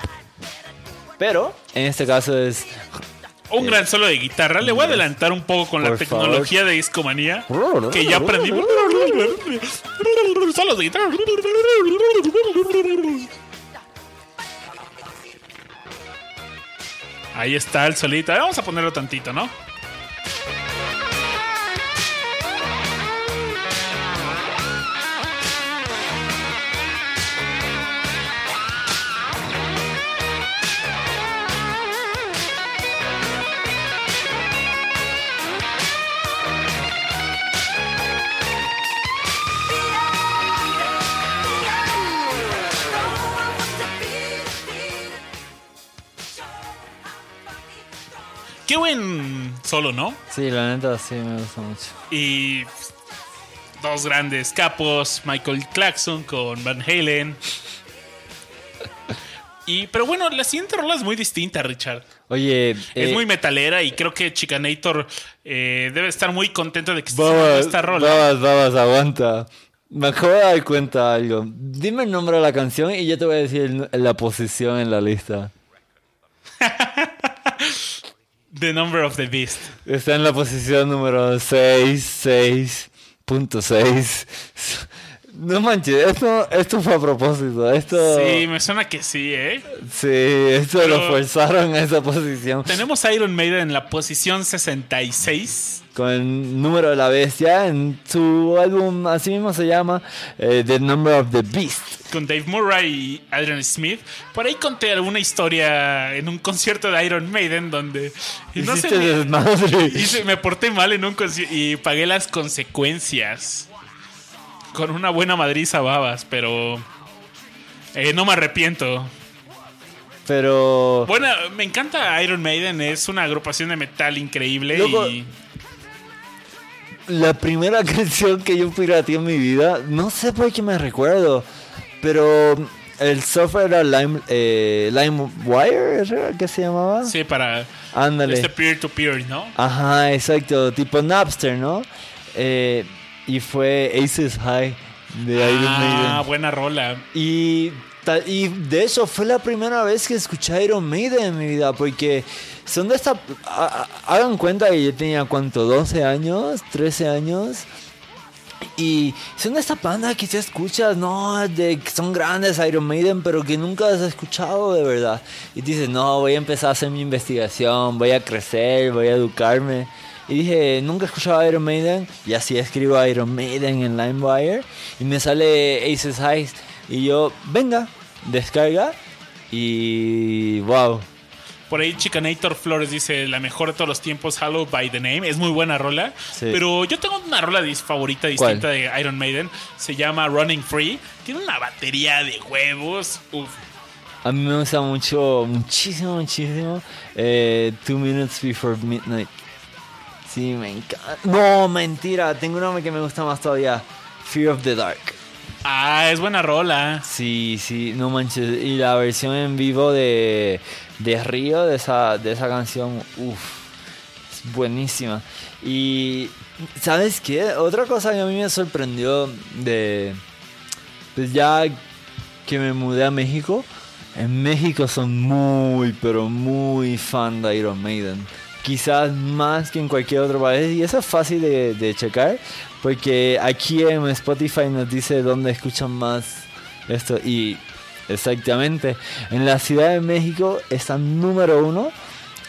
Pero, en este caso es... Un gran solo de guitarra. Le voy a adelantar un poco con la tecnología de Discomanía. Que ya aprendí. Solos de guitarra. Ahí está el solito. Vamos a ponerlo tantito, ¿no? Solo, ¿no? Sí, la neta sí me gusta mucho. Y dos grandes capos, Michael Claxon con Van Halen. Y, pero bueno, la siguiente rola es muy distinta, Richard. Oye, Es eh, muy metalera y creo que Chicanator eh, debe estar muy contento de que esté Babas, esta rola. babas, babas, aguanta. Me acabo de dar cuenta de algo. Dime el nombre de la canción y yo te voy a decir la posición en la lista. <laughs> The Number of the Beast. Está en la posición número 6, 6.6. No manches, esto, esto fue a propósito. Esto, Sí, me suena que sí, ¿eh? sí, esto lo forzaron a esa posición. Tenemos a Iron Maiden en la posición 66. Con el número de la bestia. En su álbum, así mismo se llama eh, The Number of the Beast. con Dave Murray y Adrian Smith. Por ahí conté alguna historia en un concierto de Iron Maiden donde y no sé, me, me porté mal en un concierto y pagué las consecuencias. Con una buena madriza babas, pero eh, no me arrepiento. Pero. Bueno, me encanta Iron Maiden, es una agrupación de metal increíble y La primera <laughs> canción que yo pirateé en mi vida, no sé por qué me recuerdo, pero el software era Lime, eh, LimeWire, ¿era que se llamaba? sí, para Ándale. este peer to peer, ¿no? Ajá, exacto, tipo Napster, ¿no? Eh, y fue Aces High de Iron Ah, Maiden. buena rola. Y, y de hecho fue la primera vez que escuché Iron Maiden en mi vida, porque son de esta... a- a- Hagan cuenta que yo tenía, ¿cuánto? ¿12 años? ¿13 años? Y son de esta banda que te escuchas, no, de que son grandes Iron Maiden, pero que nunca has escuchado de verdad. Y dices, no, voy a empezar a hacer mi investigación, voy a crecer, voy a educarme. Y dije, nunca he escuchado Iron Maiden, y así escribo Iron Maiden en LimeWire, y me sale Aces High, y yo, venga, descarga, y wow. Por ahí Chicanator Flores dice la mejor de todos los tiempos, Hallowed by the Name. Es muy buena rola. Sí. Pero yo tengo una rola dis- favorita distinta de Iron Maiden. Se llama Running Free. Tiene una batería de huevos. Uf. A mí me gusta mucho, muchísimo, muchísimo. Eh, Two Minutes Before Midnight. Sí, me encanta. No, mentira. Tengo uno que me gusta más todavía. Fear of the Dark. Ah, es buena rola. Sí, sí, no manches. Y la versión en vivo de, de Río, de esa, de esa canción, uff, es buenísima. Y, ¿sabes qué? Otra cosa que a mí me sorprendió de, pues ya que me mudé a México, en México son muy, pero muy fan de Iron Maiden. Quizás más que en cualquier otro país. Y eso es fácil de, checar. Porque aquí en Spotify nos dice dónde escuchan más esto. Y exactamente, en la Ciudad de México está número uno.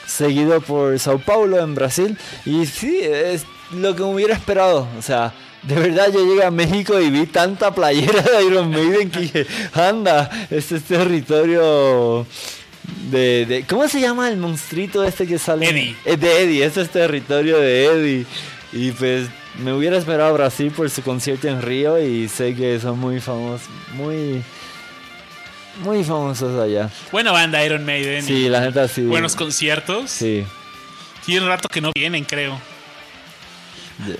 Seguido por Sao Paulo en Brasil. Y sí, es lo que me hubiera esperado. O sea, de verdad yo llegué a México y vi tanta playera de Iron Maiden que anda, este es territorio de, de- ¿Cómo se llama el monstruito este que sale? Eddie. Es de Eddie, este es territorio de Eddie. Y pues me hubiera esperado a Brasil por su concierto en Río y sé que son muy famosos, muy, muy famosos allá. Buena banda Iron Maiden. Sí, la neta sí. Buenos conciertos. Sí. Tiene rato que no vienen, creo. Pues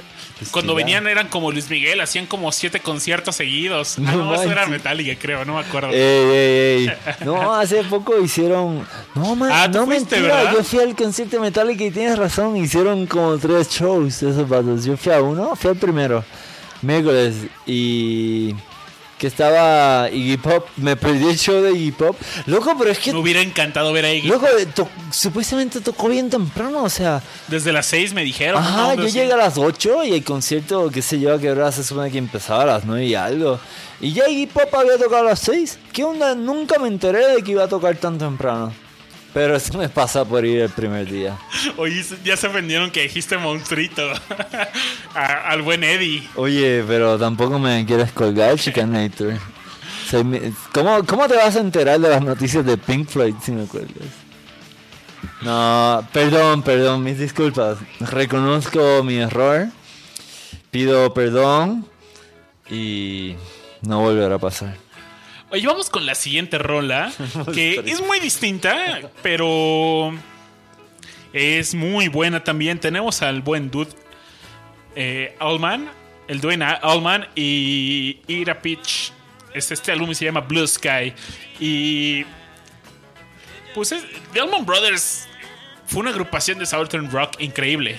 Cuando venían eran como Luis Miguel, hacían como siete conciertos seguidos. Ah, No no, eso era. Metallica, creo, no me acuerdo. Ey, ey, ey. No, hace poco hicieron. No, man, Ah, ¿tú no fuiste, mentira. verdad? Yo fui al concierto de Metallica y tienes razón. Hicieron como tres shows esos vatos. Yo fui a uno, fui al primero, miércoles. Y. Que estaba Iggy Pop. Me perdí el show de Iggy Pop. Loco, pero es que. Me hubiera encantado ver a Iggy. Loco, to- supuestamente tocó bien temprano. O sea. Desde las seis me dijeron. Ajá, yo llegué a las 8 y el concierto, qué sé yo, a qué hora se supone que empezaba a las 9 y algo. Y ya Iggy Pop había tocado a las 6. ¿Qué onda? Nunca me enteré de que iba a tocar tan temprano. Pero eso me pasa por ir el primer día. Oye, ya se ofendieron que dijiste monstruito. <laughs> A- al buen Eddie. Oye, pero tampoco me quieres colgar, Chicanator. ¿Cómo, ¿Cómo te vas a enterar de las noticias de Pink Floyd si me cuelgas? No, perdón, perdón, mis disculpas. Reconozco mi error. Pido perdón. Y no volverá a pasar. Oye, vamos con la siguiente rola. <laughs> Que es muy distinta, pero es muy buena también. Tenemos al buen dude eh, Allman, el Dwayne Allman y Ira Pitch. Este, este álbum se llama Blue Sky. Y pues es, The Allman Brothers fue una agrupación de Southern Rock increíble.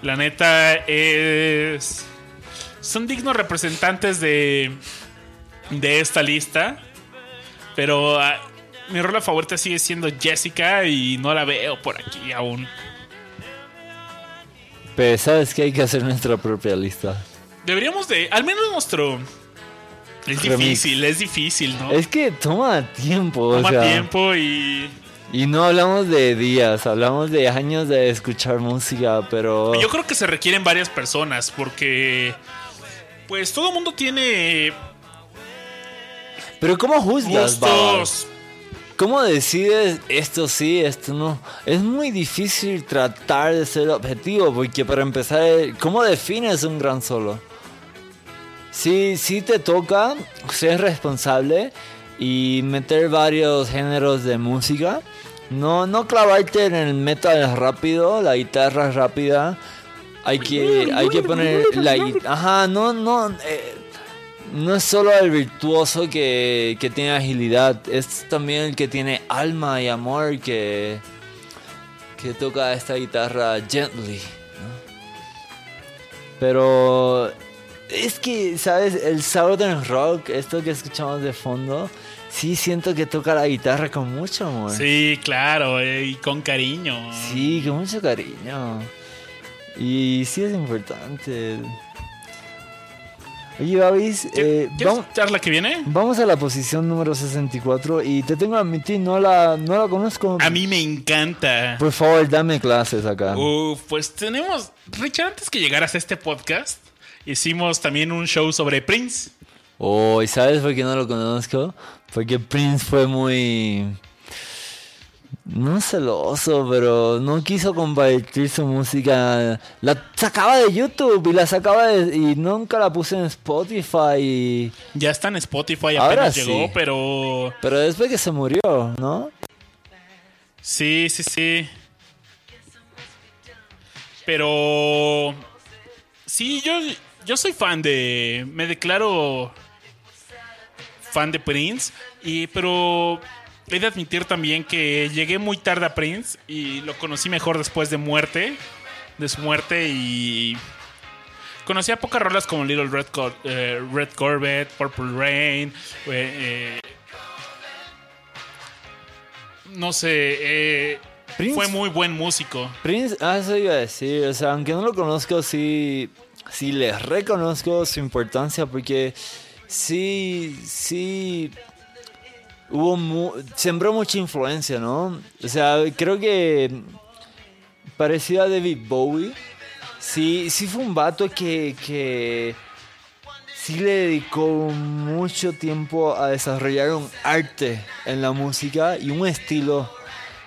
La neta es. Son dignos representantes de. de esta lista. Pero ah, mi rola favorita sigue siendo Jessica y no la veo por aquí aún. Pero sabes que hay que hacer nuestra propia lista. Deberíamos de. Al menos nuestro. Es Remix. difícil, es difícil, ¿no? Es que toma tiempo. Toma o sea, tiempo y. Y no hablamos de días, hablamos de años de escuchar música, pero... Yo creo que se requieren varias personas porque. Pues todo el mundo tiene Pero ¿cómo juzgas, gustos. ¿cómo decides esto sí, esto no? Es muy difícil tratar de ser objetivo, porque para empezar, ¿cómo defines un gran solo? Sí, sí te toca ser responsable y meter varios géneros de música. No, no clavarte en el metal rápido, la guitarra rápida. Hay que, hay que poner la Ajá, no, no. eh, no es solo el virtuoso que, que tiene agilidad, es también el que tiene alma y amor que, que toca esta guitarra gently. ¿no? Pero es que, ¿sabes? El Southern Rock, esto que escuchamos de fondo, sí siento que toca la guitarra con mucho amor. Sí, claro, eh, y con cariño. Sí, con mucho cariño. Y sí es importante. Oye, Babis, ¿Qui- eh, ¿Quieres vamos, la que viene? vamos a la posición número 64 y te tengo que admitir, no la, no la conozco. A mí me encanta. Por favor, dame clases acá. Uf, pues tenemos. Richard, antes que llegaras a este podcast, hicimos también un show sobre Prince. Oh, ¿y sabes por qué no lo conozco? Porque Prince fue muy... No celoso, pero no quiso compartir su música. La sacaba de YouTube y la sacaba de... Y nunca la puse en Spotify. y- Ya está en Spotify, Ahora apenas sí. llegó, pero. Pero después que se murió, ¿no? Sí, sí, sí. Pero. Sí, yo, yo soy fan de. Me declaro fan de Prince. Y, pero he de admitir también que llegué muy tarde a Prince y lo conocí mejor después de muerte. De su muerte y. Conocía pocas rolas como Little Red, Cor- eh, Red Corvette, Purple Rain. eh, eh, no sé. Prince- fue muy buen músico. Prince, ah, eso iba a decir, o sea, aunque no lo conozco, sí, sí le reconozco su importancia porque sí, sí, hubo, mu- sembró mucha influencia, ¿no? O sea, creo que parecido a David Bowie, sí, sí fue un vato que, que sí le dedicó mucho tiempo a desarrollar un arte en la música y un estilo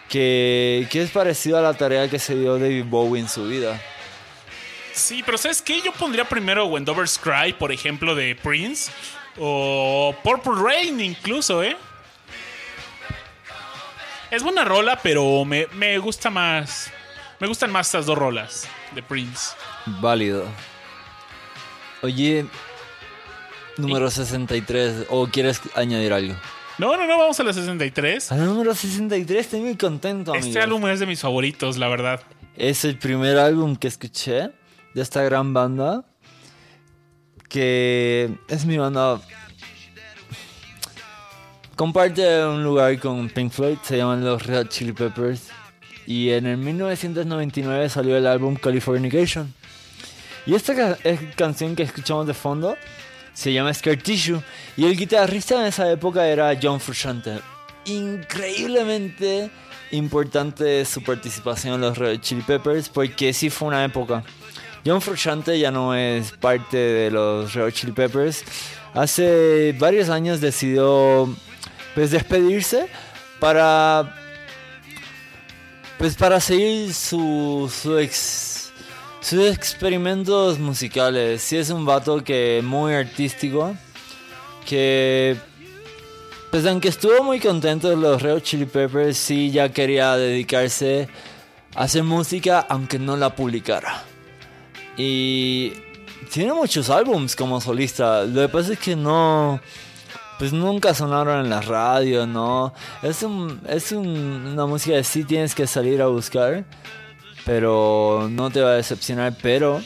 que, que es parecido a la tarea que se dio David Bowie en su vida. Sí, pero ¿sabes qué? Yo pondría primero Wendover's Cry, por ejemplo, de Prince. O Purple Rain incluso, ¿eh? Es buena rola, pero me, me gusta más... Me gustan más estas dos rolas de Prince. Válido. Oye, número 63, ¿o quieres añadir algo? No, no, no, vamos a la 63. Al número 63 estoy muy contento. Este álbum es de mis favoritos, la verdad. Es el primer álbum que escuché de esta gran banda. Que es mi banda. Comparte un lugar con Pink Floyd, se llaman los Red Chili Peppers. Y en el 1999 salió el álbum Californication. Y esta ca- es canción que escuchamos de fondo se llama Scar Tissue. Y el guitarrista en esa época era John Frusciante. Increíblemente importante su participación en los Red Chili Peppers porque sí fue una época. John Frusciante ya no es parte de los Red Chili Peppers. Hace varios años decidió pues despedirse para pues para seguir su, sus experimentos musicales. Sí es un vato que muy artístico. Que pues aunque estuvo muy contento de los Red Chili Peppers, sí ya quería dedicarse a hacer música aunque no la publicara. Y tiene muchos álbums como solista. Lo que pasa es que no pues nunca sonaron en la radio, ¿no? Es, un, es un- una música que sí tienes que salir a buscar, pero no te va a decepcionar. Pero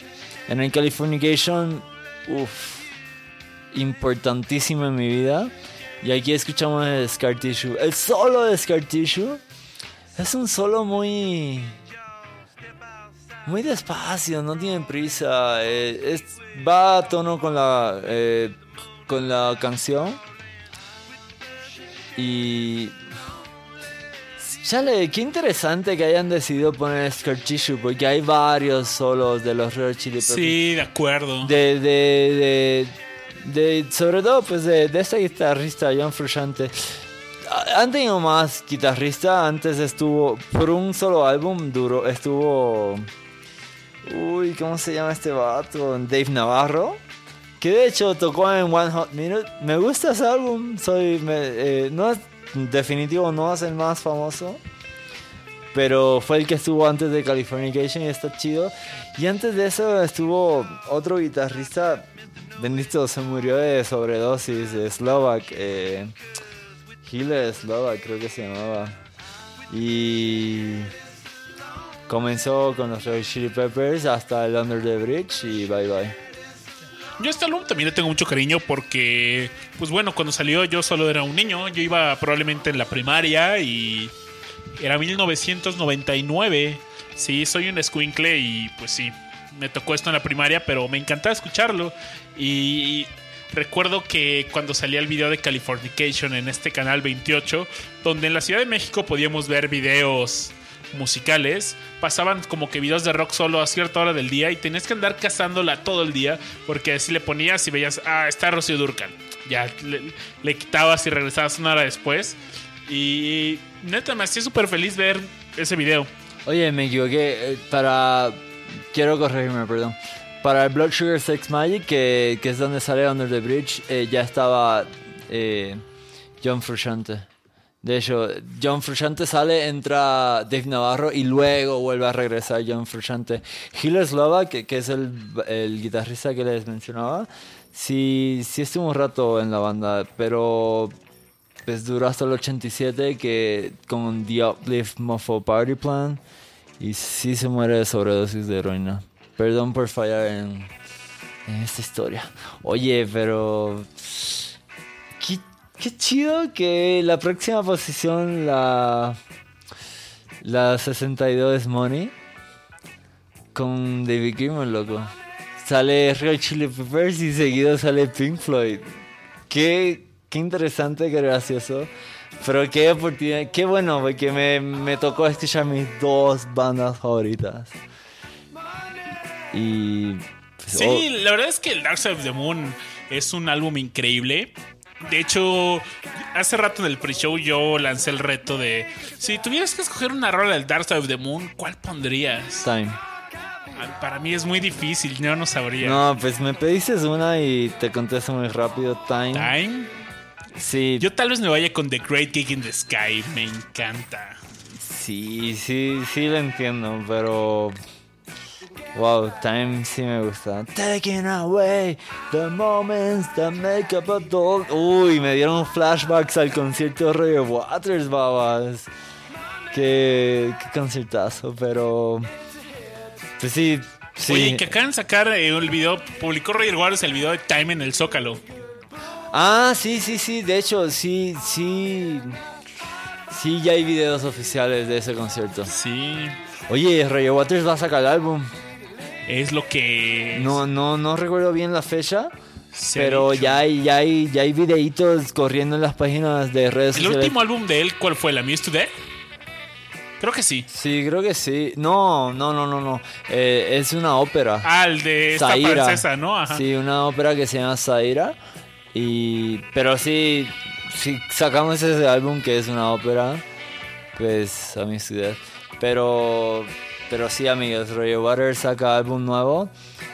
en el Californication, uff, importantísimo en mi vida. Y aquí escuchamos el Scar Tissue. El solo de Scar Tissue es un solo muy. Muy despacio, no tiene prisa. eh, va a tono con la, eh, con la canción. Y. Chale, qué interesante que hayan decidido poner Scar Tissue, porque hay varios solos de los Red Chili Peppers. Sí, de acuerdo. De, de, de, de- sobre todo, pues de, de esta guitarrista, John Frusciante. han tenido más guitarrista. Antes estuvo, por un solo álbum duro, estuvo... Uy, ¿cómo se llama este vato? Dave Navarro. Que de hecho tocó en One Hot Minute. Me gusta ese álbum. Soy, me- eh, no es, definitivo no es el más famoso. Pero fue el que estuvo antes de Californication y está chido. Y antes de eso estuvo otro guitarrista. Bendito, se murió de sobredosis. de Slovak. Eh, Hiller Slovak creo que se llamaba. Y comenzó con los Red Chili Peppers hasta el Under the Bridge y bye bye. Yo este álbum también le tengo mucho cariño porque, pues bueno, cuando salió yo solo era un niño. Yo iba probablemente en la primaria y era 1999. Sí, soy un squinkle y pues sí, me tocó esto en la primaria, pero me encantaba escucharlo. Y recuerdo que cuando salía el video de Californication en este canal 28, donde en la Ciudad de México podíamos ver videos musicales, pasaban como que videos de rock solo a cierta hora del día y tenías que andar cazándola todo el día porque así le ponías y veías, ah, está Rocío Durcal. Ya le, le quitabas y regresabas una hora después. Y neta, me hacía súper feliz ver ese video. Oye, me equivoqué. eh, Para. Quiero corregirme, perdón. Para el Blood Sugar Sex Magic, que, que es donde sale Under the Bridge, eh, ya estaba eh, John Frusciante. De hecho, John Frusciante sale, entra Dave Navarro y luego vuelve a regresar John Frusciante. Hiller Slovak, que, que es el, el guitarrista que les mencionaba, sí, sí estuvo un rato en la banda, pero pues duró hasta el 87 que con The Uplift Mofo Party Plan y sí se muere de sobredosis de heroína. Perdón por fallar en, en esta historia. Oye, pero qué, chido que la próxima posición la la 62 es Money con David Gilmour, loco. Sale Real Chili Peppers y seguido sale Pink Floyd. Qué, qué interesante, qué gracioso. Pero qué oportunidad, qué bueno, porque me, me tocó escuchar mis dos bandas favoritas. Y. pues, Sí, oh, la verdad es que el Dark Side of the Moon es un álbum increíble. De hecho, hace rato en el pre-show yo lancé el reto de si tuvieras que escoger una rola del Dark Side of the Moon, ¿cuál pondrías? Time. Para mí es muy difícil, yo no sabría. No, pues me pediste una y te contesto muy rápido. Time. Time. Sí, Yo tal vez me vaya con The Great Gig in the Sky, me encanta. sí, sí, sí lo entiendo, pero. Wow, Time sí me gusta. Taking away the moments that make up a doll. Uy, me dieron flashbacks al concierto de Roger Waters, babas. Qué, qué conciertazo, pero. Pues sí, sí. Oye, que acaban de sacar eh, el video, publicó Roger Waters el video de Time en el Zócalo. Ah, sí, sí, sí. De hecho, sí, sí. Sí, ya hay videos oficiales de ese concierto. Sí, Oye, Roger Waters va a sacar el álbum. Es lo que... No, no, no recuerdo bien la fecha. se pero ya hay, ya hay, ya hay videitos corriendo en las páginas de redes ¿El sociales. último álbum de él cuál fue? ¿La Muse to Death? Creo que sí. Sí, creo que sí. No, no, no, no, no. Eh, es una ópera. Ah, el de esta Zaira. francesa, ¿no? Ajá. Sí, una ópera que se llama Zaira. Y, pero sí, si sacamos ese álbum que es una ópera, pues a mi ciudad. Pero, pero sí, amigos, Roger Waters saca álbum nuevo.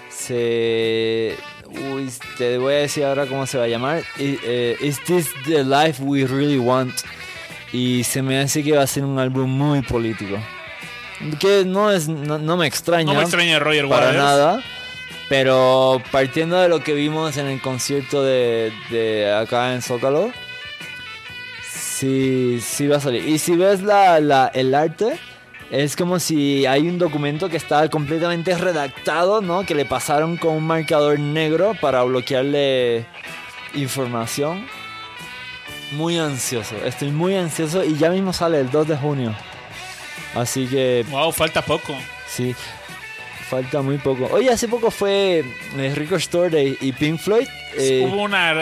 Se, uy, te voy a decir ahora cómo se va a llamar. Eh, Is this the life we really want? Y se me hace que va a ser un álbum muy político. Que no es, no, no me extraña. No me extraña Roger Para Waters. nada. Pero partiendo de lo que vimos en el concierto de, de acá en Zócalo, sí, sí va a salir. Y si ves la, la- el arte, es como si hay un documento que está completamente redactado, ¿no? Que le pasaron con un marcador negro para bloquearle información. Muy ansioso, estoy muy ansioso y ya mismo sale el 2 de junio. Así que Wow, falta poco. Sí, falta muy poco. Oye, hace poco fue eh, Rico Store Day y Pink Floyd. eh, Hubo una,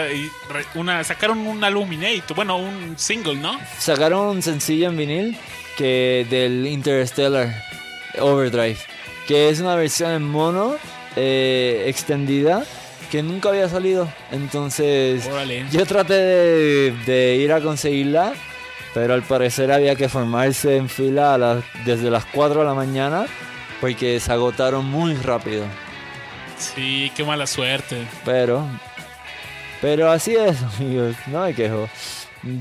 una. Sacaron un álbum inédito. Bueno, un single, ¿no? sacaron un sencillo en vinil que del Interstellar Overdrive, que es una versión en mono eh, extendida que nunca había salido. Entonces, Órale. yo traté de, de ir a conseguirla Pero al parecer había que formarse en fila a las- desde las 4 de la mañana porque se agotaron muy rápido. Sí, qué mala suerte. Pero, pero así es, amigos, no me quejo.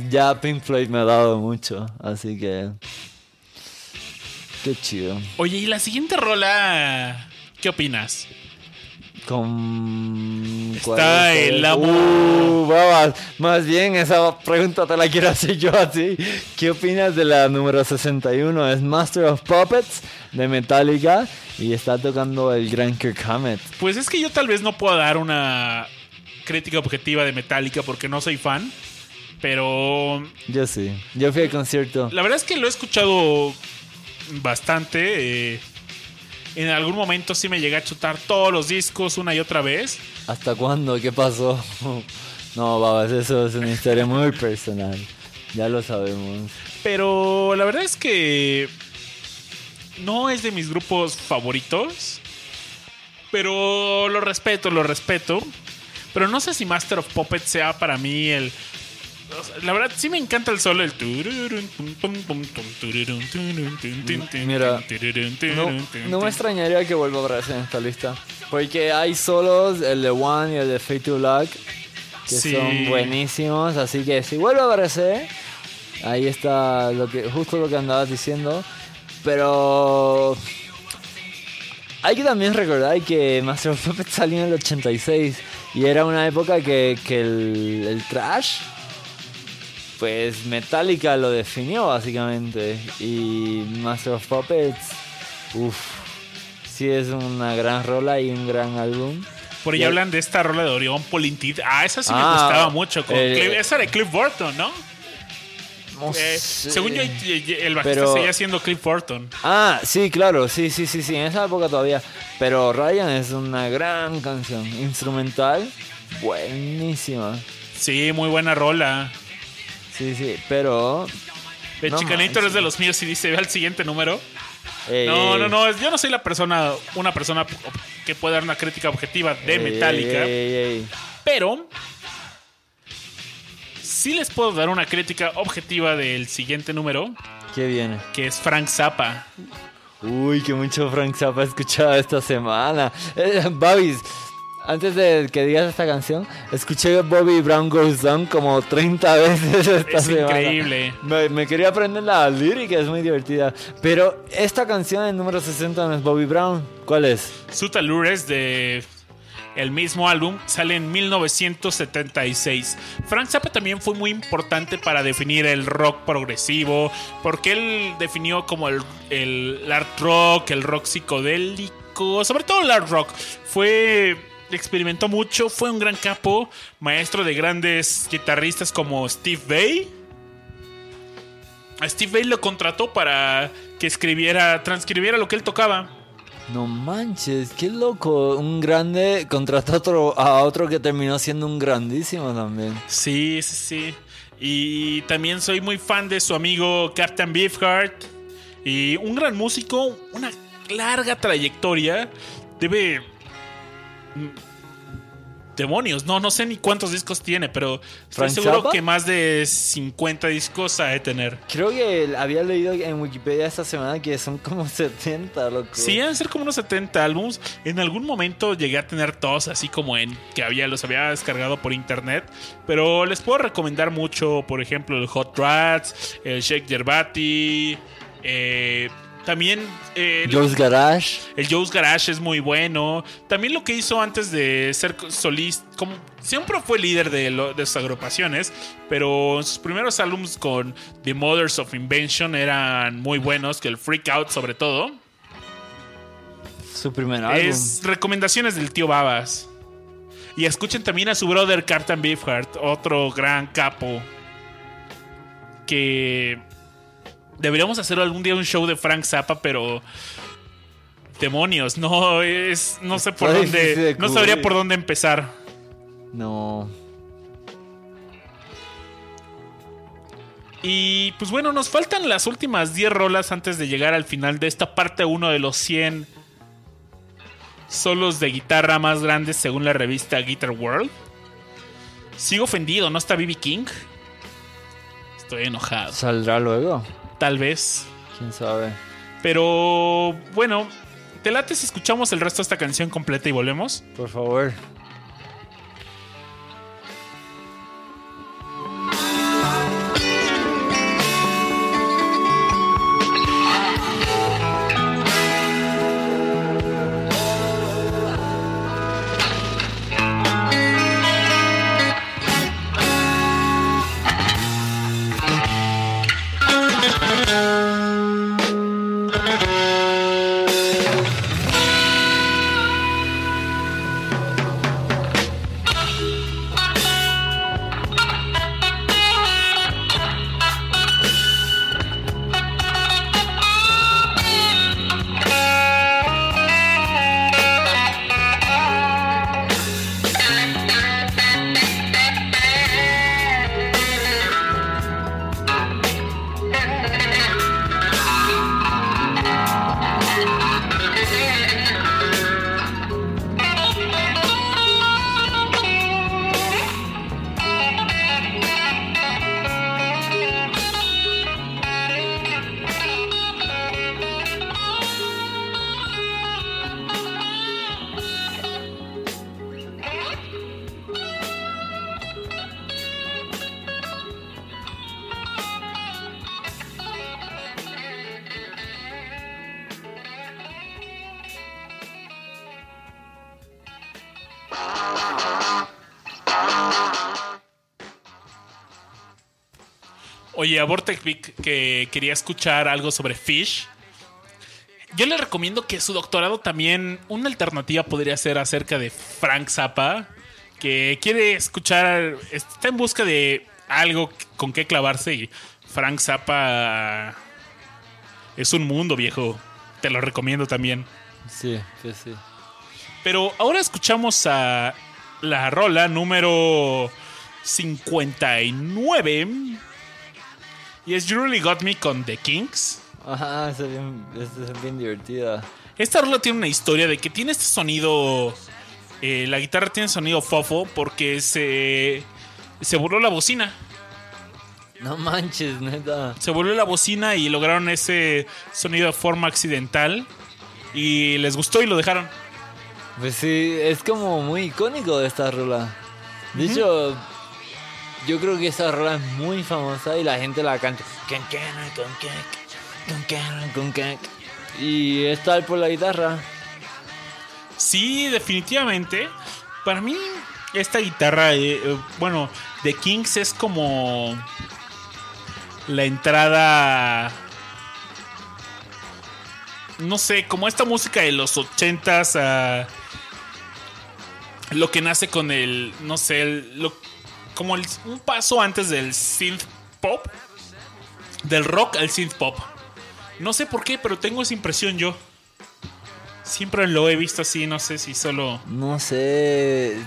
Ya Pink Floyd me ha dado mucho, así que... Qué chido. Oye, y la siguiente rola, ¿qué opinas? Con... Está el amo. Uh, babas. Más bien, esa pregunta te la quiero hacer yo a ti. ¿Qué opinas de la número 61? Es Master of Puppets de Metallica y está tocando el gran Kirk Hammett. Pues es que yo tal vez no puedo dar una crítica objetiva de Metallica porque no soy fan. Pero Yo sí. Yo fui al concierto. la verdad es que lo he escuchado bastante. eh, en algún momento sí me llegué a chutar todos los discos una y otra vez. ¿Hasta cuándo? ¿Qué pasó? <laughs> No, babas, eso es una historia muy personal. Ya lo sabemos. Pero la verdad es que no es de mis grupos favoritos. Pero lo respeto, lo respeto. Pero no sé si Master of Puppets sea para mí el... La verdad, sí me encanta el solo, el... Mira, No, no me extrañaría que vuelva a aparecer en esta lista. Porque hay solos, el de One y el de Fate to Black, que Sí. son buenísimos. Así que si vuelve a aparecer, ahí está lo que, justo lo que andabas diciendo. Pero hay que también recordar que Master of Puppets salió en el 86 y era una época que, que el, el trash, pues Metallica lo definió básicamente. Y Master of Puppets, uff, sí es una gran rola y un gran álbum. Por ahí Y- hablan de esta rola de Orión Polintid. Ah, esa sí me Ah, gustaba mucho. Con eh, Cliff- esa de Cliff Burton, ¿no? No Eh, sé. según yo, el bajista Pero- seguía siendo Cliff Burton. Ah, sí, claro, sí, sí, sí, sí, en esa época todavía. Pero Ryan es una gran canción, instrumental, buenísima. Sí, muy buena rola. Sí, sí, pero... El No Chicanator manches. es de los míos y dice, ve al siguiente número. ey, No, no, no, yo no soy la persona, una persona que puede dar una crítica objetiva de ey, Metallica, ey. pero sí les puedo dar una crítica objetiva del siguiente número, ¿Qué viene? que es Frank Zappa. Uy, que mucho Frank Zappa he escuchado esta semana. Eh, Babis, antes de que digas esta canción, escuché Bobby Brown Goes Down como 30 <laughs> veces esta Es semana. increíble. Me, me quería aprender la lírica, es muy divertida. Pero esta canción, el número 60, no es Bobby Brown. ¿Cuál es? Sutalures de el mismo álbum sale en 1976. Frank Zappa también fue muy importante para definir el rock progresivo, porque él definió como el, el art rock, el rock psicodélico, sobre todo el art rock. Fue experimentó mucho, fue un gran capo, maestro de grandes guitarristas como Steve Vai. A Steve Vai lo contrató para que escribiera, transcribiera lo que él tocaba. No manches, qué loco. Un grande contrató a otro, a otro que terminó siendo un grandísimo también. Sí, sí, sí. Y también soy muy fan de su amigo Captain Beefheart. Y un gran músico, una larga trayectoria. Debe. Demonios, no, no sé ni cuántos discos tiene, pero estoy ¿Frank seguro que más de 50 discos ha de tener. Creo que había leído en Wikipedia esta semana que son como <laughs> 70, loco. Sí, deben ser como unos 70 álbums. En algún momento llegué a tener todos así como en que había los había descargado por internet. Pero les puedo recomendar mucho, por ejemplo, el Hot Rats, el Shake Body. eh, también eh, el- Joe's Garage. el Joe's Garage es muy bueno. También lo que hizo antes de ser solista, como siempre fue líder de, lo- de sus agrupaciones, pero sus primeros álbumes con The Mothers of Invention eran muy buenos, que el Freak Out sobre todo. Su primer álbum. Es recomendaciones del tío Babas. Y escuchen también a su brother Captain Beefheart, otro gran capo. Que deberíamos hacer algún día un show de Frank Zappa, pero demonios, no es no sé por Está dónde de no sabría por dónde empezar. No. Y pues bueno, nos faltan las últimas 10 rolas antes de llegar al final de esta parte 1 de los 100 solos de guitarra más grandes según la revista Guitar World. Sigo ofendido, ¿no está BB King? Estoy enojado. ¿Saldrá luego? Tal vez. ¿Quién sabe? Pero bueno, ¿te late si escuchamos el resto de esta canción completa y volvemos? Por favor. Vortex Vic que quería escuchar algo sobre Fish. Yo le recomiendo que su doctorado también, una alternativa podría ser acerca de Frank Zappa, que quiere escuchar, está en busca de algo con qué clavarse y Frank Zappa es un mundo viejo. Te lo recomiendo también. Sí, sí, sí. Pero ahora escuchamos a la rola número 59. Y es You Really Got Me con The Kings. Ajá, es bien, es, bien divertida. Esta rola tiene una historia de que tiene este sonido. eh, la guitarra tiene sonido fofo porque se. Se voló la bocina. No manches, neta. Se volvió la bocina y lograron ese sonido de forma accidental. Y les gustó y lo dejaron. Pues sí, es como muy icónico de esta rola. De hecho, yo creo que esta rola es muy famosa y la gente la canta. Y es tal por la guitarra. Sí, definitivamente. Para mí, esta guitarra, eh, eh, bueno, The Kings es como la entrada. No sé, como esta música de los ochentas lo que nace con el, no sé, el- lo- como el- un paso antes del synth pop, del rock al synth pop. No sé por qué, pero tengo esa impresión yo. Siempre lo he visto así, no sé si solo... No sé.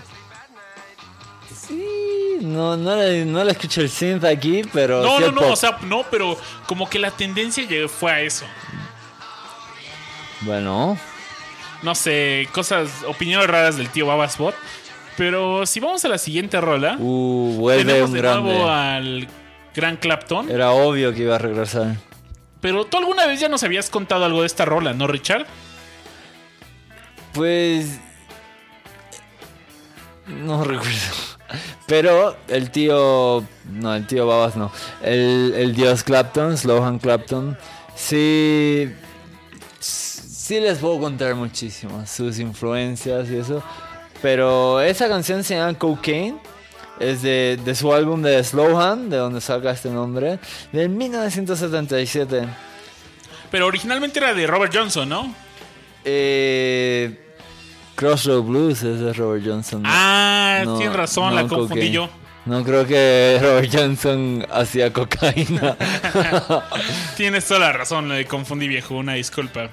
Sí, no, no, le, no le escucho el synth aquí, pero. No, sí no, no, pop. o sea, no, pero como que la tendencia fue a eso. Bueno, No sé, cosas, opiniones raras del tío Babasbot. Pero si vamos a la siguiente rola, uh, vuelve tenemos un de grande. nuevo al Gran Clapton. Era obvio que iba a regresar. Pero tú alguna vez ya nos habías contado algo de esta rola, ¿no, Richard? Pues. No <laughs> recuerdo. Pero el tío. No, el tío Babas no. El, el dios Clapton, Slohan Clapton. Sí. Sí les puedo contar muchísimo. Sus influencias y eso. Pero esa canción se llama Cocaine. Es de, de su álbum de Slohan, de donde saca este nombre. Del 1977. Pero originalmente era de Robert Johnson, ¿no? Eh, Crossroad Blues es de Robert Johnson. ¿no? Ah, No, tienes razón, no la confundí cocaine. yo. No creo que Robert Johnson hacía cocaína. <laughs> Tienes toda la razón, le confundí viejo, una disculpa.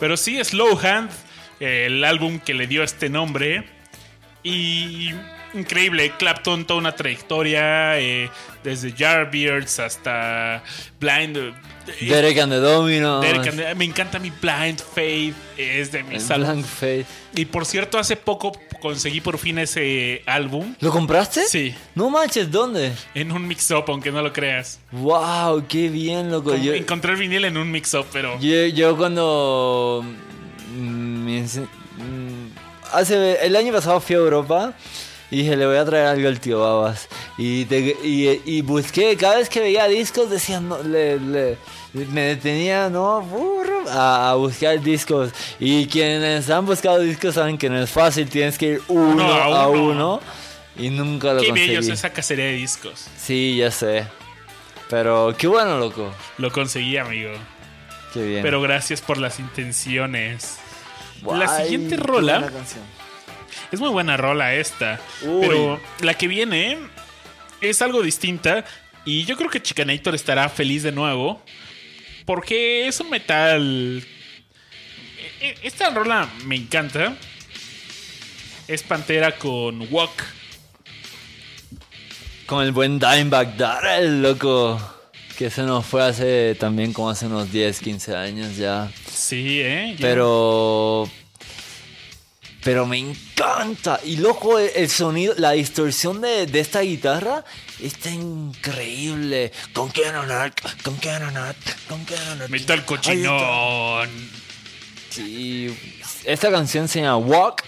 Pero sí, Slow Hand, el álbum que le dio este nombre. Y increíble. Clapton, toda una trayectoria, eh, desde Yardbirds hasta Blind. eh, Derek and the and- me encanta mi Blind Faith, es de mis el álbumes. Face. Y por cierto, hace poco conseguí por fin ese álbum ¿Lo compraste? Sí. No manches, ¿dónde? en un mix-up, aunque no lo creas. Wow, qué bien, loco. Yo, Encontré el vinil en un mix-up, pero... yo, yo cuando... mm, me mm, hace, el año pasado fui a Europa y dije, le voy a traer algo al tío Babas. Y, te- y, y busqué, cada vez que veía discos, decía, no, le, le- me detenía, ¿no? A, a buscar discos. Y quienes han buscado discos saben que no es fácil, tienes que ir uno a a uno. Y nunca lo Qué conseguí. es esa cacería de discos. Sí, ya sé. Pero qué bueno, loco. Lo conseguí, amigo. Qué bien. Pero gracias por las intenciones. La siguiente rola-. Es muy buena rola esta. Uy. Pero la que viene es algo distinta. Y yo creo que Chicanator estará feliz de nuevo. Porque es un metal. e- e- Esta rola me encanta. Es Pantera con Walk. Con el buen Dimebag Darrell, loco. Que se nos fue hace también como hace unos 10, 15 años ya. Sí, ¿eh? Pero. Pero me encanta. Y loco, el, sonido, la distorsión de, de esta guitarra está increíble. Con Canonat, con Canonat, con Canonat. Metal cochinón. Sí, esta canción se llama Walk.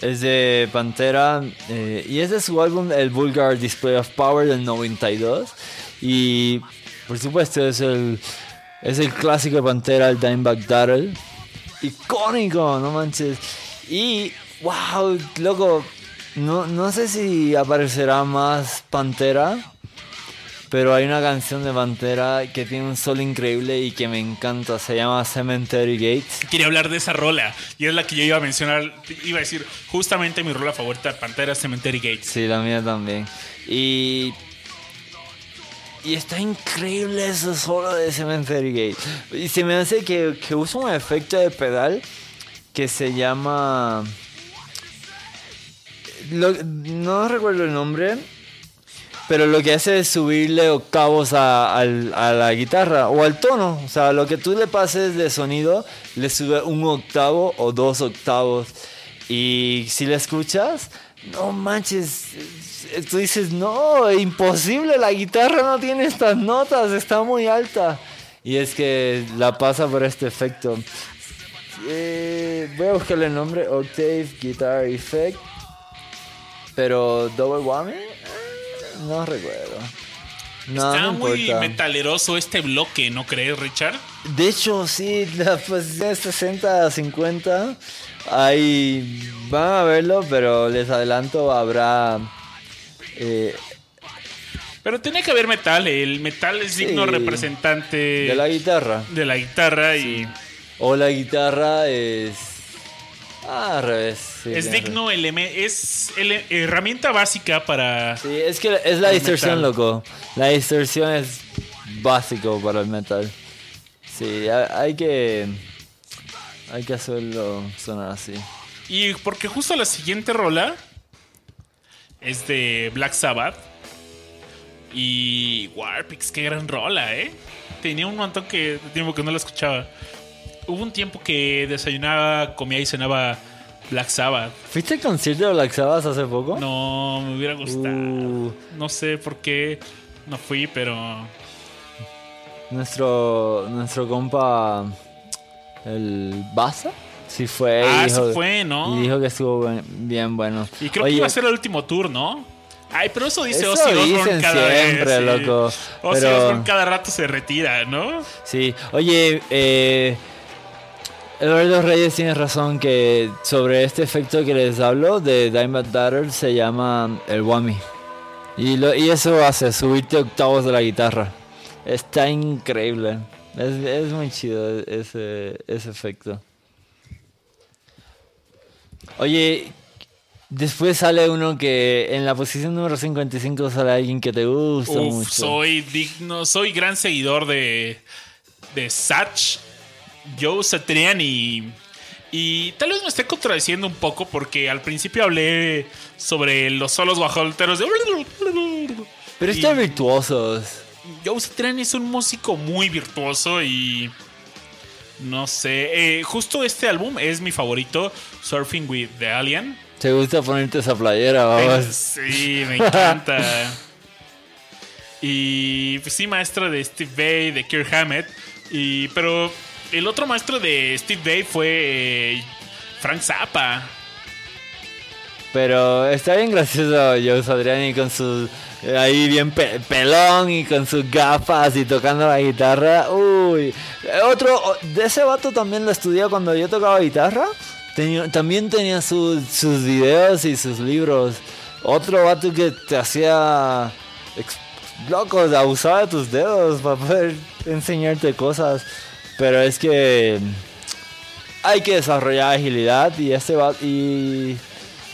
Es de Pantera eh, y es de su álbum El Vulgar Display of Power del 92. Y por supuesto es el, es el clásico de Pantera, el Dimebag Darrell. Icónico, no manches. Y, wow, loco, no, no sé si aparecerá más Pantera. Pero hay una canción de Pantera que tiene un solo increíble y que me encanta. Se llama Cemetery Gates. Quería hablar de esa rola. Y es la que yo iba a mencionar. Iba a decir, justamente mi rola favorita, Pantera Cemetery Gates. Sí, la mía también. Y. Y está increíble ese solo de Cemetery Gates. Y se me hace que, que usa un efecto de pedal que se llama. no recuerdo el nombre. Pero lo que hace es subirle octavos a, al- a la guitarra o al tono. O sea, lo que tú le pases de sonido, le sube un octavo o dos octavos. Y si le escuchas, no manches. Eh, Tú dices, no, imposible, la guitarra no tiene estas notas, está muy alta. Y es que la pasa por este efecto. Eh, voy a buscarle el nombre, Octave Guitar Effect. Pero Double Whammy, eh, no recuerdo. No, Está no muy metaleroso este bloque, ¿no crees, Richard? De hecho, sí, la posición es 60 a 50. Ahí van a verlo, pero les adelanto, habrá. Eh, Pero tenía que haber metal. El metal es digno Sí. representante de la guitarra. de la guitarra y O la guitarra es. Ah, al revés. sí, es digno eleme- es ele- herramienta básica para Sí, es que es la distorsión, metal. loco. La distorsión es básico para el metal. Sí, ha- hay que. Hay que hacerlo sonar así. y porque justo la siguiente rola es de Black Sabbath y Warpix, qué gran rola, ¿eh? Tenía un montón que, de tiempo que no la escuchaba. Hubo un tiempo que desayunaba, comía y cenaba Black Sabbath. ¿Fuiste al concierto de Black Sabbath hace poco? No, me hubiera gustado. Uh. No sé por qué no fui, pero Nuestro, nuestro compa, el Baza, sí fue. Ah, dijo- sí fue, ¿no? Y dijo que estuvo bien bueno. Y creo Oye, que iba a ser el último tour, ¿no? Ay, pero eso dice Ozzy Osbourne cada siempre, vez. sí. loco, Ozzy pero- Osbourne cada rato se retira, ¿no? Sí, oye, eh, Eduardo Reyes tiene razón que sobre este efecto que les hablo de Diamond Darrell se llama el whammy. Y, lo, y eso hace subirte octavos de la guitarra. Está increíble. Es, es muy chido ese, ese efecto. Oye, después sale uno que en la posición número 55 sale alguien que te gusta Uf, mucho. soy digno, soy gran seguidor de, de Satch, Joe Satriani. Y tal vez me esté contradiciendo un poco porque al principio hablé sobre los solos guajoloteros de... Pero Y- están virtuosos. Joe Satriani es un músico muy virtuoso y... No sé, eh, justo este álbum es mi favorito, Surfing with the Alien. ¿Te gusta ponerte esa playera, vamos? Sí, me encanta. <laughs> y pues sí, maestro de Steve Vai, de Kirk Hammett. Y, pero el otro maestro de Steve Vai fue eh, Frank Zappa. Pero está bien gracioso Joe Satriani con su ahí bien pe- pelón y con sus gafas y tocando la guitarra. Uy, otro de ese vato también lo estudié cuando yo tocaba guitarra. También tenía sus- sus videos y sus libros. Otro vato que te hacía ex- loco, abusaba de tus dedos para poder enseñarte cosas. Pero es que hay que desarrollar agilidad y ese va y,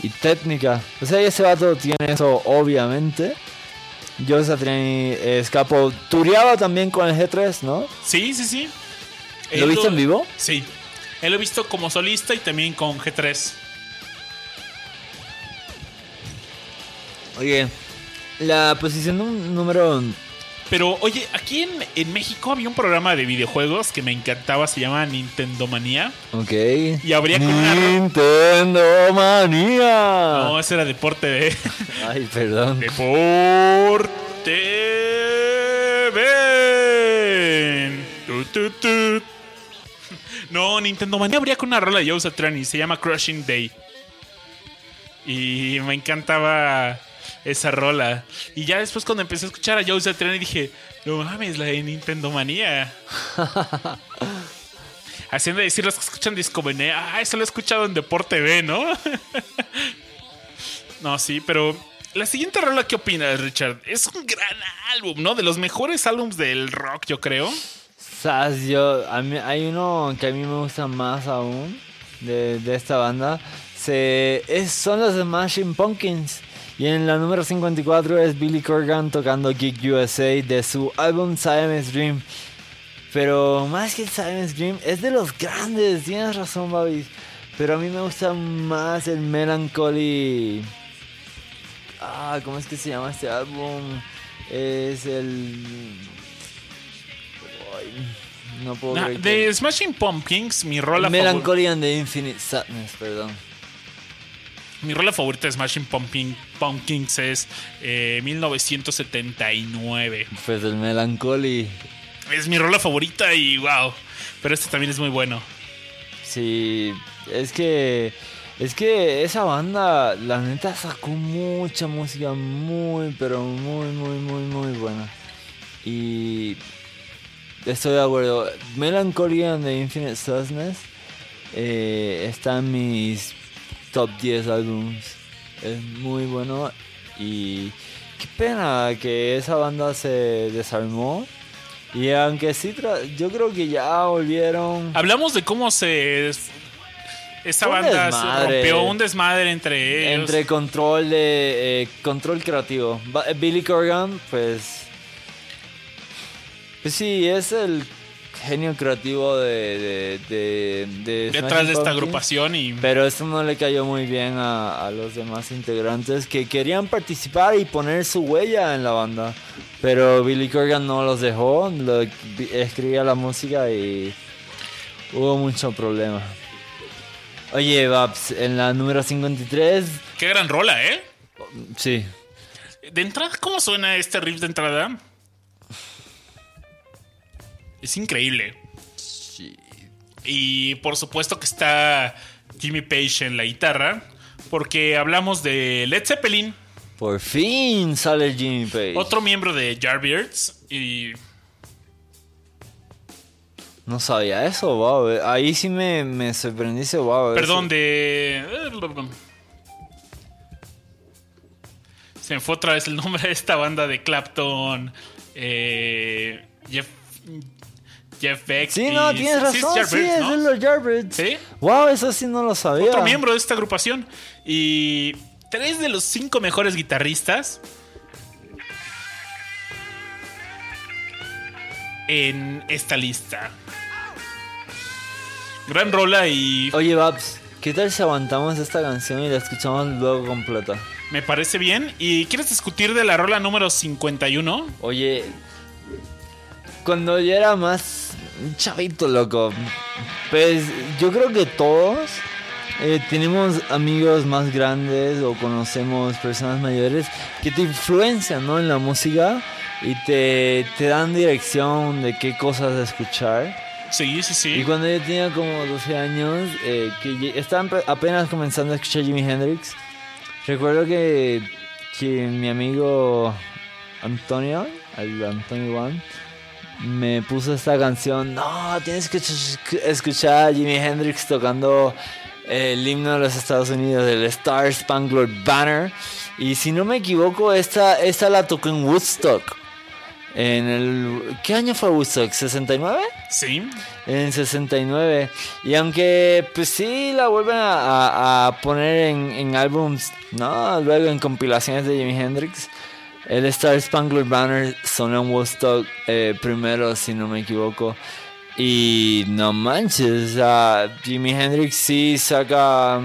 y técnica. O sea, ese vato tiene eso obviamente. Yo Satriani escapo. Tureaba también con el G3, ¿no? Sí, sí, sí. ¿Lo Él viste en vivo? Sí. Él lo he visto como solista y también con G3. Oye, la posición número. Pero oye, aquí en, en México había un programa de videojuegos que me encantaba, se llama Nintendo Manía. Ok. Y habría como una- Nintendo Manía. No, ese era Deporte de... <laughs> Ay, perdón. Deporte Ven. Tu, tu, tu. No, Nintendo Manía habría con una rola de Joe Satriani, se llama Crushing Day. Y me encantaba esa rola. Y ya después cuando empecé a escuchar a Joe Satriani dije, no mames, la de Nintendo Manía. <laughs> Haciendo decir los que escuchan Disco Manía, ah, eso lo he escuchado en Deporte B, ¿no? <laughs> No, sí, pero la siguiente rola, ¿qué opinas, Richard? Es un gran álbum, ¿no? De los mejores álbums del rock, yo creo. Sas, yo, a mí, hay uno que a mí me gusta más aún de, de esta banda. Se, es, son los Smashing Pumpkins. Y en la número 54 es Billy Corgan tocando Geek USA de su álbum Siamese Dream. Pero más que el Siamese Dream, es de los grandes, tienes razón, Babis. Pero a mí me gusta más el Melancholy. Ah, ¿cómo es que se llama este álbum? Es el. Ay, no puedo Nah, creer que- de Smashing Pumpkins, mi rola, Melancholy and the Infinite Sadness, perdón. Mi rola favorita de Smashing Pumpkin- Pumpkins es eh, 1979. Pues el Melancholy. Es mi rola favorita y wow. Pero este también es muy bueno. Sí, es que. Es que esa banda, la neta, sacó mucha música muy, pero muy, muy, muy, muy buena. Y. Estoy de acuerdo. Melancholy and the Infinite Sadness eh, está en mis top 10 álbums. Es muy bueno. Y. Qué pena que esa banda se desarmó. Y aunque sí, tra- yo creo que ya volvieron. Hablamos de cómo se. Esa banda desmadre. se rompió un desmadre entre ellos. Entre control de eh, control creativo. Billy Corgan, pues. Pues sí, es el genio creativo de. de, de, de detrás de esta Pumpkins, agrupación y. Pero eso no le cayó muy bien a, a los demás integrantes que querían participar y poner su huella en la banda. Pero Billy Corgan no los dejó, lo- escribía la música y hubo mucho problema. Oye, Babs, en la número 53, Qué gran rola, ¿eh? sí, De entrada, ¿cómo suena este riff de entrada? Es increíble. Y por supuesto que está Jimmy Page en la guitarra. Porque hablamos de Led Zeppelin, por fin sale Jimmy Page. otro miembro de Yardbirds. Y No sabía eso, wow. eh, Ahí sí me, me sorprendí ese wow. Perdón, eso. de. Se me fue otra vez el nombre de esta banda de Clapton. eh, Jeff. Jeff Beck. Sí, y- no, tienes razón, sí, es ¿no? de los Yardbirds. Sí. Wow, eso sí no lo sabía. Otro miembro de esta agrupación. Y tres de los cinco mejores guitarristas. En esta lista. Gran rola y Oye, Babs, ¿qué tal si aguantamos esta canción y la escuchamos luego completa? me parece bien. ¿Y quieres discutir de la rola número 51? Oye, cuando yo era más chavito, loco, pues yo creo que todos eh, tenemos amigos más grandes o conocemos personas mayores que te influencian, ¿no? En la música y te, te dan dirección de qué cosas escuchar. Sí, sí, sí. Y cuando yo tenía como 12 años, eh, que ye- estaba empe- apenas comenzando a escuchar Jimi Hendrix, recuerdo que, que mi amigo Antonio, el Antonio One, me puso esta canción. No, tienes que ch- escuchar a Jimi Hendrix tocando el himno de los Estados Unidos, el Star Spangled Banner. Y si no me equivoco, esta, esta la tocó en Woodstock. En el, ¿Qué año fue Woodstock? ¿69? Sí. En 69. Y aunque, pues sí, la vuelven a, a- a poner en, en álbums, ¿no? Luego en compilaciones de Jimi Hendrix. El Star Spangled Banner sonó en Woodstock eh, primero, si no me equivoco. Y no manches, sea, Jimi Hendrix sí saca.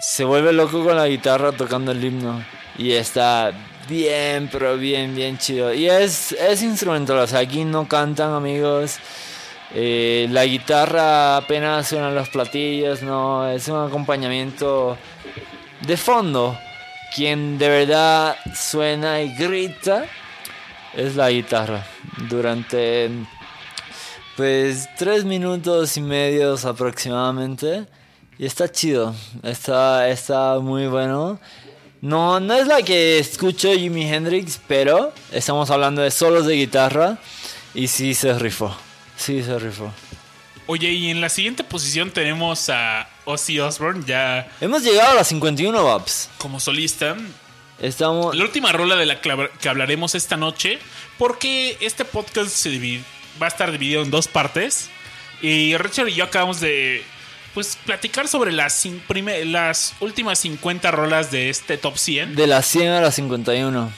Se vuelve loco con la guitarra tocando el himno. Y está bien, pero bien, bien chido. Y es, es instrumental, o sea, aquí no cantan amigos. Eh, la guitarra apenas suenan los platillos, no, es un acompañamiento de fondo. Quien de verdad suena y grita es la guitarra. Durante pues tres minutos y medios aproximadamente. Y está chido. Está, está muy bueno. No, no es la que escucho Jimi Hendrix, pero estamos hablando de solos de guitarra. Y sí se rifó. Sí se rifó. Oye, y en la siguiente posición tenemos a Ozzy Osbourne ya Hemos llegado a las 51 Babs. como solista. Estamos. La última rola de la que habl- que hablaremos esta noche, porque este podcast se va a estar dividido en dos partes. Y Richard y yo acabamos de pues platicar sobre las, las últimas 50 rolas de este top 100. De las 100 a las 51.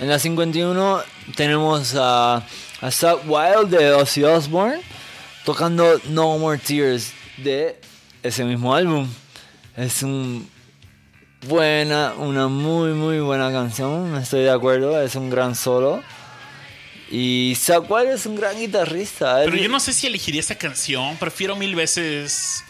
En la 51 tenemos a, a Wild de Ozzy Osbourne tocando No More Tears de ese mismo álbum. Es un buena, una muy muy buena canción, estoy de acuerdo, es un gran solo. Y Wild es un gran guitarrista. Pero él- yo no sé si elegiría esa canción. Prefiero mil veces,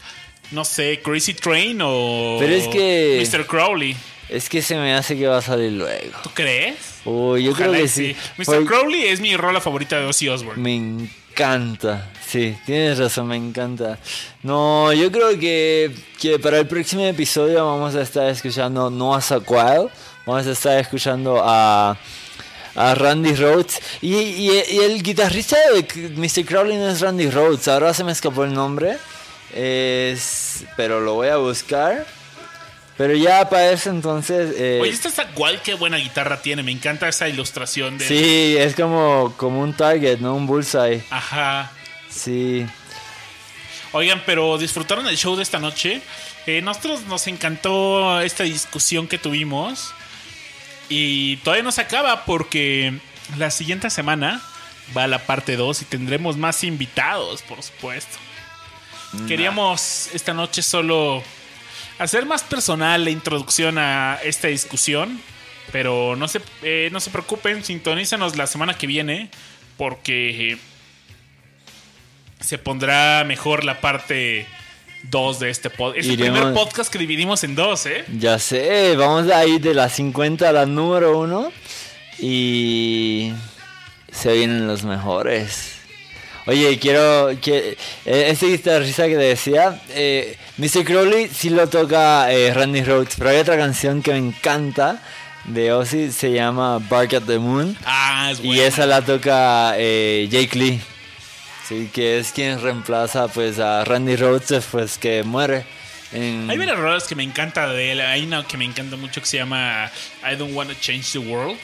no sé, Crazy Train o Pero es que- Mr. Crowley. Es que se me hace que va a salir luego. ¿Tú crees? Uy, yo Ojalá creo que sí. Mr. Crowley es mi rola favorita de Ozzy Osbourne. Me encanta, sí, tienes razón, me encanta. No, yo creo que, que para el próximo episodio vamos a estar escuchando no a Wild, vamos a estar escuchando a, a Randy Rhodes. Y, y- y el guitarrista de Mr. Crowley no es Randy Rhodes, ahora se me escapó el nombre, es, pero lo voy a buscar. Pero ya para eso entonces... eh, Oye, esta igual qué buena guitarra tiene. Me encanta esa ilustración de. sí, es como, como un target, ¿no? Un bullseye. Ajá. Sí. Oigan, pero disfrutaron el show de esta noche. Eh, nosotros nos encantó esta discusión que tuvimos. Y todavía no se acaba porque la siguiente semana va la parte 2 y tendremos más invitados, por supuesto. Queríamos esta noche solo hacer más personal la introducción a esta discusión. Pero no se, eh, no se preocupen, sintonízanos la semana que viene porque eh, se pondrá mejor la parte 2 de este podcast. Es el primer podcast que dividimos en dos, ¿eh? Ya sé, vamos a ir de la 50 a la número 1 y se vienen los mejores. Oye, quiero que eh, este guitarrista que te decía, eh, Mr. Crowley sí lo toca eh, Randy Rhodes, pero hay otra canción que me encanta de Ozzy, se llama Bark at the Moon Ah, es y buena. esa la toca eh, Jake Lee. Sí, que es quien reemplaza pues a Randy Rhodes después que muere. en- Hay varias rolas que me encanta de él. Hay una que me encanta mucho que se llama I Don't Wanna Change the World.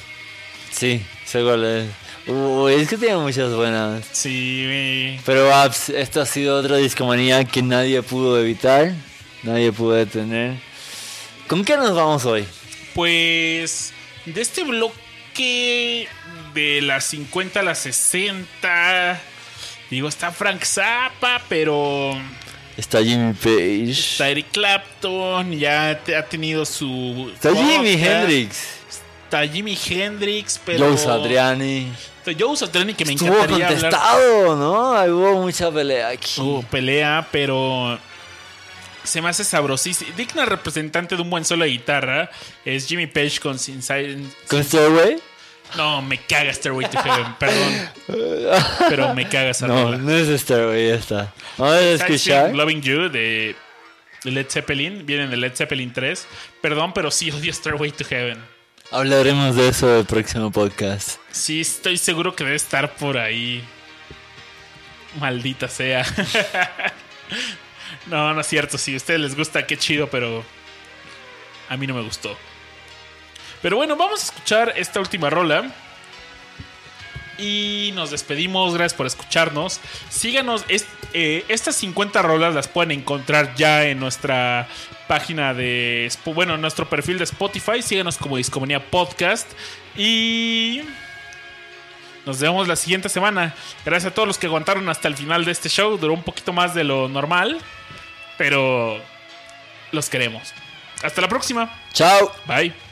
Sí, sé cuál es. Uy, es que tiene muchas buenas. Sí, Pero Abs, esta ha sido otra discomanía que nadie pudo evitar, nadie pudo detener. ¿Con qué nos vamos hoy? pues de este bloque de las 50 a las 60, Digo, está Frank Zappa, pero Está Jimmy Page. está Eric Clapton, ya te- ha tenido su. Está Jimi. Hendrix. Jimi Hendrix, pero. Joe Satriani. Está Joe Satriani, que me Estuvo encantaría hablar. contestado, ¿no? Ahí Hubo mucha pelea aquí. Hubo pelea, pero se me hace sabrosísimo. Digna representante de un buen solo de guitarra es Jimmy Page con Sin Silence. ¿Con Stairway? No, me caga Stairway to Heaven, <laughs> perdón. Pero me caga esa No, rola. no es Stairway, ya está. Vamos a escuchar. Loving You de Led Zeppelin. Vienen de Led Zeppelin 3. Perdón, pero sí odio Stairway to Heaven. Hablaremos de eso el próximo podcast. Sí, estoy seguro que debe estar por ahí. Maldita sea. <laughs> no, no es cierto. Si a ustedes les gusta, qué chido, pero a mí no me gustó. Pero bueno, vamos a escuchar esta última rola. Y nos despedimos. Gracias por escucharnos. Síganos. eh, estas 50 rolas las pueden encontrar ya en nuestra página de. Bueno, en nuestro perfil de Spotify. Síganos como Discomanía Podcast. Y. Nos vemos la siguiente semana. Gracias a todos los que aguantaron hasta el final de este show. Duró un poquito más de lo normal. Pero. Los queremos. Hasta la próxima. Chao. Bye.